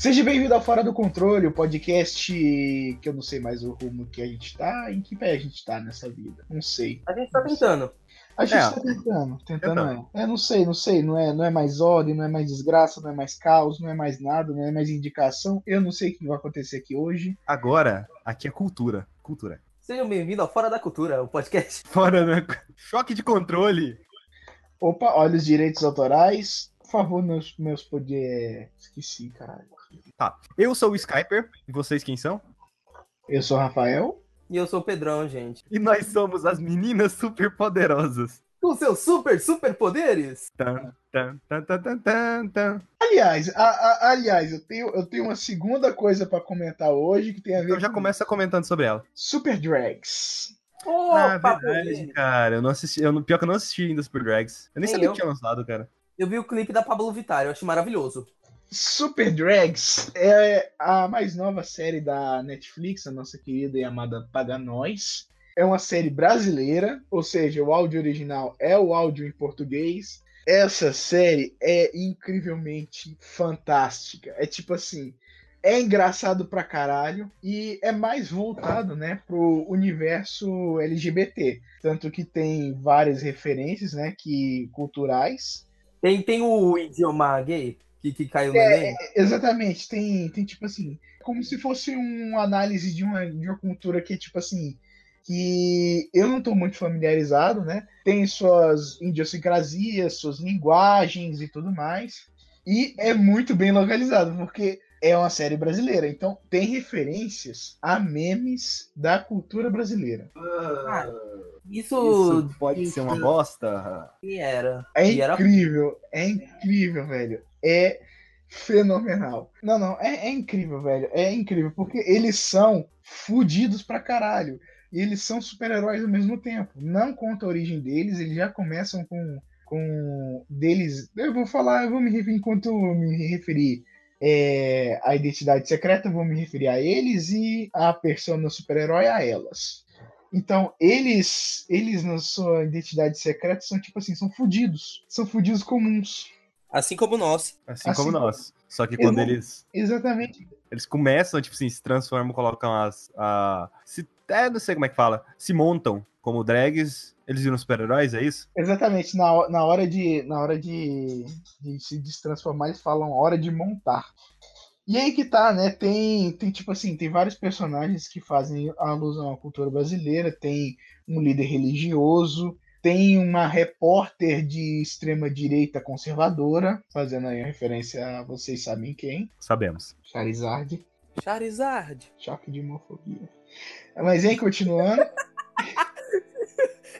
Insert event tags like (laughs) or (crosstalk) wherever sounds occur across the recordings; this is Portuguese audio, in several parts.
Seja bem-vindo ao Fora do Controle, o podcast que eu não sei mais o rumo que a gente tá, em que pé a gente tá nessa vida. Não sei. A gente tá tentando. A gente É. tá tentando, tentando é. É, não sei, não sei, não é, não é mais ordem, não é mais desgraça, não é mais caos, não é mais nada, não é mais indicação. Eu não sei o que vai acontecer aqui hoje. Agora, aqui é cultura. Cultura. Sejam bem-vindos ao Fora da Cultura, o podcast. (laughs) Fora, né? Choque de controle. Opa, olha os direitos autorais. Por favor, meus, meus poder. Esqueci, caralho. Eu sou o Skyper. E vocês quem são? Eu sou o Rafael. E eu sou o Pedrão, gente. E nós somos as meninas super poderosas. Com seus super, super poderes. Tan, tan, tan, tan, tan, tan, tan. Aliás, a- a- aliás, eu tenho, eu tenho uma segunda coisa pra comentar hoje que tem a ver Eu já com começo comentando sobre ela. Super Drags. Ô, Na papo verdade, cara, eu não assisti. Eu, não- pior que eu não assisti ainda Super Drags. Eu nem Nem sabia eu. que tinha lançado, cara. Eu vi o clipe da Pablo Vittar, eu achei maravilhoso. Super Drags é a mais nova série da Netflix, a nossa querida e amada Paga Nós. É uma série brasileira, ou seja, o áudio original é o áudio em português. Essa série é incrivelmente fantástica. É tipo assim, é engraçado pra caralho e é mais voltado, né, pro universo LGBT, tanto que tem várias referências, né, que culturais Tem, tem o idioma gay que, que caiu no Enem. Exatamente, tem, tem tipo assim, como se fosse uma análise de uma, de uma cultura que, tipo assim, que eu não estou muito familiarizado, né? Tem suas idiosincrasias, suas linguagens e tudo mais. E é muito bem localizado, porque é uma série brasileira. Então tem referências a memes da cultura brasileira. Ah, isso, Isso pode ser uma bosta. que era. É E era- incrível, é incrível, velho. É fenomenal. Não, não, é, é incrível, velho. É incrível, porque eles são fudidos pra caralho. E eles são super-heróis ao mesmo tempo. Não conta a origem deles, eles já começam com, com deles. Eu vou falar, eu vou me referir enquanto me referir é, à identidade secreta, eu vou me referir a eles e a persona super-herói a elas. Então, eles, eles na sua identidade secreta são tipo assim, são fudidos. São fudidos comuns. Assim como nós. Assim, Assim como nós. Só que quando eles. Exatamente. Eles começam, tipo assim, se transformam, colocam as. A, se, é, não sei como é que fala. Se montam como drags, eles viram super-heróis, é isso? Exatamente. Na, na hora, de, na hora de, de se destransformar, eles falam hora de montar. E aí que tá, né? Tem, tem tipo assim, tem vários personagens que fazem alusão à cultura brasileira. Tem um líder religioso, tem uma repórter de extrema direita conservadora, fazendo aí a referência a vocês sabem quem, Sabemos. Charizard. Charizard. Choque de homofobia. Mas aí, continuando. (laughs)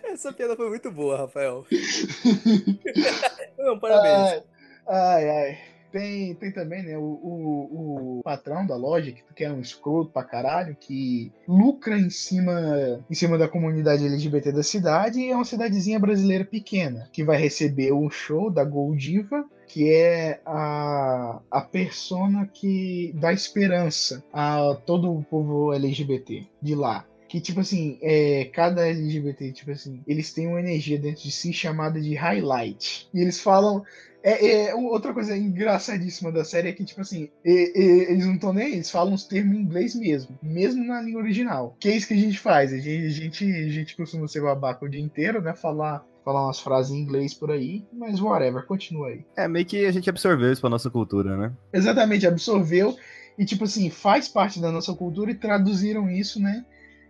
Essa piada foi muito boa, Rafael. (laughs) Não, parabéns. Ai, ai, ai. Tem, tem também, né, o, o, o patrão da loja, que, que é um escroto pra caralho, que lucra em cima, em cima da comunidade LGBT da cidade, e é uma cidadezinha brasileira pequena, que vai receber um show da Goldiva, que é a, a persona que dá esperança a todo o povo LGBT de lá. Que, tipo assim, é, cada LGBT, tipo assim, eles têm uma energia dentro de si chamada de highlight. E eles falam. É, é, outra coisa engraçadíssima da série é que, tipo assim, e- eles não estão nem aí, eles falam os termos em inglês mesmo, mesmo na língua original. Que é isso que a gente faz? A gente, a gente, a gente costuma ser babaca o dia inteiro, né? Falar, falar umas frases em inglês por aí, mas whatever, continua aí. É, meio que a gente absorveu isso pra nossa cultura, né? exatamente absorveu e tipo assim faz parte da nossa cultura e traduziram isso né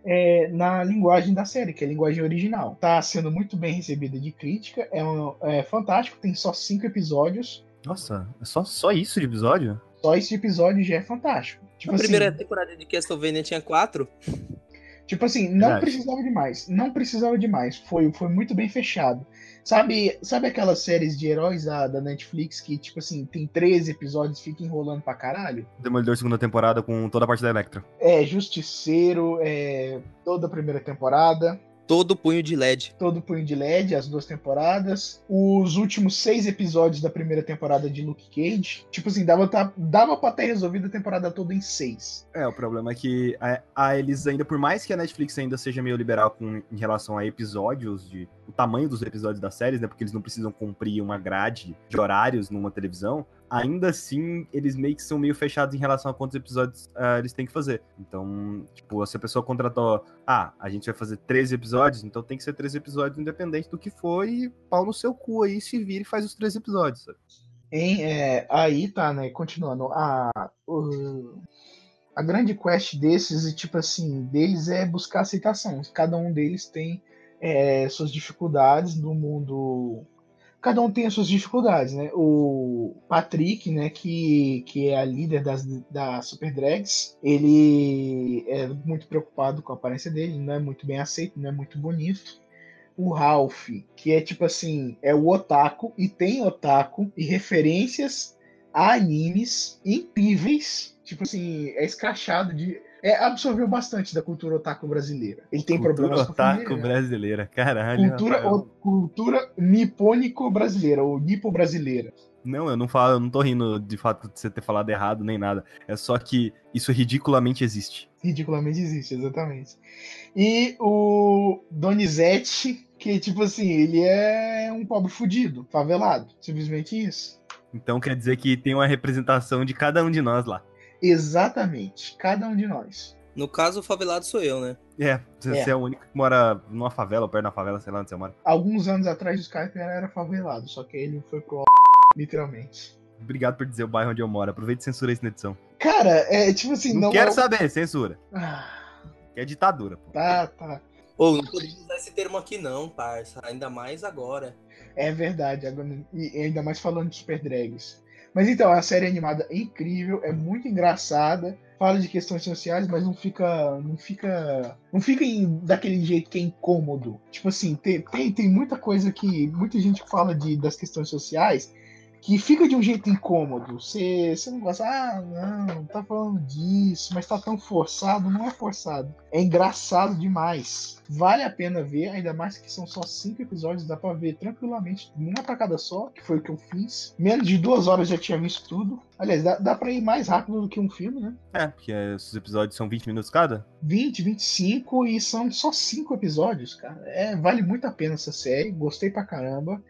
é, na linguagem da série que é a linguagem original tá sendo muito bem recebida de crítica é, um, é fantástico tem só cinco episódios Nossa, é só, só isso de episódio? só esse episódio já é fantástico tipo A assim, primeira temporada de Castlevania tinha quatro. Tipo assim não Verdade. precisava de mais não precisava de mais foi, foi muito bem fechado Sabe, sabe aquelas séries de heróis da, da Netflix que, tipo assim, tem 13 episódios e fica enrolando pra caralho? Demolidor segunda temporada com toda a parte da Electra. É, Justiceiro, é, toda a primeira temporada. Todo punho de LED. todo punho de LED, as duas temporadas. Os últimos seis episódios da primeira temporada de Luke Cage. Tipo assim, dava, tá- dava pra ter resolvido a temporada toda em seis. É, o problema é que a, a eles ainda, por mais que a Netflix ainda seja meio liberal com, em relação a episódios, de o tamanho dos episódios das séries, né? Porque eles não precisam cumprir uma grade de horários numa televisão. Ainda assim, eles meio que são meio fechados em relação a quantos episódios ah, eles têm que fazer. Então, tipo, se a pessoa contratou, ah, a gente vai fazer 13 episódios, então tem que ser 13 episódios independente do que for, e pau no seu cu aí, se vira e faz os 13 episódios, sabe? Em, é, aí tá, né? Continuando. A, o- a grande quest desses, e tipo assim, deles é buscar aceitação. Cada um deles tem é, suas dificuldades no mundo. Cada um tem as suas dificuldades, né? O Patrick, né, que, que é a líder das, da Super Drags, ele é muito preocupado com a aparência dele, não é muito bem aceito, não é muito bonito o Ralph, que é tipo assim, é o otaku e tem otaku e referências a animes incríveis, tipo assim, é escrachado de é, absorveu bastante da cultura otaku brasileira. Ele tem Cultura problemas com a otaku família, brasileira, caralho. cultura, o- cultura nipônico brasileira, ou nipo brasileira. Não, eu não falo, eu não tô rindo de fato de você ter falado errado nem nada. É só que isso ridiculamente existe. Ridiculamente existe, exatamente. E o Donizete, que tipo assim, ele é um pobre fudido, favelado, simplesmente isso. Então quer dizer que tem uma representação de cada um de nós lá. Exatamente, cada um de nós. No caso, o favelado sou eu, né? É, você É. você é o único que mora numa favela, ou perto da favela, sei lá onde você mora. Alguns anos atrás o Skype era favelado, só que ele foi pro (laughs) literalmente. Obrigado por dizer o bairro onde eu moro. Aproveita e censura isso na edição. Cara, é tipo assim, não, não, quero é... saber, censura. Ah, Que é ditadura, pô. tá, tá. Ou não podemos usar esse termo aqui não, parça. Ainda mais agora. É verdade, agora, e ainda mais falando de Super Drags. Mas então, a série animada é incrível, é muito engraçada, fala de questões sociais, mas não fica. não fica. não fica em- daquele jeito que é incômodo. Tipo assim, tem, tem, tem muita coisa que. muita gente fala de, das questões sociais que fica de um jeito incômodo. Você, você não gosta, ah, não, tá falando disso, mas tá tão forçado. Não é forçado. É engraçado demais. Vale a pena ver, ainda mais que são só cinco episódios, dá pra ver tranquilamente, numa tacada só, que foi o que eu fiz. Menos de duas horas já tinha visto tudo. Aliás, dá, dá pra ir mais rápido do que um filme, né? É, porque esses episódios são 20 minutos cada. 20, 25 e são só cinco episódios, cara. É, vale muito a pena essa série, gostei pra caramba.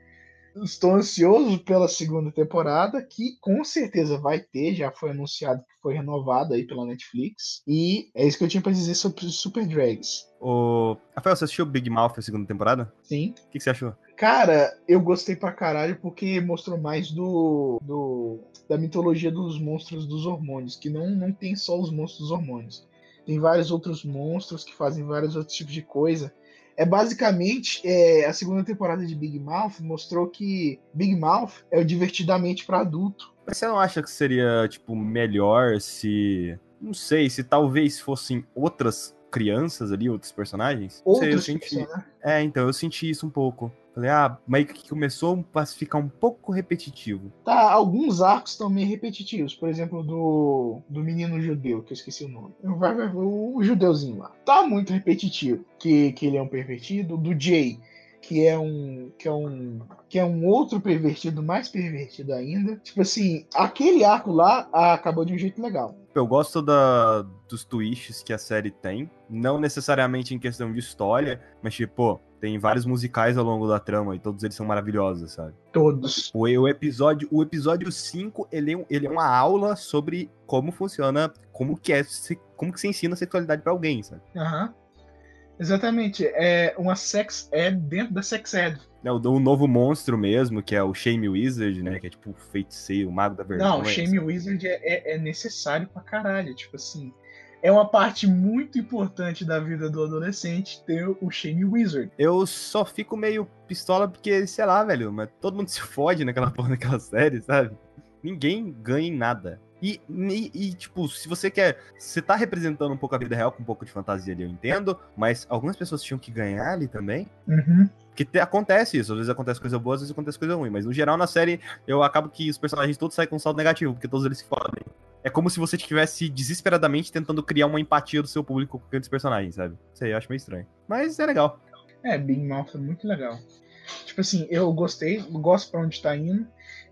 Estou ansioso pela segunda temporada, que com certeza vai ter, já foi anunciado que foi renovada aí pela Netflix. E é isso que eu tinha pra dizer sobre Super Drags. O... Rafael, você assistiu Big Mouth a segunda temporada? Sim. O que, que você achou? Cara, eu gostei pra caralho porque mostrou mais do, do da mitologia dos monstros dos hormônios, que não, não tem só os monstros dos hormônios. Tem vários outros monstros que fazem vários outros tipos de coisa. É basicamente é, a segunda temporada de Big Mouth mostrou que Big Mouth é o divertidamente pra adulto. Mas você não acha que seria, tipo, melhor se. Não sei, se talvez fossem outras crianças ali, outros personagens? Não sei, eu Outros senti. personagens. É, então, eu senti isso um pouco. Falei, ah, mas que começou a ficar um pouco repetitivo. Tá, alguns arcos estão meio repetitivos. Por exemplo, do, do menino judeu, que eu esqueci o nome. O, o judeuzinho lá. Tá muito repetitivo. Que, que ele é um pervertido. Do Jay, que é um. que é um. que é um outro pervertido, mais pervertido ainda. Tipo assim, aquele arco lá ah, acabou de um jeito legal. Eu gosto da, dos twists que a série tem. Não necessariamente em questão de história, mas, tipo, tem vários musicais ao longo da trama e todos eles são maravilhosos, sabe? Todos. O, o episódio o episódio 5, ele, é um- ele é uma aula sobre como funciona, como que é, se- como que se ensina sexualidade pra alguém, sabe? Aham. Exatamente. É uma sex ed dentro da sex ed. É, O, o novo monstro mesmo, que é o Shame Wizard, né? Que é tipo o feiticeiro, o mago da vergonha. Não, Shame Wizard é, é- é necessário pra caralho. Tipo assim, é uma parte muito importante da vida do adolescente ter o Shame Wizard. Eu só fico meio pistola porque, sei lá, velho, mas todo mundo (laughs) se fode naquela porra daquela série, sabe? Ninguém ganha em nada. E, e, e, tipo, se você quer. Você tá representando um pouco a vida real com um pouco de fantasia ali, eu entendo, mas algumas pessoas tinham que ganhar ali também. Uhum. Porque te- acontece isso, às vezes acontece coisa boa, às vezes acontece coisa ruim, mas no geral na série eu acabo que os personagens todos saem com um saldo negativo, porque todos eles se fodem. É como se você estivesse desesperadamente tentando criar uma empatia do seu público com aqueles personagens, sabe? Sei, eu acho meio estranho. Mas é legal. É, Big Mouth é muito legal. Tipo assim, eu gostei, gosto pra onde tá indo.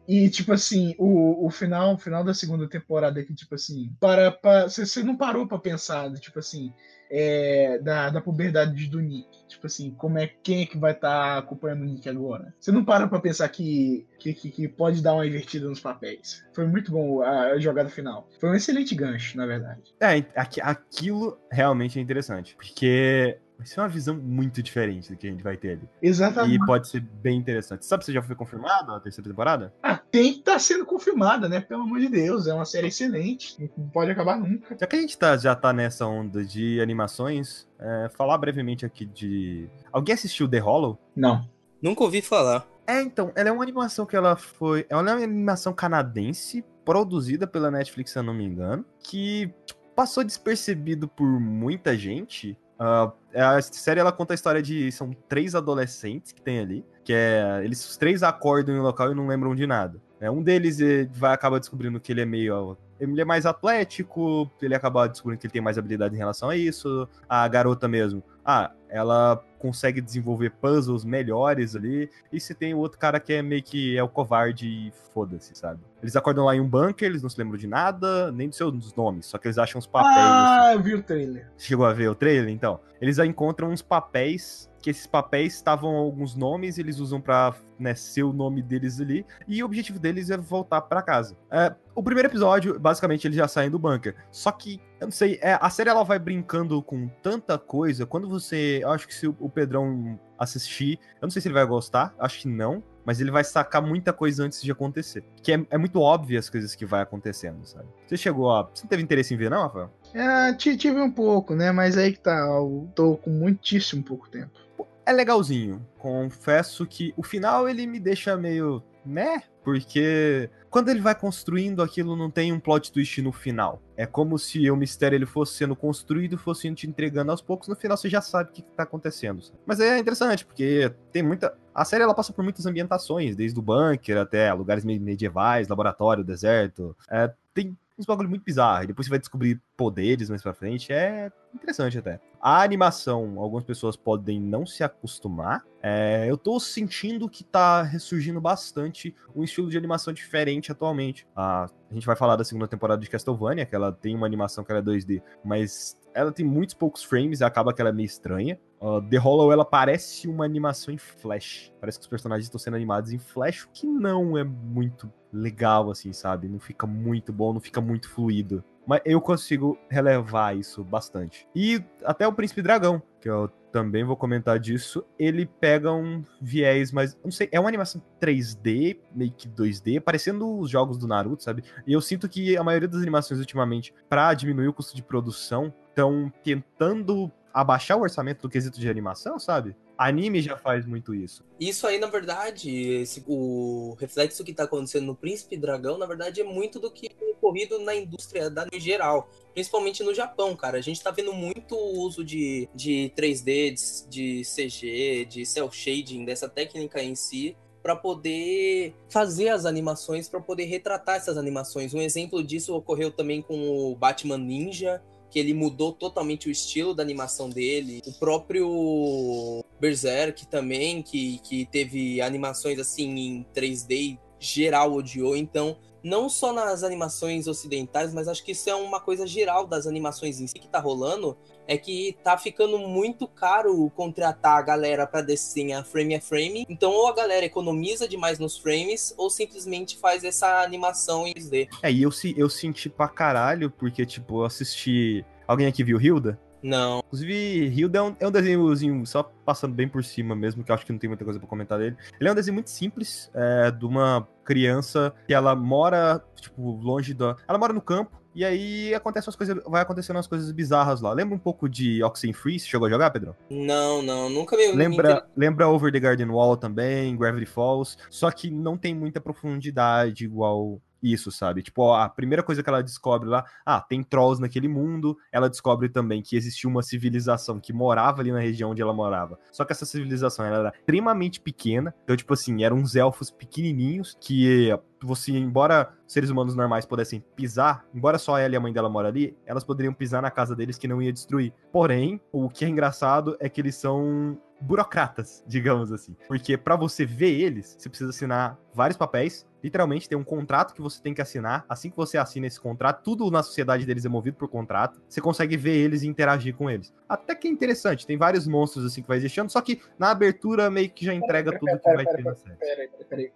E, tipo assim, o, o final o final da segunda temporada que, tipo assim, para, para você não parou pra pensar, tipo assim, é, da, da puberdade do Nick. Tipo assim, como é, quem é que vai estar tá acompanhando o Nick agora? Você não para pra pensar que, que, que, que, pode dar uma invertida nos papéis. Foi muito bom a, a, jogada final. Foi um excelente gancho, na verdade. É, aquilo realmente é interessante. Porque vai ser uma visão muito diferente do que a gente vai ter ali. Exatamente. E pode ser bem interessante. Sabe se já foi confirmada a terceira temporada? Ah, tem que estar tá sendo confirmada, né? Pelo amor de Deus, é uma série excelente. Não pode acabar nunca. Já que a gente tá, já tá nessa onda de animações, é, falar brevemente aqui de. Alguém assistiu The Hollow? Não. Nunca ouvi falar. É, então, ela é uma animação que ela foi. Ela é uma animação canadense, produzida pela Netflix, se eu não me engano, que tipo, passou despercebido por muita gente Uh, a série ela conta a história de. São três adolescentes que tem ali. Que é. Eles os três acordam em um local e não lembram de nada. É, um deles eh, vai acabar descobrindo que ele é meio. Ele é mais atlético, ele acaba descobrindo que ele tem mais habilidade em relação a isso. A garota mesmo. Ah, ela consegue desenvolver puzzles melhores ali. E você tem o outro cara que é meio que é o covarde e foda-se, sabe? Eles acordam lá em um bunker, eles não se lembram de nada, nem dos seus nomes, só que eles acham os papéis. Ah, assim. eu vi o trailer. Chegou a ver o trailer, então? Eles encontram uns papéis que esses papéis estavam alguns nomes, eles usam pra né, ser o nome deles ali, e o objetivo deles é voltar para casa. É, o primeiro episódio, basicamente, eles já saem do bunker. Só que, eu não sei, é, a série ela vai brincando com tanta coisa, quando você. Eu acho que se o Pedrão assistir, eu não sei se ele vai gostar, acho que não, mas ele vai sacar muita coisa antes de acontecer. Que é, é muito óbvio as coisas que vai acontecendo, sabe? Você chegou a. Você não teve interesse em ver, não, Rafael? É, tive um pouco, né? Mas aí que tá, eu tô com muitíssimo pouco tempo é legalzinho. Confesso que o final ele me deixa meio. né? Porque quando ele vai construindo aquilo não tem um plot twist no final. É como se o mistério ele fosse sendo construído, fosse te entregando aos poucos, no final você já sabe o que, está acontecendo. Mas é interessante, porque tem muita. A série ela passa por muitas ambientações, desde o bunker até lugares medievais, laboratório, deserto. É, tem uns bagulho muito bizarro. E depois você vai descobrir poderes mais pra frente. É interessante até. A animação, algumas pessoas podem não se acostumar. É, eu tô sentindo que tá ressurgindo bastante um estilo de animação diferente atualmente. A, a gente vai falar da segunda temporada de Castlevania, que ela tem uma animação que ela é 2D, mas ela tem muitos poucos frames e acaba que ela é meio estranha. Uh, The Hollow, ela parece uma animação em flash. Parece que os personagens estão sendo animados em flash, o que não é muito legal, assim, sabe? Não fica muito bom, não fica muito fluido. Mas eu consigo relevar isso bastante. E até o Príncipe Dragão, que eu também vou comentar disso, ele pega um viés mais. Não sei, é uma animação 3D, meio que 2D, parecendo os jogos do Naruto, sabe? E eu sinto que a maioria das animações ultimamente, para diminuir o custo de produção, estão tentando abaixar o orçamento do quesito de animação, sabe? Anime já faz muito isso. Isso aí, na verdade, esse, o reflexo que tá acontecendo no Príncipe Dragão, na verdade, é muito do que tem ocorrido na indústria da em geral. Principalmente no Japão, cara. A gente tá vendo muito uso de, de 3D, de, de CG, de cel shading, dessa técnica em si para poder fazer as animações, para poder retratar essas animações. Um exemplo disso ocorreu também com o Batman Ninja, que ele mudou totalmente o estilo da animação dele. O próprio Berserk também, que, que teve animações assim em 3D geral odiou. Então, não só nas animações ocidentais, mas acho que isso é uma coisa geral das animações em si que tá rolando, é que tá ficando muito caro contratar a galera para desenhar frame a frame. Então, ou a galera economiza demais nos frames, ou simplesmente faz essa animação em 3D. É, e eu, eu senti pra caralho, porque, tipo, eu assisti. Alguém aqui viu Hilda? Não. Inclusive, Hilda é um, é um desenhozinho só passando bem por cima mesmo, que eu acho que não tem muita coisa pra comentar dele. Ele é um desenho muito simples, é, de uma criança que ela mora, tipo, longe da. Ela mora no campo, e aí acontece as coisas, vai acontecendo umas coisas bizarras lá. Lembra um pouco de Oxenfree? Você chegou a jogar, Pedro? Não, não, nunca vi. Lembra, lembra Over the Garden Wall também, Gravity Falls, só que não tem muita profundidade igual isso, sabe? Tipo, a primeira coisa que ela descobre lá, ah, tem trolls naquele mundo. Ela descobre também que existia uma civilização que morava ali na região onde ela morava. Só que essa civilização era extremamente pequena. Então, tipo assim, eram uns elfos pequenininhos que você, embora seres humanos normais pudessem pisar, embora só ela e a mãe dela moram ali, elas poderiam pisar na casa deles que não ia destruir. Porém, o que é engraçado é que eles são burocratas, (laughs) digamos assim. Porque para você ver eles, você precisa assinar vários papéis Literalmente tem um contrato que você tem que assinar. Assim que você assina esse contrato, tudo na sociedade deles é movido por contrato. Você consegue ver eles e interagir com eles. Até que é interessante, tem vários monstros assim que vai existindo, só que na abertura meio que já entrega Pera, tudo pera, que vai pera, ter na série. Peraí, peraí.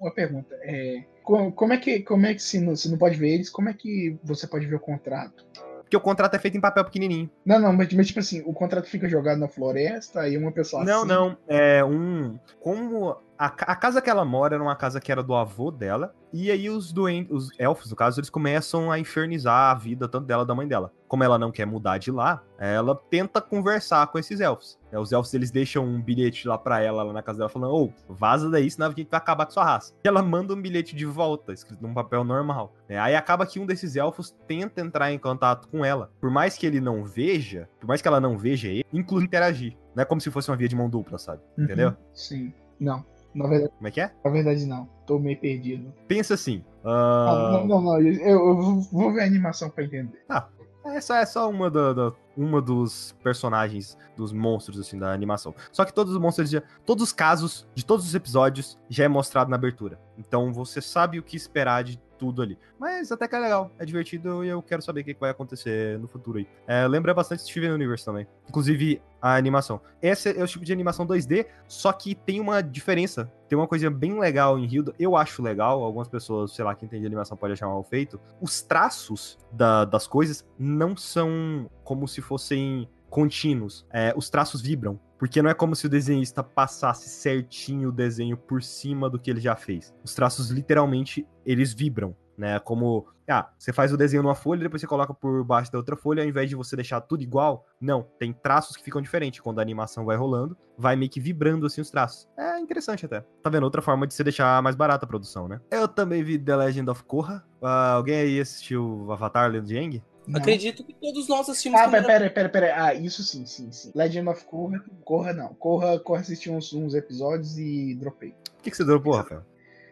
Uma, pergunta. É, co- como, é que, como é que se não, se não pode ver eles, como é que você pode ver o contrato? Porque o contrato é feito em papel pequenininho. Não, não, mas, mas, tipo assim, o contrato fica jogado na floresta e uma pessoa Não, assina. não. É um. Como a, a casa que ela mora era uma casa que era do avô dela. E aí os doen os elfos, no caso, eles começam a infernizar a vida tanto dela da mãe dela. Como ela não quer mudar de lá, ela tenta conversar com esses elfos. É, os elfos eles deixam um bilhete lá pra ela, lá na casa dela, falando: Ô, vaza daí, senão a gente vai acabar com sua raça. E ela manda um bilhete de volta, escrito num papel normal. É, aí acaba que um desses elfos tenta entrar em contato com ela. Por mais que ele não veja, por mais que ela não veja ele, inclusive interagir. Não é como se fosse uma via de mão dupla, sabe? Uhum, Entendeu? Sim. Não. Na verdade, Como é que é? na verdade, não. Tô meio perdido. Pensa assim. Ah, ah, não, não, não. Eu, eu vou- ver a animação pra entender. Essa é só uma, da, da- uma dos personagens, dos monstros, assim, da animação. Só que todos os monstros, já, todos os casos de todos os episódios já é mostrado na abertura. Então você sabe o que esperar de tudo ali. Mas até que é legal, é divertido e eu quero saber o que que vai acontecer no futuro aí. É, lembra bastante Steven Universe também. Inclusive a animação. Esse é o tipo de animação 2D, só que tem uma diferença. Tem uma coisa bem legal em Hilda, eu acho legal, algumas pessoas, sei lá, quem entende de animação pode achar mal feito. Os traços da- das coisas não são como se fossem contínuos. É, os traços vibram. Porque não é como se o desenhista passasse certinho o desenho por cima do que ele já fez. Os traços, literalmente, eles vibram. Né, como, ah, você faz o desenho numa folha, depois você coloca por baixo da outra folha, ao invés de você deixar tudo igual, não, tem traços que ficam diferentes. Quando a animação vai rolando, vai meio que vibrando assim os traços. É interessante até. Tá vendo? Outra forma de você deixar mais barata a produção, né? Eu também vi The Legend of Korra. Ah, alguém aí assistiu Avatar Lenda de Aang? Não. Acredito que todos nós assistimos Ah, pera, era- pera, pera, pera. Ah, isso sim, sim, sim. Legend of Korra, Korra não. Korra, Korra assisti uns, uns episódios e dropei. O que, que você porra, Rafael?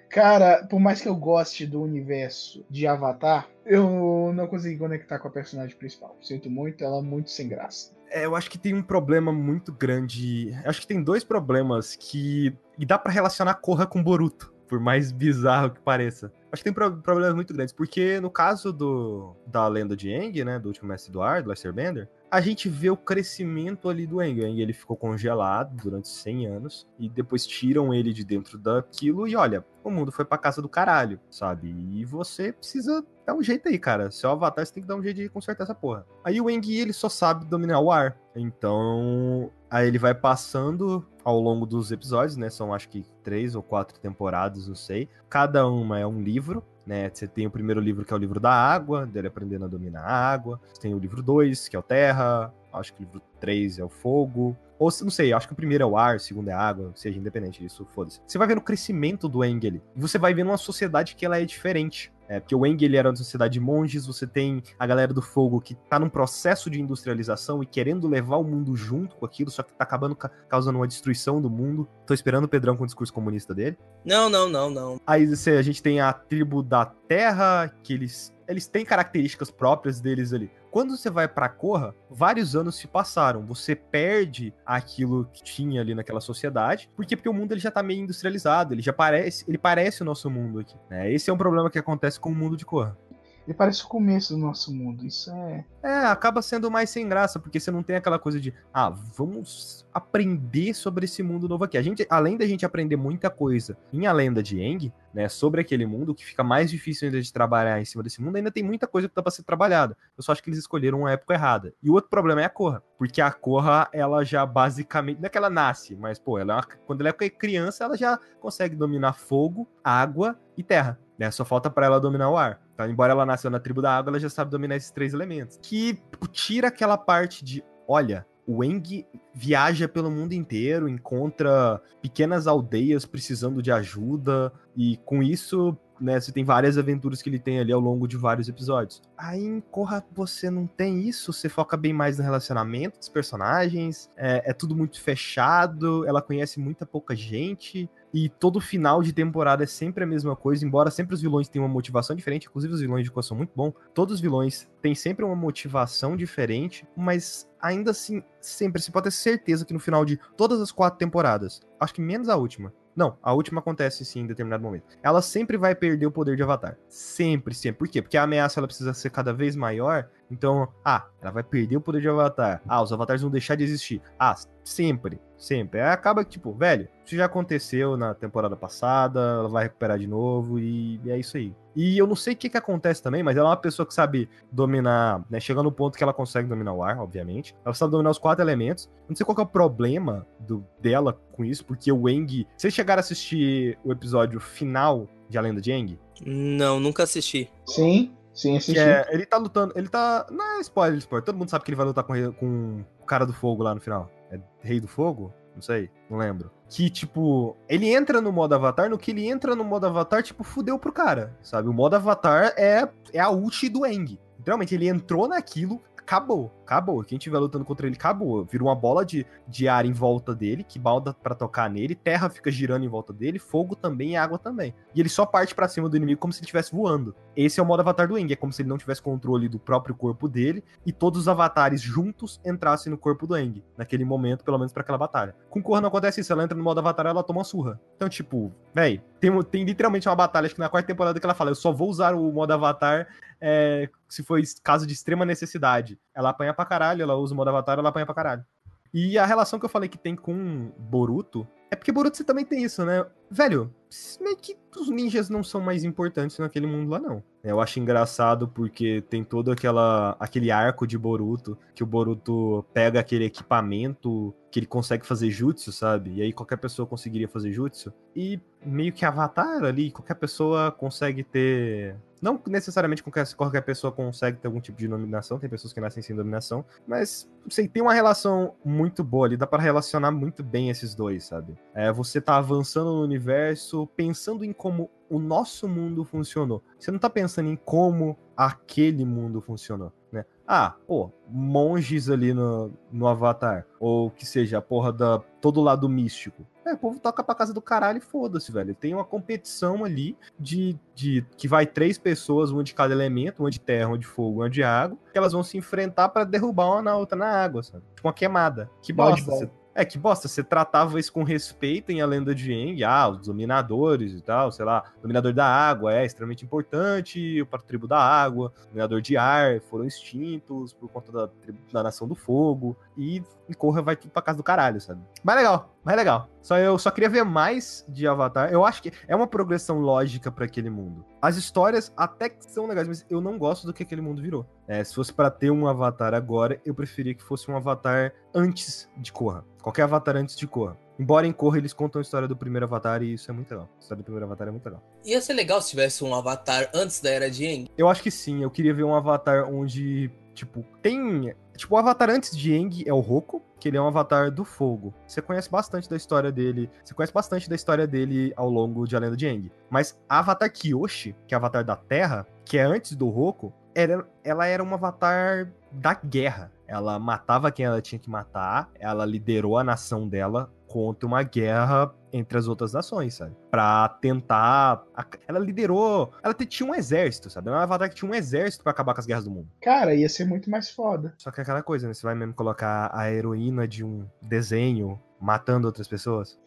Cara, por mais que eu goste do universo de Avatar, eu não consegui conectar com a personagem principal. Sinto muito, ela é muito sem graça. É, eu acho que tem um problema muito grande. Eu acho que tem dois problemas que. E dá pra relacionar Korra com Boruto, por mais bizarro que pareça. Acho que tem pro- problemas muito grandes, porque no caso do da lenda de Aang, né, do último mestre Eduardo, Lester Bender, a gente vê o crescimento ali do Aang ele ficou congelado durante 100 anos e depois tiram ele de dentro daquilo e olha, o mundo foi pra casa do caralho, sabe? E você precisa dar um jeito aí, cara. Seu avatar você tem que dar um jeito de consertar essa porra. Aí o Aang ele só sabe dominar o ar. Então, aí ele vai passando ao longo dos episódios, né? São acho que três ou quatro temporadas, não sei. Cada uma é um livro, né? Você tem o primeiro livro que é o livro da água, dele aprendendo a dominar a água. Você tem o livro 2, que é o terra. Acho que o livro 3 é o fogo. Ou não sei, acho que o primeiro é o ar, o segundo é a água, seja independente disso, foda-se. Você vai vendo o crescimento do ali. E você vai vendo uma sociedade que ela é diferente. É, porque o Aang ele era uma sociedade de monges, você tem a galera do fogo que tá num processo de industrialização e querendo levar o mundo junto com aquilo, só que tá acabando ca- causando uma destruição do mundo. Tô esperando o Pedrão com o discurso comunista dele. Não, não, não, não. Aí você- a gente tem a tribo da Terra, que eles, eles têm características próprias deles ali. Quando você vai pra Korra, vários anos se passaram. Você perde aquilo que tinha ali naquela sociedade. Por quê? Porque o mundo ele já tá meio industrializado. Ele já parece, ele parece o nosso mundo aqui. né? Esse é um problema que acontece com o mundo de Korra. Ele parece o começo do nosso mundo. Isso é. É, acaba sendo mais sem graça, porque você não tem aquela coisa de, ah, vamos aprender sobre esse mundo novo aqui. A gente, além da gente aprender muita coisa em A Lenda de Aang, né, sobre aquele mundo, que fica mais difícil ainda de trabalhar em cima desse mundo, ainda tem muita coisa que dá pra ser trabalhada. Eu só acho que eles escolheram uma época errada. E o outro problema é a Korra, porque a Korra, ela já basicamente, não é que ela nasce, mas, pô, ela é uma- quando ela é criança, ela já consegue dominar fogo, água e terra. Né? Só falta pra ela dominar o ar. Então, embora ela nasceu na tribo da água, ela já sabe dominar esses três elementos. Que tira aquela parte de, olha, o Eng viaja pelo mundo inteiro, encontra pequenas aldeias precisando de ajuda, e com isso, né, você tem várias aventuras que ele tem ali ao longo de vários episódios. Aí em Korra você não tem isso, você foca bem mais no relacionamento dos personagens, é, é tudo muito fechado, ela conhece muita pouca gente, e todo final de temporada é sempre a mesma coisa, embora sempre os vilões tenham uma motivação diferente, inclusive os vilões de Korra são muito bons, todos os vilões têm sempre uma motivação diferente, mas ainda assim, sempre, você pode ter certeza que no final de todas as quatro temporadas, acho que menos a última, Não, a última acontece sim em determinado momento. Ela sempre vai perder o poder de Avatar. Sempre, sempre. Por quê? Porque a ameaça ela precisa ser cada vez maior. Então, ah, ela vai perder o poder de Avatar. Ah, os avatares vão deixar de existir. Ah, sempre, sempre. Aí acaba que, tipo, velho, isso já aconteceu na temporada passada, ela vai recuperar de novo e, é isso aí. E eu não sei o que, que acontece também, mas ela é uma pessoa que sabe dominar, né? Chegando no ponto que ela consegue dominar o ar, obviamente. Ela sabe dominar os quatro elementos. Não sei qual é o problema do, dela com isso, porque o Eng. Vocês chegaram a assistir o episódio final de A Lenda de Eng? Não, nunca assisti. Sim, sim, assisti. É, ele tá lutando. Ele tá. Não é spoiler, spoiler. Todo mundo sabe que ele vai lutar com, com o cara do fogo lá no final. É Rei do Fogo? Não sei, não lembro que, tipo, ele entra no modo avatar, no que ele entra no modo avatar, tipo, fudeu pro cara, sabe? O modo avatar é, é a ult do Eng. Literalmente, ele entrou naquilo, acabou, acabou. Quem estiver lutando contra ele, acabou. Vira uma bola de, de ar em volta dele, que balda para tocar nele, terra fica girando em volta dele, fogo também e água também. E ele só parte para cima do inimigo como se ele estivesse voando. Esse é o modo avatar do Eng, é como se ele não tivesse controle do próprio corpo dele e todos os avatares juntos entrassem no corpo do Eng, naquele momento, pelo menos para aquela batalha. Com Korra não acontece isso, ela entra no modo avatar ela toma uma surra. Então, tipo, véi, tem, tem literalmente uma batalha, acho que na quarta temporada que ela fala, eu só vou usar o modo avatar é, se for caso de extrema necessidade. Ela apanha pra caralho, ela usa o modo avatar, ela apanha pra caralho. E a relação que eu falei que tem com Boruto é porque Boruto você também tem isso, né? Velho, meio que os ninjas não são mais importantes naquele mundo lá, não. Eu acho engraçado porque tem todo aquela, aquele arco de Boruto, que o Boruto pega aquele equipamento que ele consegue fazer jutsu, sabe? E aí qualquer pessoa conseguiria fazer jutsu. E meio que avatar ali, qualquer pessoa consegue ter não necessariamente qualquer, pessoa consegue ter algum tipo de dominação, tem pessoas que nascem sem dominação, mas, sei, tem uma relação muito boa ali, dá para relacionar muito bem esses dois, sabe? É, você tá avançando no universo, pensando em como o nosso mundo funcionou. Você não tá pensando em como aquele mundo funcionou, né? Ah, pô, monges ali no, no Avatar, ou que seja, a porra da todo lado místico. É, o povo toca pra casa do caralho e foda-se, velho. Tem uma competição ali de, de que vai três pessoas, uma de cada elemento, uma de terra, uma de fogo, uma de água, que elas vão se enfrentar para derrubar uma na outra na água, sabe? Tipo uma queimada. Que bosta. É, que bosta, você tratava isso com respeito em A Lenda de Aang, ah, os dominadores e tal, sei lá, dominador da água é extremamente importante para o tribo da água, dominador de ar foram extintos por conta da, da nação do fogo, e, e Korra vai tudo pra casa do caralho, sabe? Mas legal, mas legal. Só eu só queria ver mais de Avatar. Eu acho que é uma progressão lógica para aquele mundo. As histórias até que são legais, mas eu não gosto do que aquele mundo virou. É, se fosse para ter um Avatar agora, eu preferia que fosse um Avatar antes de Korra. Qualquer Avatar antes de Korra. Embora em Korra eles contam a história do primeiro Avatar e isso é muito legal. A história do primeiro Avatar é muito legal. Ia ser legal se tivesse um Avatar antes da Era de Aang? Eu acho que sim. Eu queria ver um Avatar onde, tipo, tem Tipo, o avatar antes de Aang é o Roku, que ele é um avatar do fogo. Você conhece bastante da história dele, você conhece bastante da história dele ao longo de A Lenda de Aang. Mas a avatar Kyoshi, que é o avatar da Terra, que é antes do Roku, era, ela era um avatar da guerra. Ela matava quem ela tinha que matar, ela liderou a nação dela contra uma guerra entre as outras nações, sabe? Pra tentar. Ela liderou. Ela tinha um exército, sabe? Ela é avatar que tinha um exército para acabar com as guerras do mundo. Cara, ia ser muito mais foda. Só que é aquela coisa, né? Você vai mesmo colocar a heroína de um desenho matando outras pessoas.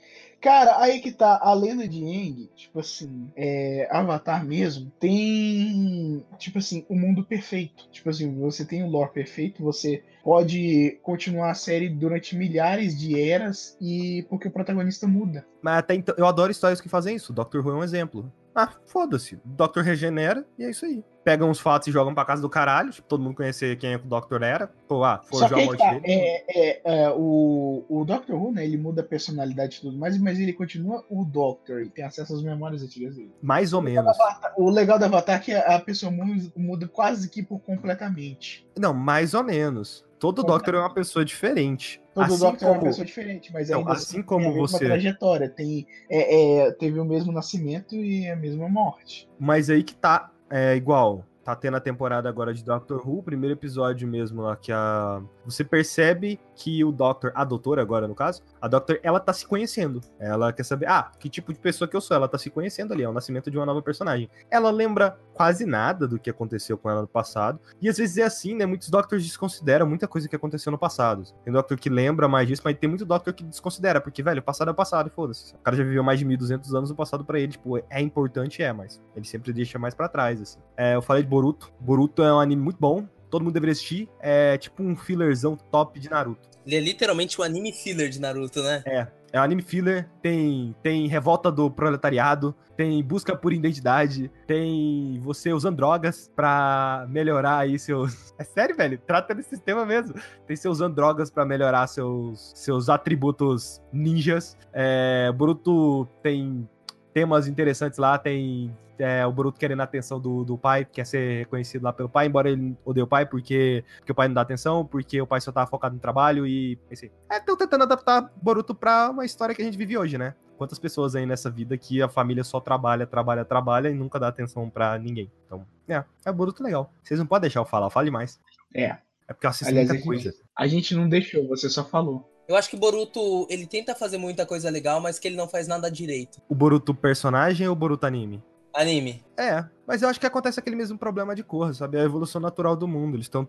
Cara, aí que tá, a lenda de Aang, tipo assim, é, Avatar mesmo, tem, tipo assim, o mundo perfeito. Tipo assim, você tem o lore perfeito, você pode continuar a série durante milhares de eras e porque o protagonista muda. Mas até então, eu adoro histórias que fazem isso. Doctor Who é um exemplo. Ah, foda-se. Doctor regenera e é isso aí. Pegam uns fatos e jogam pra casa do caralho. Tipo, todo mundo conhecer quem é o Doctor era. Pô, ah, forjou a morte tá, dele. É, é, é, o, o Doctor Who, né? Ele muda a personalidade e tudo mais, mas ele continua o Doctor e tem acesso às memórias antigas dele. Mais ou o menos. Avatar, o legal do Avatar é que a pessoa muda, muda quase que por completamente. Não, mais ou menos. Todo Doctor é uma pessoa diferente. Todo assim Doctor como... é uma pessoa diferente, mas então, assim, assim como tem a você... trajetória, tem, é, é, teve o mesmo nascimento e a mesma morte. Mas aí que tá, é igual, tá tendo a temporada agora de Doctor Who, primeiro episódio mesmo lá, que a. Você percebe que o Doctor, a doutora agora no caso, a Doctor, ela tá se conhecendo. Ela quer saber, ah, que tipo de pessoa que eu sou? Ela tá se conhecendo ali, é o nascimento de uma nova personagem. Ela lembra quase nada do que aconteceu com ela no passado. E às vezes é assim, né? Muitos Doctors desconsideram muita coisa que aconteceu no passado. Tem Doctor que lembra mais disso, mas tem muito Doctor que desconsidera, porque, velho, o passado é passado foda-se. O cara já viveu mais de 1200 anos, o passado para ele, tipo, é importante, é, mas ele sempre deixa mais para trás, assim. É, eu falei de Boruto. Boruto é um anime muito bom, todo mundo deveria assistir. É tipo um fillerzão top de Naruto. Ele é literalmente um anime filler de Naruto, né? É. É um anime filler, tem, tem revolta do proletariado, tem busca por identidade, tem você usando drogas pra melhorar aí seus. (laughs) É sério, velho? Trata desse sistema mesmo. Tem você usando drogas pra melhorar seus, seus atributos ninjas. É, Boruto tem temas interessantes lá, tem é, o Boruto querendo a atenção do, do pai, quer ser reconhecido lá pelo pai, embora ele odeie o pai, porque, porque o pai não dá atenção, porque o pai só tá focado no trabalho e pensei. É, estão tentando adaptar Boruto pra uma história que a gente vive hoje, né? Quantas pessoas aí nessa vida que a família só trabalha, trabalha, trabalha e nunca dá atenção pra ninguém. Então, é, é Boruto legal. Vocês não podem deixar eu falar, fale mais. É. É porque eu assisto Aliás, muita a gente, coisa. a gente não deixou, você só falou. Eu acho que Boruto, ele tenta fazer muita coisa legal, mas que ele não faz nada direito. O Boruto personagem ou o Boruto anime? Anime. É, mas eu acho que acontece aquele mesmo problema de cor, sabe? A evolução natural do mundo. Eles estão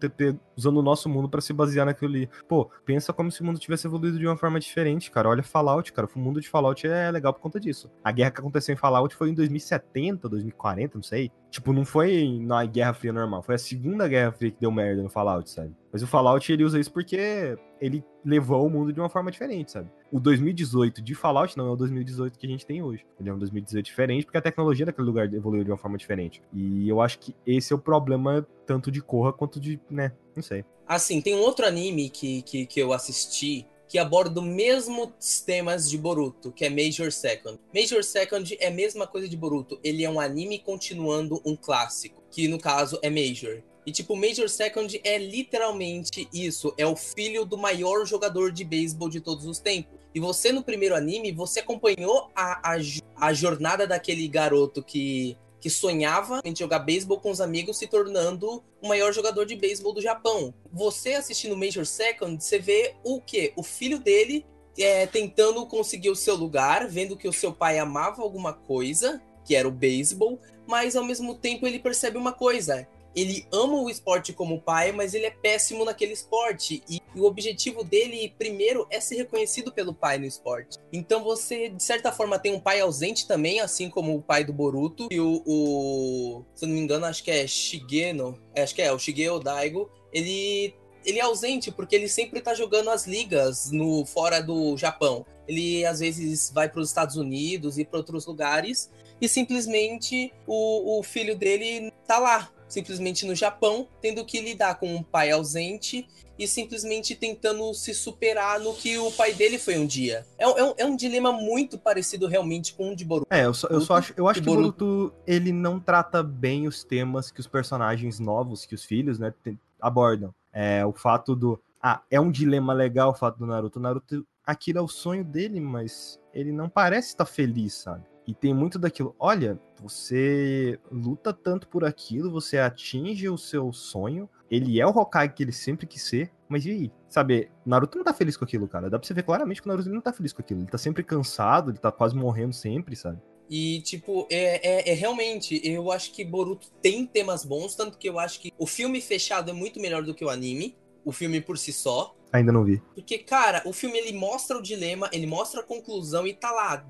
usando o nosso mundo para se basear naquilo ali. Pô, pensa como se o mundo tivesse evoluído de uma forma diferente, cara. Olha Fallout, cara. O mundo de Fallout é legal por conta disso. A guerra que aconteceu em Fallout foi em 2070, 2040, não sei. Tipo, não foi na Guerra Fria normal. Foi a Segunda Guerra Fria que deu merda no Fallout, sabe? Mas o Fallout, ele usa isso porque ele levou o mundo de uma forma diferente, sabe? O 2018 de Fallout não é o 2018 que a gente tem hoje. Ele é um 2018 diferente porque a tecnologia daquele lugar evoluiu de uma forma diferente. E eu acho que esse é o problema tanto de Korra quanto de, né, não sei. Assim, tem um outro anime que, que, que eu assisti que aborda os mesmos temas de Boruto, que é Major Second. Major Second é a mesma coisa de Boruto. Ele é um anime continuando um clássico, que no caso é Major. E tipo, Major Second é literalmente isso, é o filho do maior jogador de beisebol de todos os tempos. E você no primeiro anime, você acompanhou a, a, a jornada daquele garoto que que sonhava em jogar beisebol com os amigos, se tornando o maior jogador de beisebol do Japão. Você assistindo Major Second, você vê o quê? O filho dele é, tentando conseguir o seu lugar, vendo que o seu pai amava alguma coisa, que era o beisebol, mas ao mesmo tempo ele percebe uma coisa: ele ama o esporte como pai, mas ele é péssimo naquele esporte. E, o objetivo dele, primeiro, é ser reconhecido pelo pai no esporte. Então você, de certa forma, tem um pai ausente também, assim como o pai do Boruto. E o, o se eu não me engano, acho que é Shigeno. É, acho que é, o Shigeo Daigo. Ele ele é ausente porque ele sempre tá jogando as ligas no fora do Japão. Ele às vezes vai para os Estados Unidos e para outros lugares e simplesmente o, o filho dele tá lá simplesmente no Japão, tendo que lidar com um pai ausente e simplesmente tentando se superar no que o pai dele foi um dia. É, é, é um dilema muito parecido realmente com o de Boruto. É, eu só, eu só acho, eu acho que Boruto... Boruto ele não trata bem os temas que os personagens novos, que os filhos, né, abordam. É, o fato do. Ah, é um dilema legal o fato do Naruto. O Naruto, aquilo é o sonho dele, mas ele não parece estar feliz, sabe? E tem muito daquilo. Olha, você luta tanto por aquilo, você atinge o seu sonho. Ele é o Hokage que ele sempre quis ser. Mas e aí? Sabe, Naruto não tá feliz com aquilo, cara. Dá pra você ver claramente que o Naruto não tá feliz com aquilo. Ele tá sempre cansado, ele tá quase morrendo sempre, sabe? E, tipo, é, é, é, realmente, eu acho que Boruto tem temas bons, tanto que eu acho que o filme fechado é muito melhor do que o anime. O filme por si só. Ainda não vi. Porque, cara, o filme ele mostra o dilema, ele mostra a conclusão e tá lá.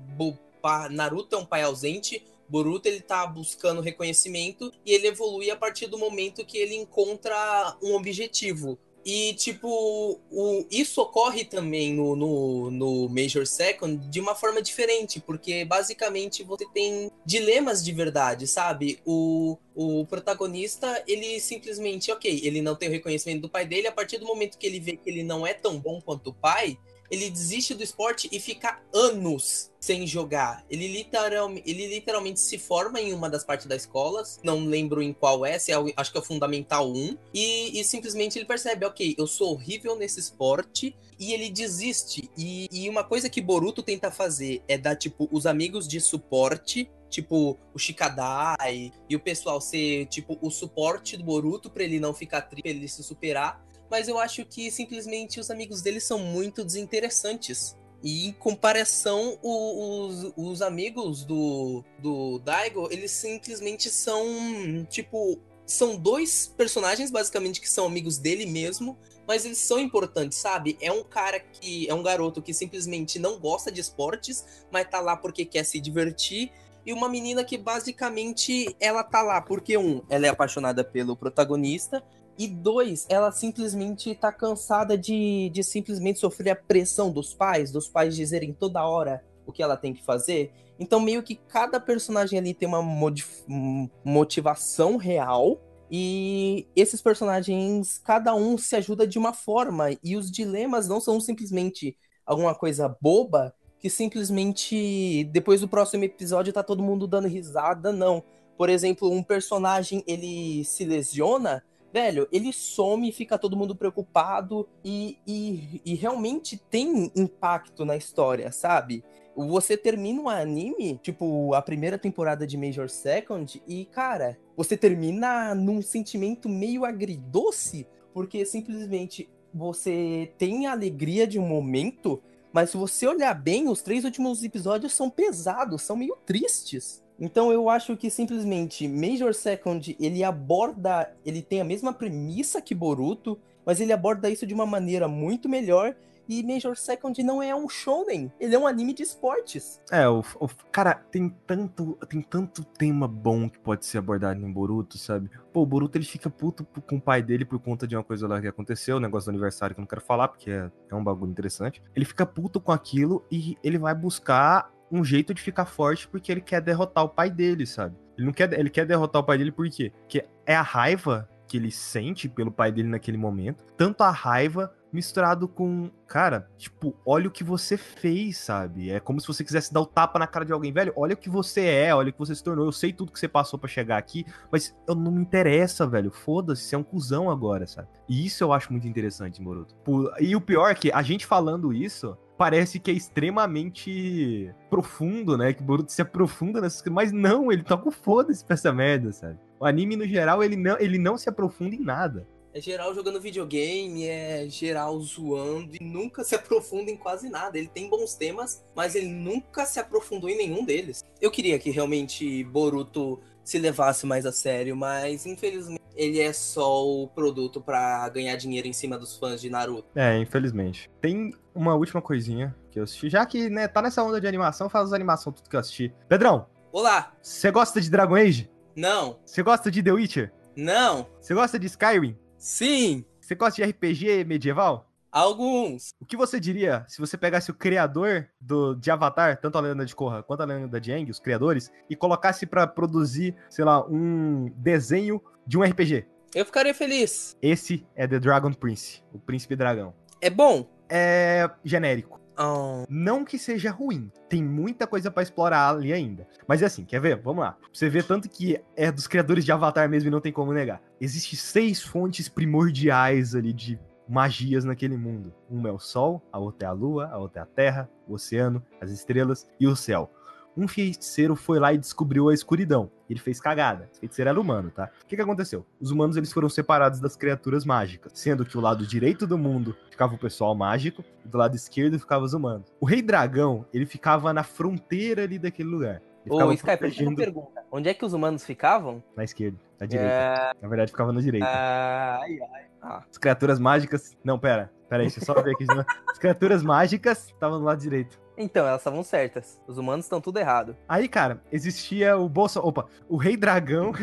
Naruto é um pai ausente, Boruto ele tá buscando reconhecimento e ele evolui a partir do momento que ele encontra um objetivo. E, tipo, o, isso ocorre também no, no, no, Major Second de uma forma diferente, porque basicamente você tem dilemas de verdade, sabe? O, o protagonista, ele simplesmente, ok, ele não tem o reconhecimento do pai dele, a partir do momento que ele vê que ele não é tão bom quanto o pai, ele desiste do esporte e fica anos sem jogar. Ele, literal, ele literalmente se forma em uma das partes das escolas, não lembro em qual é, se é acho que é o Fundamental 1, e, e, simplesmente ele percebe, ok, eu sou horrível nesse esporte, e ele desiste. E, e uma coisa que Boruto tenta fazer é dar, tipo, os amigos de suporte tipo, o Shikadai e o pessoal ser, tipo, o suporte do Boruto pra ele não ficar triste, ele se superar. Mas eu acho que simplesmente os amigos dele são muito desinteressantes. E em comparação, os, os amigos do, do Daigo, eles simplesmente são, tipo, são dois personagens, basicamente, que são amigos dele mesmo, mas eles são importantes, sabe? É um cara que. É um garoto que simplesmente não gosta de esportes, mas tá lá porque quer se divertir. E uma menina que basicamente ela tá lá porque, um, ela é apaixonada pelo protagonista. E dois, ela simplesmente tá cansada de, de simplesmente sofrer a pressão dos pais, dos pais dizerem toda hora o que ela tem que fazer. Então, meio que cada personagem ali tem uma hum, motivação real. E esses personagens, cada um se ajuda de uma forma. E os dilemas não são simplesmente alguma coisa boba que simplesmente depois do próximo episódio tá todo mundo dando risada, não. Por exemplo, um personagem ele se lesiona, velho, ele some, fica todo mundo preocupado e, e, e realmente tem impacto na história, sabe? Você termina um anime, tipo, a primeira temporada de Major Second, e, cara, você termina num sentimento meio agridoce, porque simplesmente você tem a alegria de um momento, mas se você olhar bem, os três últimos episódios são pesados, são meio tristes. Então eu acho que simplesmente Major Second, ele aborda, ele tem a mesma premissa que Boruto, mas ele aborda isso de uma maneira muito melhor. E Major Second não é um shonen, ele é um anime de esportes. É, o, o- cara, tem tanto, tem tanto tema bom que pode ser abordado em Boruto, sabe? Pô, o Boruto ele fica puto com o pai dele por conta de uma coisa lá que aconteceu, o negócio do aniversário que eu não quero falar, porque é, é um bagulho interessante. Ele fica puto com aquilo e ele vai buscar um jeito de ficar forte porque ele quer derrotar o pai dele, sabe? Ele não quer, ele quer derrotar o pai dele por quê? Porque é a raiva que ele sente pelo pai dele naquele momento, tanto a raiva misturado com, cara, tipo, olha o que você fez, sabe? É como se você quisesse dar o tapa na cara de alguém, velho. Olha o que você é, olha o que você se tornou. Eu sei tudo que você passou pra chegar aqui, mas eu não me interessa, velho. Foda-se, você é um cuzão agora, sabe? E isso eu acho muito interessante. Por- E o pior é que a gente falando isso parece que é extremamente profundo, né? Que Boruto se aprofunda nessas coisas, mas não, ele toca o foda-se pra essa merda, sabe? O anime, no geral, ele não, ele não se aprofunda em nada. É geral jogando videogame, é geral zoando e nunca se aprofunda em quase nada. Ele tem bons temas, mas ele nunca se aprofundou em nenhum deles. Eu queria que realmente Boruto se levasse mais a sério, mas infelizmente ele é só o produto pra ganhar dinheiro em cima dos fãs de Naruto. É, infelizmente. Tem uma última coisinha que eu assisti. Já que, né, tá nessa onda de animação, faz as animação tudo que eu assisti. Pedrão, Olá! você gosta de Dragon Age? Não! Você gosta de The Witcher? Não! Você gosta de Skyrim? Sim! Você gosta de RPG medieval? Alguns! O que você diria se você pegasse o criador do, de Avatar, tanto a Lenda de Korra quanto a Lenda de Aang, os criadores, e colocasse pra produzir, sei lá, um desenho de um RPG? Eu ficaria feliz. Esse é The Dragon Prince, o Príncipe Dragão. É bom? É genérico. Ah, Não que seja ruim, tem muita coisa pra explorar ali ainda. Mas é assim, quer ver? Vamos lá. Você vê tanto que é dos criadores de Avatar mesmo e não tem como negar. Existem seis fontes primordiais ali de magias naquele mundo. Uma é o Sol, a outra é a Lua, a outra é a Terra, o Oceano, as estrelas e o céu. Um feiticeiro foi lá e descobriu a escuridão. Ele fez cagada. Esse feiticeiro era humano, tá? O que, que aconteceu? Os humanos eles foram separados das criaturas mágicas, sendo que o lado direito do mundo ficava o pessoal mágico e do lado esquerdo ficava os humanos. O rei dragão, ele ficava na fronteira ali daquele lugar. Ô, Skype, protegendo uma pergunta. Onde é que os humanos ficavam? na esquerda, na direita. É... Na verdade, ficava na direita. Ai, ai. Ah, As criaturas mágicas. Não, pera. Pera aí, deixa eu só ver aqui. As criaturas mágicas estavam do lado direito. Então, elas estavam certas. Os humanos estão tudo errado. Aí, cara, existia o Bolsa. Opa, o Rei Dragão. (laughs)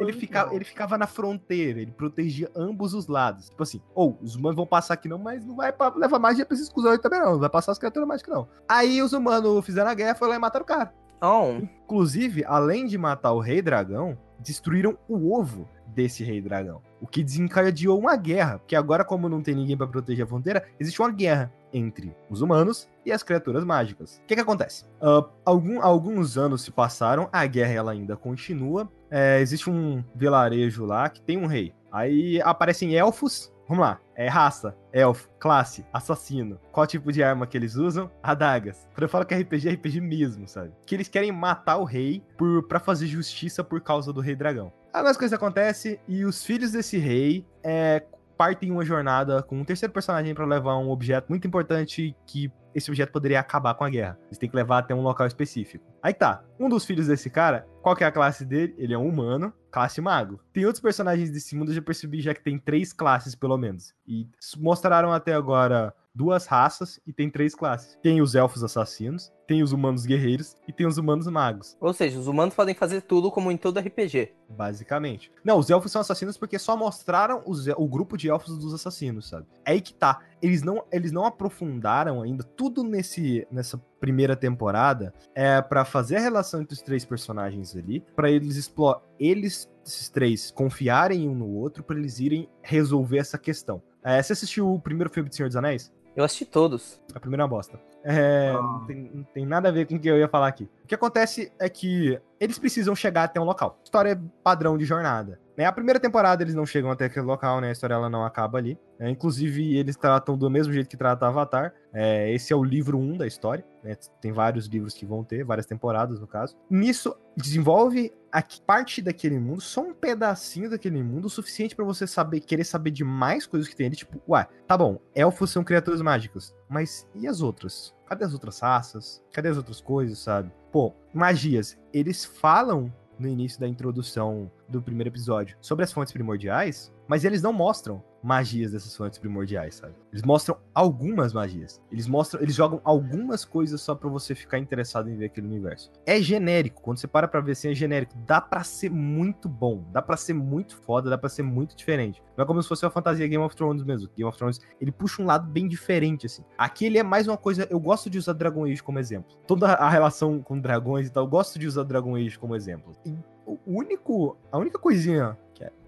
ele, ficava, ele ficava na fronteira, ele protegia ambos os lados. Tipo assim, ou os humanos vão passar aqui não, mas não vai pra, levar magia pra esses cuzões também não. Não vai passar as criaturas mágicas não. Aí os humanos fizeram a guerra, foram lá e mataram o cara. Oh, Inclusive, além de matar o Rei Dragão, destruíram o ovo desse Rei Dragão. O que desencadeou uma guerra. Porque agora, como não tem ninguém pra proteger a fronteira, existe uma guerra entre os humanos e as criaturas mágicas. O que, que acontece? Ah, algum- alguns anos se passaram, a guerra ela ainda continua. É, existe um vilarejo lá que tem um rei. Aí aparecem elfos Vamos lá. É raça, elfo, classe, assassino. Qual tipo de arma que eles usam? Adagas. Quando eu falo que é RPG, é RPG mesmo, sabe? Que eles querem matar o rei por, pra fazer justiça por causa do rei dragão. Algumas coisas acontecem e os filhos desse rei é, partem uma jornada com um terceiro personagem para levar um objeto muito importante que esse objeto poderia acabar com a guerra. Eles têm que levar até um local específico. Aí tá, um dos filhos desse cara, qual que é a classe dele? Ele é um humano, classe mago. Tem outros personagens desse mundo, eu já percebi já que tem três classes, pelo menos. E mostraram até agora duas raças e tem três classes. Tem os elfos assassinos, tem os humanos guerreiros e tem os humanos magos. Ou seja, os humanos podem fazer tudo como em todo RPG. Basicamente. Não, os elfos são assassinos porque só mostraram os, o grupo de elfos dos assassinos, sabe? É aí que tá. Eles não, eles não aprofundaram ainda tudo nesse, nessa primeira temporada é para fazer a relação entre os três personagens ali, para eles explorar eles esses três confiarem um no outro para eles irem resolver essa questão. É, você assistiu o primeiro filme de Senhor dos Anéis? Eu assisti todos. A primeira é bosta. É, Ah. não, tem, não tem nada a ver com o que eu ia falar aqui. O que acontece é que eles precisam chegar até um local. História é padrão de jornada. Né? A primeira temporada eles não chegam até aquele local, né? A história ela não acaba ali. É, inclusive, eles tratam do mesmo jeito que trata Avatar. É, esse é o livro 1 da história. né? Tem vários livros que vão ter, várias temporadas no caso. Nisso, desenvolve a parte daquele mundo, só um pedacinho daquele mundo, o suficiente pra você saber, querer saber de mais coisas que tem ali. Tipo, ué, tá bom, elfos são criaturas mágicas, mas e as outras? Cadê as outras raças? Cadê as outras coisas, sabe? Pô, magias. Eles falam no início da introdução do primeiro episódio sobre as fontes primordiais, mas eles não mostram magias dessas fontes primordiais, sabe? Eles mostram algumas magias. Eles mostram, eles jogam algumas coisas só pra você ficar interessado em ver aquele universo. É genérico, quando você para pra ver assim, é genérico. Dá pra ser muito bom, dá pra ser muito foda, dá pra ser muito diferente. Não é como se fosse uma fantasia Game of Thrones mesmo. Game of Thrones, ele puxa um lado bem diferente, assim. Aqui ele é mais uma coisa, eu gosto de usar Dragon Age como exemplo. Toda a relação com dragões e tal, eu gosto de usar Dragon Age como exemplo. E o único, a única coisinha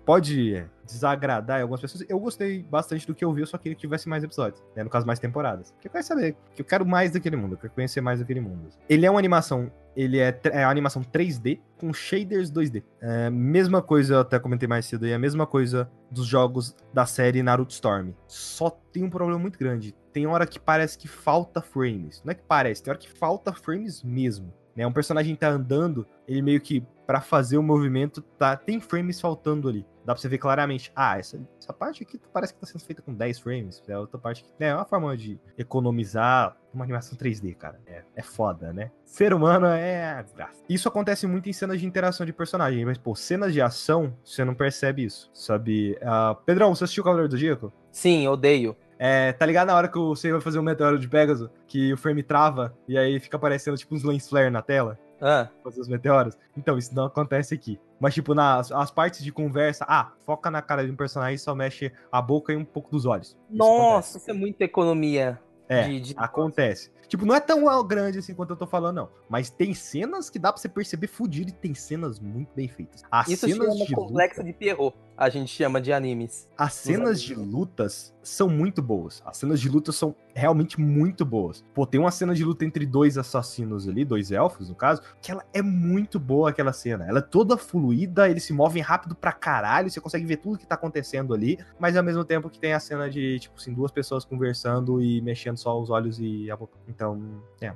pode desagradar algumas pessoas, eu gostei bastante do que eu vi, eu só queria que tivesse mais episódios, né? No caso, mais temporadas. Porque eu quero saber, que eu quero mais daquele mundo, eu quero conhecer mais daquele mundo. Ele é uma animação, ele é, é uma animação 3D com shaders 2D. É, mesma coisa, eu até comentei mais cedo aí, é a mesma coisa dos jogos da série Naruto Storm. Só tem um problema muito grande. Tem hora que parece que falta frames. Não é que parece, tem hora que falta frames mesmo. Né? Um personagem tá andando, ele meio que, pra fazer o movimento, tá, tem frames faltando ali. Dá pra você ver claramente, ah, essa, essa parte aqui parece que tá sendo feita com 10 frames. É outra parte né, é uma forma de economizar uma animação 3D, cara. É, é foda, né? Ser humano é a desgraça. Isso acontece muito em cenas de interação de personagem, mas, pô, cenas de ação, você não percebe isso, sabe? Ah, Pedrão, você assistiu o Cavaleiro do Zodíaco? Sim, odeio. É, tá ligado na hora que você vai fazer um meteoro de Pegasus, que o frame trava e aí fica aparecendo tipo uns lens flare na tela, Ah, fazer os meteoros? Então, isso não acontece aqui. Mas, tipo, nas as partes de conversa, ah, foca na cara de um personagem e só mexe a boca e um pouco dos olhos. Isso nossa, isso é muita economia. É, de, de- Acontece. Tipo, não é tão grande assim quanto eu tô falando, não. Mas tem cenas que dá pra você perceber fudido e tem cenas muito bem feitas. As Isso cenas chama de complexo luta, de Pierrot. A gente chama de animes. as cenas de lutas são muito boas. As cenas de luta são realmente muito boas. Pô, tem uma cena de luta entre dois assassinos ali, dois elfos, no caso, que ela é muito boa, aquela cena. Ela é toda fluida, eles se movem rápido pra caralho, você consegue ver tudo que tá acontecendo ali, mas ao mesmo tempo que tem a cena de, tipo assim, duas pessoas conversando e mexendo só os olhos e a boca. Então, é.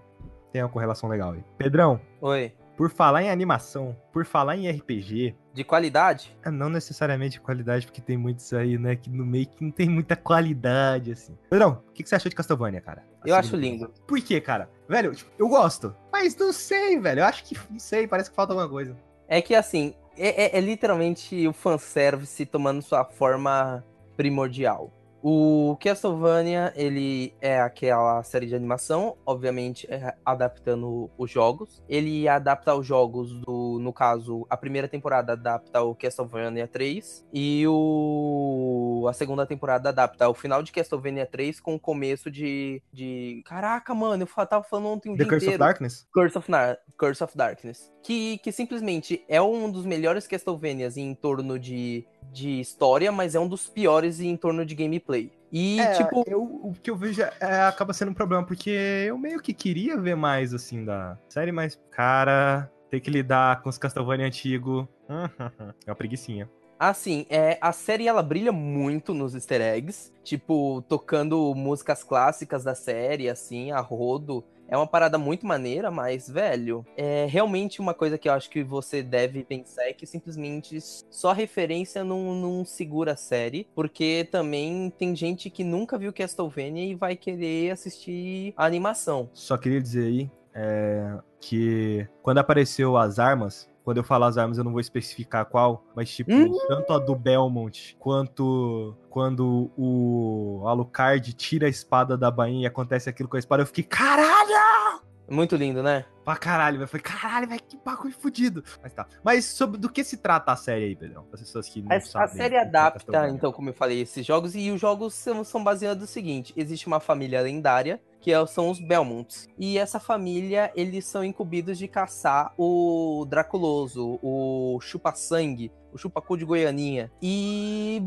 Tem uma correlação legal aí. Pedrão, Oi. Por falar em animação, por falar em RPG, De qualidade? é, não necessariamente de qualidade, porque tem muitos aí, né, que no meio que não tem muita qualidade, assim. Pedrão, o que, que você achou de Castlevania, cara? A Eu acho lindo. temporada. Por quê, cara? Velho, tipo, eu gosto, mas não sei, velho. Eu acho que, não sei, parece que falta alguma coisa. É que assim, é, é- é literalmente o fanservice tomando sua forma primordial. O Castlevania, ele é aquela série de animação, obviamente é adaptando os jogos. Ele adapta os jogos do, no caso, a primeira temporada adapta o Castlevania 3 e o a segunda temporada adapta o final de Castlevania 3 com o começo de de Caraca, mano, eu tava falando ontem o The dia Curse inteiro. of Darkness? Curse of, Nar- Curse of Darkness. Que, que simplesmente é um dos melhores Castlevanias em torno de, de história, mas é um dos piores em torno de gameplay. E, É, tipo, eu, o que eu vejo é, acaba sendo um problema, porque eu meio que queria ver mais, assim, da série, mas, cara, ter que lidar com os Castlevania antigo (laughs) é uma preguicinha. Assim, é, a série ela brilha muito nos easter eggs, tipo, tocando músicas clássicas da série, assim, a rodo. É uma parada muito maneira, mas, velho, é realmente uma coisa que eu acho que você deve pensar é que simplesmente só referência não, não segura a série, porque também tem gente que nunca viu Castlevania e vai querer assistir a animação. Só queria dizer aí é, que quando apareceu as armas, quando eu falar as armas, eu não vou especificar qual, mas tipo, Hum. tanto a do Belmont quanto quando o Alucard tira a espada da bainha e acontece aquilo com a espada, eu fiquei, caralho! Muito lindo, né? Pra caralho, velho. Foi caralho, velho, que bagulho fudido. Mas tá. Mas sobre do que se trata a série aí, Pedrão? As pessoas que não A, a sabem. série o que é adapta, então, como eu falei, esses jogos, e os jogos são, são baseados no seguinte: existe uma família lendária, que é- são os Belmonts. E essa família, eles são incumbidos de caçar o Draculoso, o Chupa-Sangue, o Chupacu de Goianinha. E.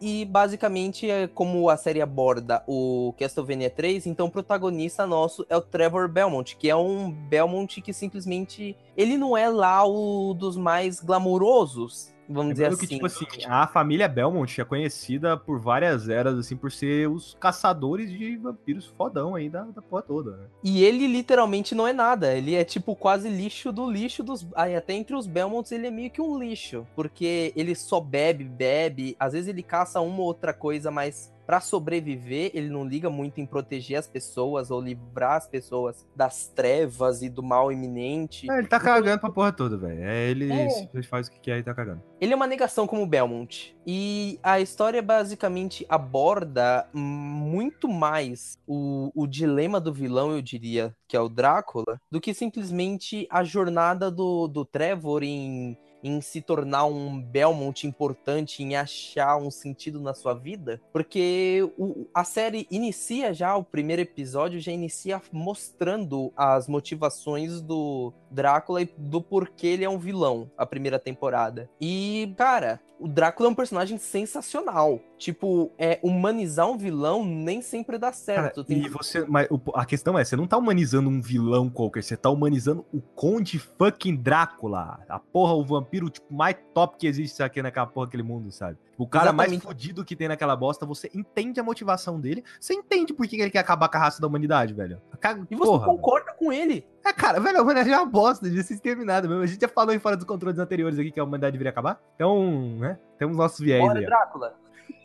E basicamente, é como a série aborda o Castlevania 3, então o protagonista nosso é o Trevor Belmont, que é um Belmont que simplesmente. Ele não é lá o dos mais glamurosos, vamos dizer assim. que, tipo assim, a família Belmont é conhecida por várias eras, assim, por ser os caçadores de vampiros fodão aí da, da porra toda, né? E ele literalmente não é nada. Ele é tipo quase lixo do lixo dos. Aí até entre os Belmonts ele é meio que um lixo. Porque ele só bebe, bebe. Às vezes ele caça uma ou outra coisa, mas pra sobreviver, ele não liga muito em proteger as pessoas ou livrar as pessoas das trevas e do mal iminente. É, ele tá cagando pra porra toda, velho. É, ele É. simplesmente faz o que quer e tá cagando. Ele é uma negação como Belmont. E a história basicamente aborda muito mais o, o dilema do vilão, eu diria, que é o Drácula, do que simplesmente a jornada do, do Trevor em, em se tornar um Belmont importante, em achar um sentido na sua vida. Porque o- a série inicia já, o primeiro episódio já inicia mostrando as motivações do Drácula e do porquê ele é um vilão, a primeira temporada. E, cara, o Drácula é um personagem sensacional. Tipo, é, humanizar um vilão nem sempre dá certo. Cara, Tem- e você. Mas a questão é, você não tá humanizando um vilão qualquer, você tá humanizando o Conde fucking Drácula. A porra, o vampiro tipo, mais top que existe aqui naquela porra, aquele mundo, sabe? O cara mais Exatamente. fodido que tem naquela bosta, você entende a motivação dele, você entende por que ele quer acabar com a raça da humanidade, velho. E você porra, concorda com ele. É, cara, velho, a humanidade é uma bosta, devia ser exterminada mesmo. A gente já falou em fora dos controles anteriores aqui que a humanidade deveria acabar. Então, né, temos nossos viés Bora, aí. ó.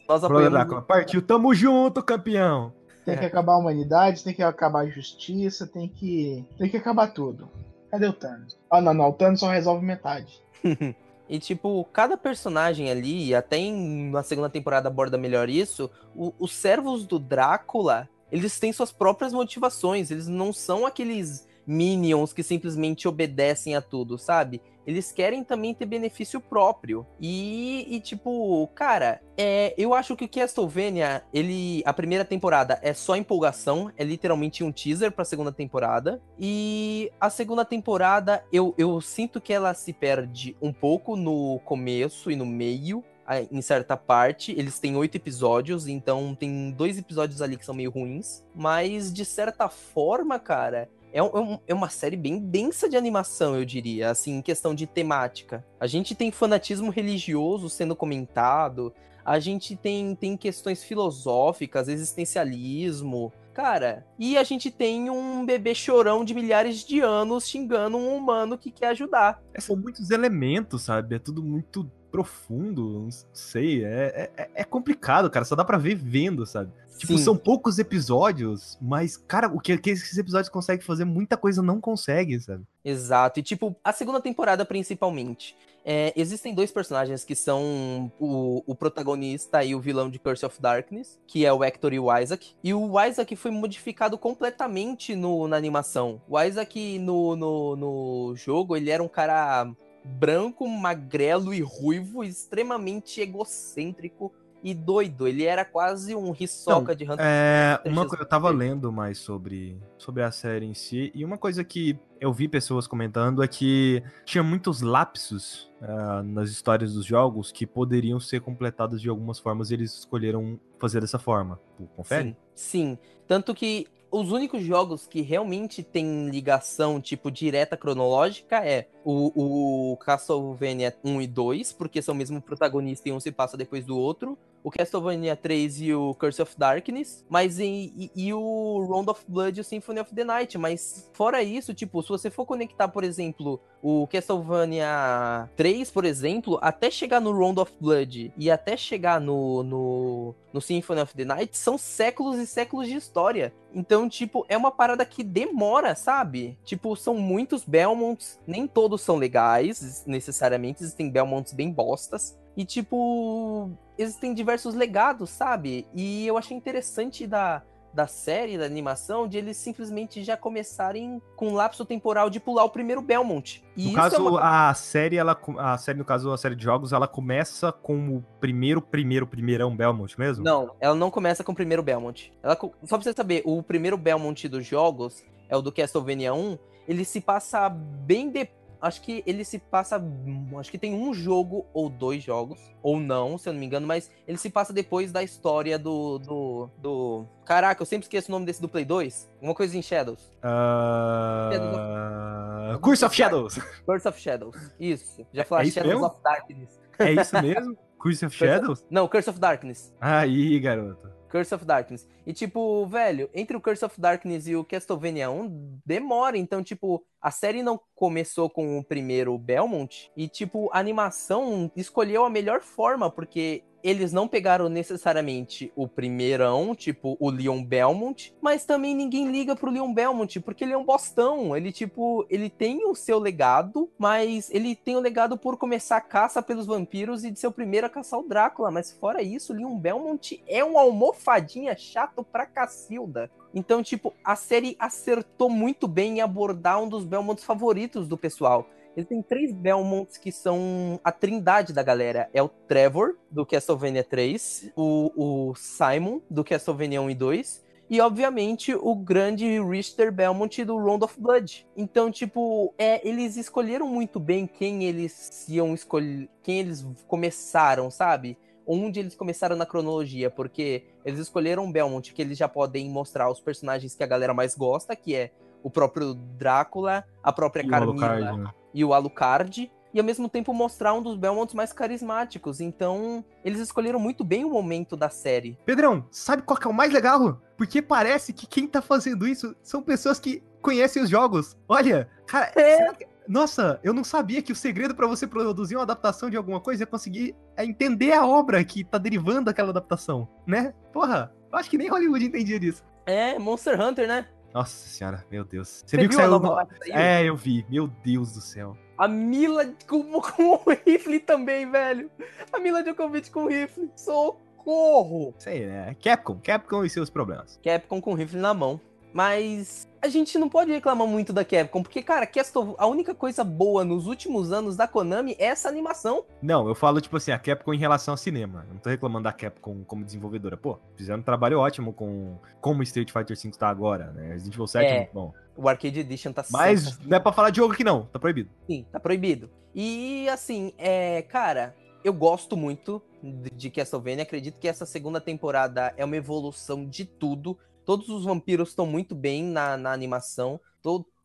Nós apoiamos. Drácula. Partiu, tamo junto, campeão. Tem É. que acabar a humanidade, tem que acabar a justiça, tem que. Tem que acabar tudo. Cadê o Thanos? Ah, não, não. O Thanos só resolve metade. (laughs) E, tipo, cada personagem ali, até em, na segunda temporada aborda melhor isso, o- os servos do Drácula, eles têm suas próprias motivações, eles não são aqueles minions que simplesmente obedecem a tudo, sabe? Eles querem também ter benefício próprio. E, e, tipo, cara, é, eu acho que o Castlevania, ele. A primeira temporada é só empolgação, é literalmente um teaser pra segunda temporada. E a segunda temporada, eu, eu sinto que ela se perde um pouco no começo e no meio. Em certa parte, eles têm oito episódios, então tem dois episódios ali que são meio ruins. Mas de certa forma, cara, é, é um- é uma série bem densa de animação, eu diria, assim, em questão de temática. A gente tem fanatismo religioso sendo comentado, a gente tem, tem questões filosóficas, existencialismo. Cara, e a gente tem um bebê chorão de milhares de anos xingando um humano que quer ajudar. É, são muitos elementos, sabe? É tudo muito profundo, não sei. É, é, é complicado, cara. Só dá pra ver vendo, sabe? Tipo, Sim. são poucos episódios, mas, cara, o que, que esses episódios conseguem fazer, muita coisa não consegue, sabe? Exato. E, tipo, a segunda temporada, principalmente. é, existem dois personagens que são o, o protagonista e o vilão de Curse of Darkness, que é o Hector e o Isaac. E o Isaac foi modificado completamente no, na animação. O Isaac no, no, no jogo, ele era um cara branco, magrelo e ruivo, extremamente egocêntrico e doido. Ele era quase um Hisoka de Hunter É, Deixa uma coisa, eu tava lendo mais sobre, sobre a série em si, e uma coisa que eu vi pessoas comentando é que tinha muitos lapsos ah, nas histórias dos jogos que poderiam ser completados de algumas formas e eles escolheram fazer dessa forma. Confere? Sim, sim. Tanto que os únicos jogos que realmente tem ligação, tipo, direta cronológica é o, o Castlevania 1 e 2, porque são o mesmo protagonista e um se passa depois do outro o Castlevania 3 e o Curse of Darkness, mas em, e, e, o Round of Blood e o Symphony of the Night. Mas fora isso, tipo, se você for conectar, por exemplo, o Castlevania 3, por exemplo, até chegar no Round of Blood e até chegar no, no, no Symphony of the Night, são séculos e séculos de história. Então, tipo, é uma parada que demora, sabe? Tipo, são muitos Belmonts, nem todos são legais, necessariamente, existem Belmonts bem bostas. E, tipo, existem diversos legados, sabe? E eu achei interessante da, da série, da animação, de eles simplesmente já começarem com um lapso temporal de pular o primeiro Belmont. E no caso, é uma... a série, ela, a série, no caso, a série de jogos, ela começa com o primeiro, primeiro, primeirão Belmont mesmo? Não, ela não começa com o primeiro Belmont. Ela, só pra você saber, o primeiro Belmont dos jogos é o do Castlevania 1, ele se passa bem depois acho que ele se passa. Acho que tem um jogo ou dois jogos, ou não, se eu não me engano, mas ele se passa depois da história do. do, do... Caraca, eu sempre esqueço o nome desse do Play 2. Uma coisa em Shadows. Uh... Curse of Shadows. Curse of Shadows. Isso. Já falei é Shadows mesmo? of Darkness. É isso mesmo? Curse of Shadows? Não, Curse of Darkness. Aí, garoto. Curse of Darkness. E, tipo, velho, entre o Curse of Darkness e o Castlevania 1, demora. Então, tipo, a série não começou com o primeiro Belmont. E, tipo, a animação escolheu a melhor forma, porque eles não pegaram necessariamente o primeirão, tipo o Leon Belmont, mas também ninguém liga pro Leon Belmont, porque ele é um bostão. Ele, tipo, ele tem o seu legado, mas ele tem o legado por começar a caça pelos vampiros e de ser o primeiro a caçar o Drácula. Mas fora isso, Leon Belmont é um almofadinha chato pra Cacilda. Então, tipo, a série acertou muito bem em abordar um dos Belmonts favoritos do pessoal. Ele tem três Belmonts que são a trindade da galera. É o Trevor, do Castlevania 3, o, o Simon, do Castlevania 1 e 2, e obviamente o grande Richter Belmont do Round of Blood. Então, tipo, é, eles escolheram muito bem quem eles iam escolher, quem eles começaram, sabe? Onde eles começaram na cronologia, porque eles escolheram Belmont, que eles já podem mostrar os personagens que a galera mais gosta, que é o próprio Drácula, a própria E Alucard, né? E o Alucard, e ao mesmo tempo mostrar um dos Belmonts mais carismáticos. Então, eles escolheram muito bem o momento da série. Pedrão, sabe qual que é o mais legal? Porque parece que quem tá fazendo isso são pessoas que conhecem os jogos. Olha, cara, É. que- nossa, eu não sabia que o segredo pra você produzir uma adaptação de alguma coisa é conseguir é entender a obra que tá derivando daquela adaptação, né? Porra, eu acho que nem Hollywood entendia disso. É, Monster Hunter, né? Nossa senhora, meu Deus. Você, Você viu que viu a saiu? nova que? É, eu vi. Meu Deus do céu. A Mila com, (laughs) com o rifle também, velho. A Mila Djokovic com rifle. Socorro! Isso aí, né? Capcom, Capcom e seus problemas. Capcom com rifle na mão. Mas a gente não pode reclamar muito da Capcom, porque, cara, Castle... a única coisa boa nos últimos anos da Konami é essa animação. Não, eu falo, tipo assim, a Capcom em relação ao cinema. Eu não tô reclamando da Capcom como desenvolvedora. Pô, fizeram um trabalho ótimo com como Street Fighter V tá agora, né? Resident Evil 7 é É. muito bom. O Arcade Edition tá Mas sempre- não é pra falar de jogo aqui não, tá proibido. Sim, tá proibido. E assim, é, cara, eu gosto muito de de Castlevania. Acredito que essa segunda temporada é uma evolução de tudo. Todos os vampiros estão muito bem na, na animação.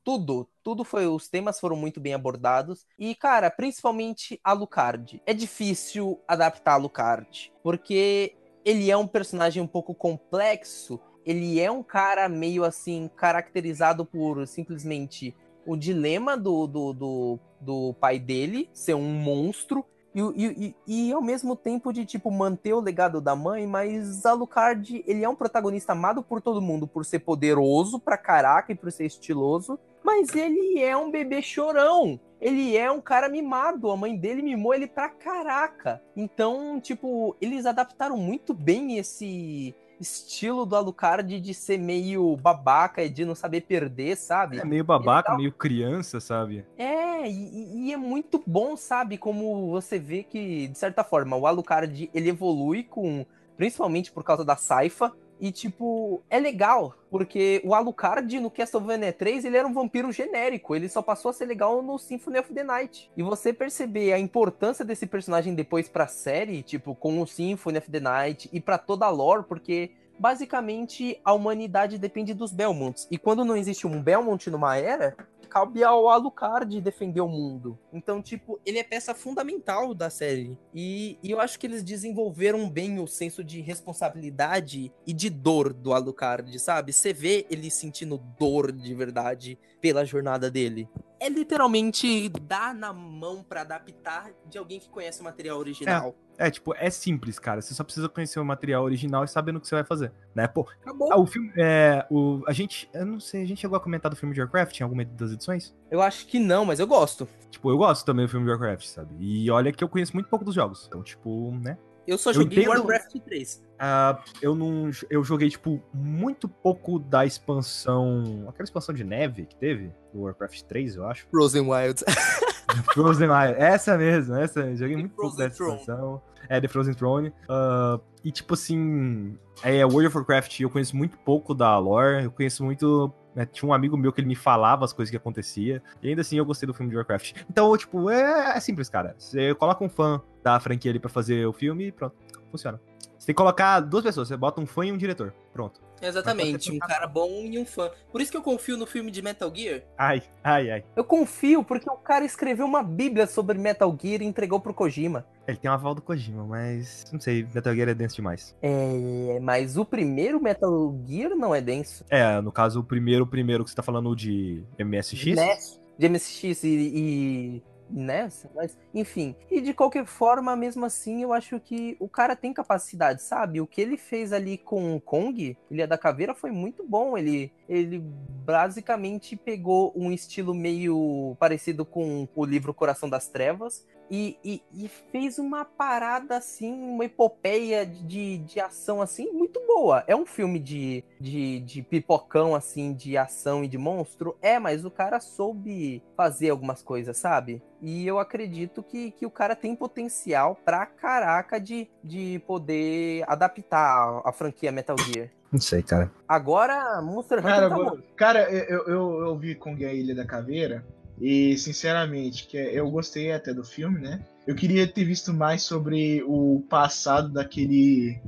Tudo, tudo foi. Os temas foram muito bem abordados. E, cara, principalmente a Lucard. É difícil adaptar a Lucard. Porque ele é um personagem um pouco complexo. Ele é um cara meio assim, caracterizado por simplesmente o dilema do, do, do, do pai dele ser um monstro. E, e, e, e ao mesmo tempo de, tipo, manter o legado da mãe, mas Alucard, ele é um protagonista amado por todo mundo por ser poderoso pra caraca e por ser estiloso, mas ele é um bebê chorão. Ele é um cara mimado, a mãe dele mimou ele pra caraca. Então, tipo, eles adaptaram muito bem esse estilo do Alucard de ser meio babaca e de não saber perder, sabe? É meio babaca, meio criança, sabe? É, e, e é muito bom, sabe? Como você vê que, de certa forma, o Alucard ele evolui com. Principalmente por causa da Saifa. E, tipo, é legal, porque o Alucard no Castlevania 3 ele era um vampiro genérico, ele só passou a ser legal no Symphony of the Night. E você perceber a importância desse personagem depois pra série, tipo, com o Symphony of the Night e pra toda a lore, porque basicamente a humanidade depende dos Belmonts. E quando não existe um Belmont numa era, cabe ao Alucard defender o mundo. Então, tipo, ele é peça fundamental da série. E, e, eu acho que eles desenvolveram bem o senso de responsabilidade e de dor do Alucard, sabe? Você vê ele sentindo dor de verdade pela jornada dele. É literalmente dar na mão para adaptar de alguém que conhece o material original. É. É, tipo, é simples, cara. Você só precisa conhecer o material original e saber no que você vai fazer, né? Pô, Acabou. ah, o filme, é, o, a gente, eu não sei, a gente chegou a comentar do filme de Warcraft em alguma das edições? Eu acho que não, mas eu gosto. Tipo, eu gosto também do filme de Warcraft, sabe? E olha que eu conheço muito pouco dos jogos. Então, tipo, né? Eu só joguei entendo- Warcraft 3. Ah, eu não. Eu joguei, tipo, muito pouco da expansão. Aquela expansão de neve que teve, do Warcraft 3, eu acho. Frozen Wilds. (laughs) Frozen Island. Essa mesmo, essa. mesmo. Joguei The muito pouco Frozen dessa Throne. expansão. É, The Frozen Throne. Ah, e tipo assim. É, World of Warcraft, eu conheço muito pouco da lore. Eu conheço muito. né, tinha um amigo meu que ele me falava as coisas que acontecia. E ainda assim eu gostei do filme de Warcraft. Então, tipo, é, é simples, cara. Você coloca um fã da franquia ali pra fazer o filme e pronto. Funciona. Você tem que colocar duas pessoas. Você bota um fã e um diretor. Pronto. Exatamente, um cara bom e um fã. Por isso que eu confio no filme de Metal Gear. Ai, ai, ai. Eu confio porque o cara escreveu uma bíblia sobre Metal Gear e entregou pro Kojima. Ele tem uma aval do Kojima, mas. Não sei, Metal Gear é denso demais. É, mas o primeiro Metal Gear não é denso. É, no caso, o primeiro, o primeiro que você tá falando de MSX. NES, de MSX e, e NES, mas enfim. E de qualquer forma, mesmo assim, eu acho que o cara tem capacidade, sabe? O que ele fez ali com o Kong, Ilha da Caveira, foi muito bom. Ele, ele basicamente pegou um estilo meio parecido com o livro Coração das Trevas. E, e- e fez uma parada assim, uma epopeia de, de ação assim, muito boa. É um filme de, de, de pipocão, assim, de ação e de monstro? É, mas o cara soube fazer algumas coisas, sabe? E eu acredito que, que o cara tem potencial pra caraca de, de poder adaptar a, a franquia Metal Gear. Não sei, cara. Agora, Monster Hunter Cara, tá eu- bom. cara eu, eu, eu vi Kong e a Ilha da Caveira e, sinceramente, que eu gostei até do filme, né? Eu queria ter visto mais sobre o passado daquele,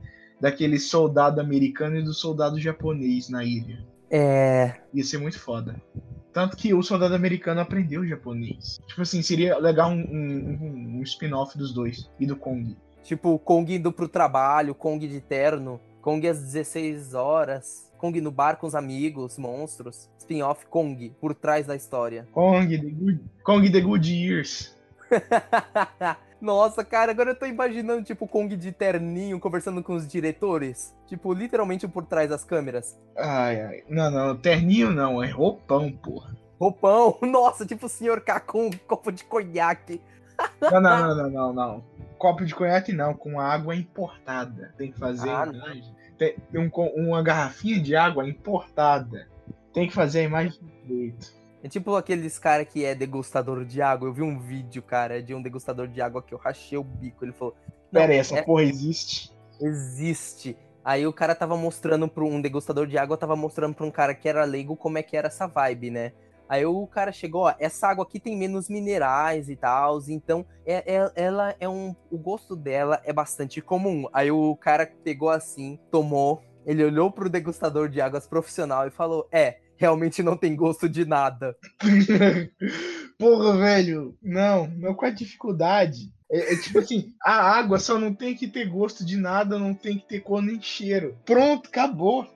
daquele soldado americano e do soldado japonês na ilha. É. Ia ser muito foda. Tanto que o soldado americano aprendeu japonês. Tipo assim, seria legal um, um, um- um spin-off dos dois e do Kong. Tipo, Kong indo pro trabalho, Kong de terno, Kong às 16 horas, Kong no bar com os amigos, monstros. Spin-off Kong, por trás da história. Kong, The Good, Kong The Good Years. (laughs) Nossa, cara, agora eu tô imaginando, tipo, Kong de terninho conversando com os diretores. Tipo, literalmente por trás das câmeras. Ai, ai. Não, não, terninho não, é roupão, porra. Roupão, (laughs) nossa, tipo o senhor K com um copo de conhaque. Não, não, não, não, não, não. Copo de conhaque não, com água importada. Tem que fazer Ah. Tem um, uma garrafinha de água importada. Tem que fazer a imagem perfeita. É tipo aqueles cara que é degustador de água. Eu vi um vídeo, cara, de um degustador de água que eu rachei o bico. Ele falou: "Não, Pera aí, essa é- porra existe? existe. Aí o cara tava mostrando para um degustador de água, tava mostrando pra um cara que era leigo como é que era essa vibe, né? Aí o cara chegou, ó, essa água aqui tem menos minerais e tal, então é, é- ela é um, o gosto dela é bastante comum. Aí o cara pegou assim, tomou, ele olhou pro degustador de águas profissional e falou, é, realmente não tem gosto de nada. (laughs) Porra, velho. Não, não com a dificuldade. É, é tipo assim, a água só não tem que ter gosto de nada, não tem que ter cor nem cheiro. Pronto, acabou.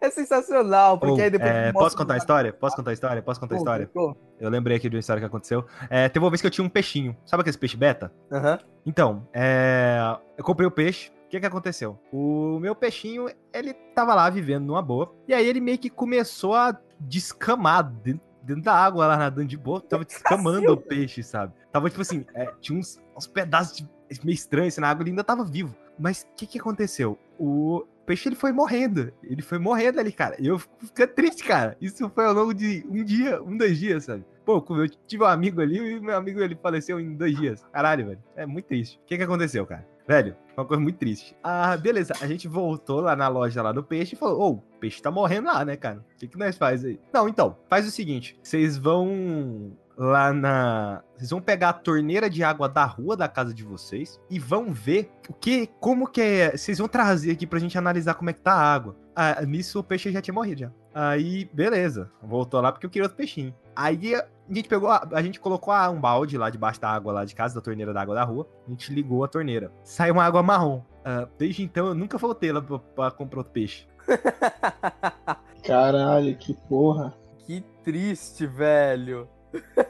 É sensacional, porque Ou, aí depois é, posso contar a história? Posso contar a história? Posso contar a história? Pô, Eu lembrei aqui de uma história que aconteceu. É, teve uma vez que eu tinha um peixinho. Sabe aquele peixe beta? Aham. Então, é, eu comprei o peixe. O que que aconteceu? O meu peixinho, ele tava lá vivendo numa boa. E aí ele meio que começou a descamar dentro, dentro da água lá nadando de boa. Tava descamando o peixe, sabe? Tava tipo assim, é, tinha uns, uns pedaços de, meio estranhos assim, na água, ele ainda tava vivo. Mas o que que aconteceu? O peixe ele foi morrendo. Ele foi morrendo ali, cara. E eu ficando triste, cara. Isso foi ao longo de um dia, um, dois dias, sabe? Pô, eu tive um amigo ali e meu amigo ele faleceu em dois dias. Caralho, velho. É muito triste. O que que aconteceu, cara? Velho, uma coisa muito triste. Ah, beleza. A gente voltou lá na loja lá do peixe e falou: Ô, o peixe tá morrendo lá, né, cara? O que, que nós faz aí? Não, então, faz o seguinte: vocês vão lá na. Vocês vão pegar a torneira de água da rua da casa de vocês e vão ver o que, como que é. Vocês vão trazer aqui pra gente analisar como é que tá a água. Ah, nisso o peixe já tinha morrido já. Aí, beleza. Voltou lá porque eu queria outro peixinho. Aí a gente pegou, a, a gente colocou a, um balde lá debaixo da água lá de casa, da torneira da água da rua. A gente ligou a torneira. Saiu uma água marrom. Ah, desde então eu nunca voltei lá pra, pra comprar outro peixe. (laughs) Caralho, que porra. Que triste, velho. (laughs)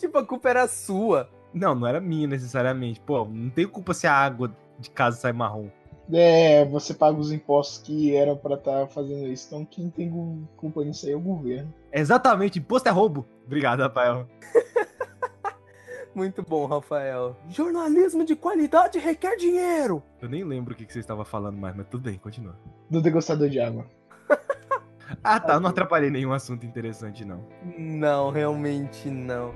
tipo, a culpa era sua. Não, não era minha necessariamente. Pô, não tenho culpa se a água de casa sai marrom. É, você paga os impostos que eram pra estar fazendo isso. Então quem tem culpa nisso aí é o governo. Exatamente, imposto é roubo. Obrigado, Rafael. (laughs) Muito bom, Rafael. Jornalismo de qualidade requer dinheiro. Eu nem lembro o que, que você estava falando mais, mas tudo bem, continua. Do degustador de água. (laughs) Ah, tá, não atrapalhei nenhum assunto interessante, não. Não, realmente não.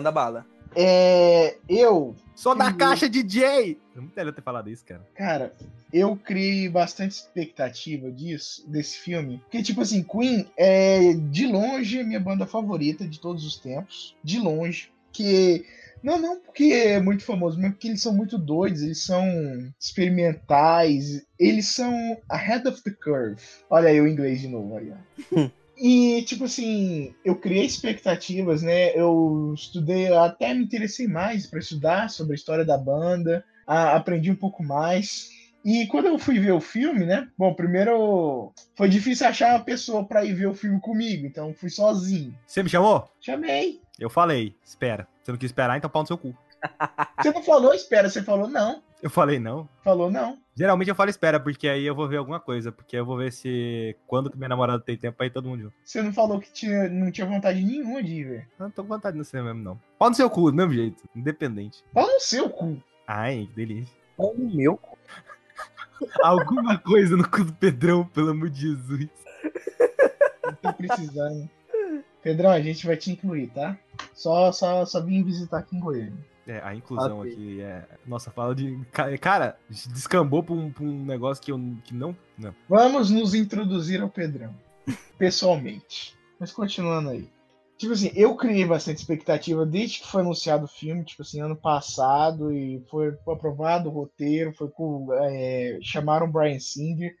Manda bala. É, eu, Só da caixa, DJ! É muito melhor ter falado isso, cara. cara, eu criei bastante expectativa disso, desse filme. Porque, tipo assim, Queen é de longe a minha banda favorita de todos os tempos. De longe. Que. Não, não porque é muito famoso, mas porque eles são muito doidos, eles são experimentais, eles são ahead of the curve. Olha aí o inglês de novo aí, ó. (laughs) E, tipo assim, eu criei expectativas, né? Eu estudei, até me interessei mais para estudar sobre a história da banda, a- aprendi um pouco mais. E quando eu fui ver o filme, né? Bom, primeiro foi difícil achar uma pessoa para ir ver o filme comigo, então fui sozinho. Você me chamou? Chamei. Eu falei, espera. Você não quis esperar, então pau no seu cu. Você não falou espera, você falou não. Eu falei não. Falou não. Geralmente eu falo espera, porque aí eu vou ver alguma coisa. Porque eu vou ver se quando que minha namorada tem tempo ir todo mundo junto. Você não falou que tinha, não tinha vontade nenhuma de ir ver. Eu não tô com vontade no cinema mesmo, não. Pau no seu cu, do mesmo jeito. Independente. Fala no seu cu. Ai, que delícia. Olha o meu. (laughs) Alguma coisa no cu do Pedrão, pelo amor de Jesus. Não tô precisando. Pedrão, a gente vai te incluir, tá? Só, só, só vim visitar aqui em Goiânia. É, a inclusão aqui é. Nossa, fala de. ca- Cara, descambou pra um, pra um negócio que eu que não. Não. Vamos nos introduzir ao Pedrão. Pessoalmente. Mas continuando aí. Tipo assim, eu criei bastante expectativa desde que foi anunciado o filme, tipo assim, ano passado, e foi aprovado o roteiro, foi com. é, chamaram o Brian Singer.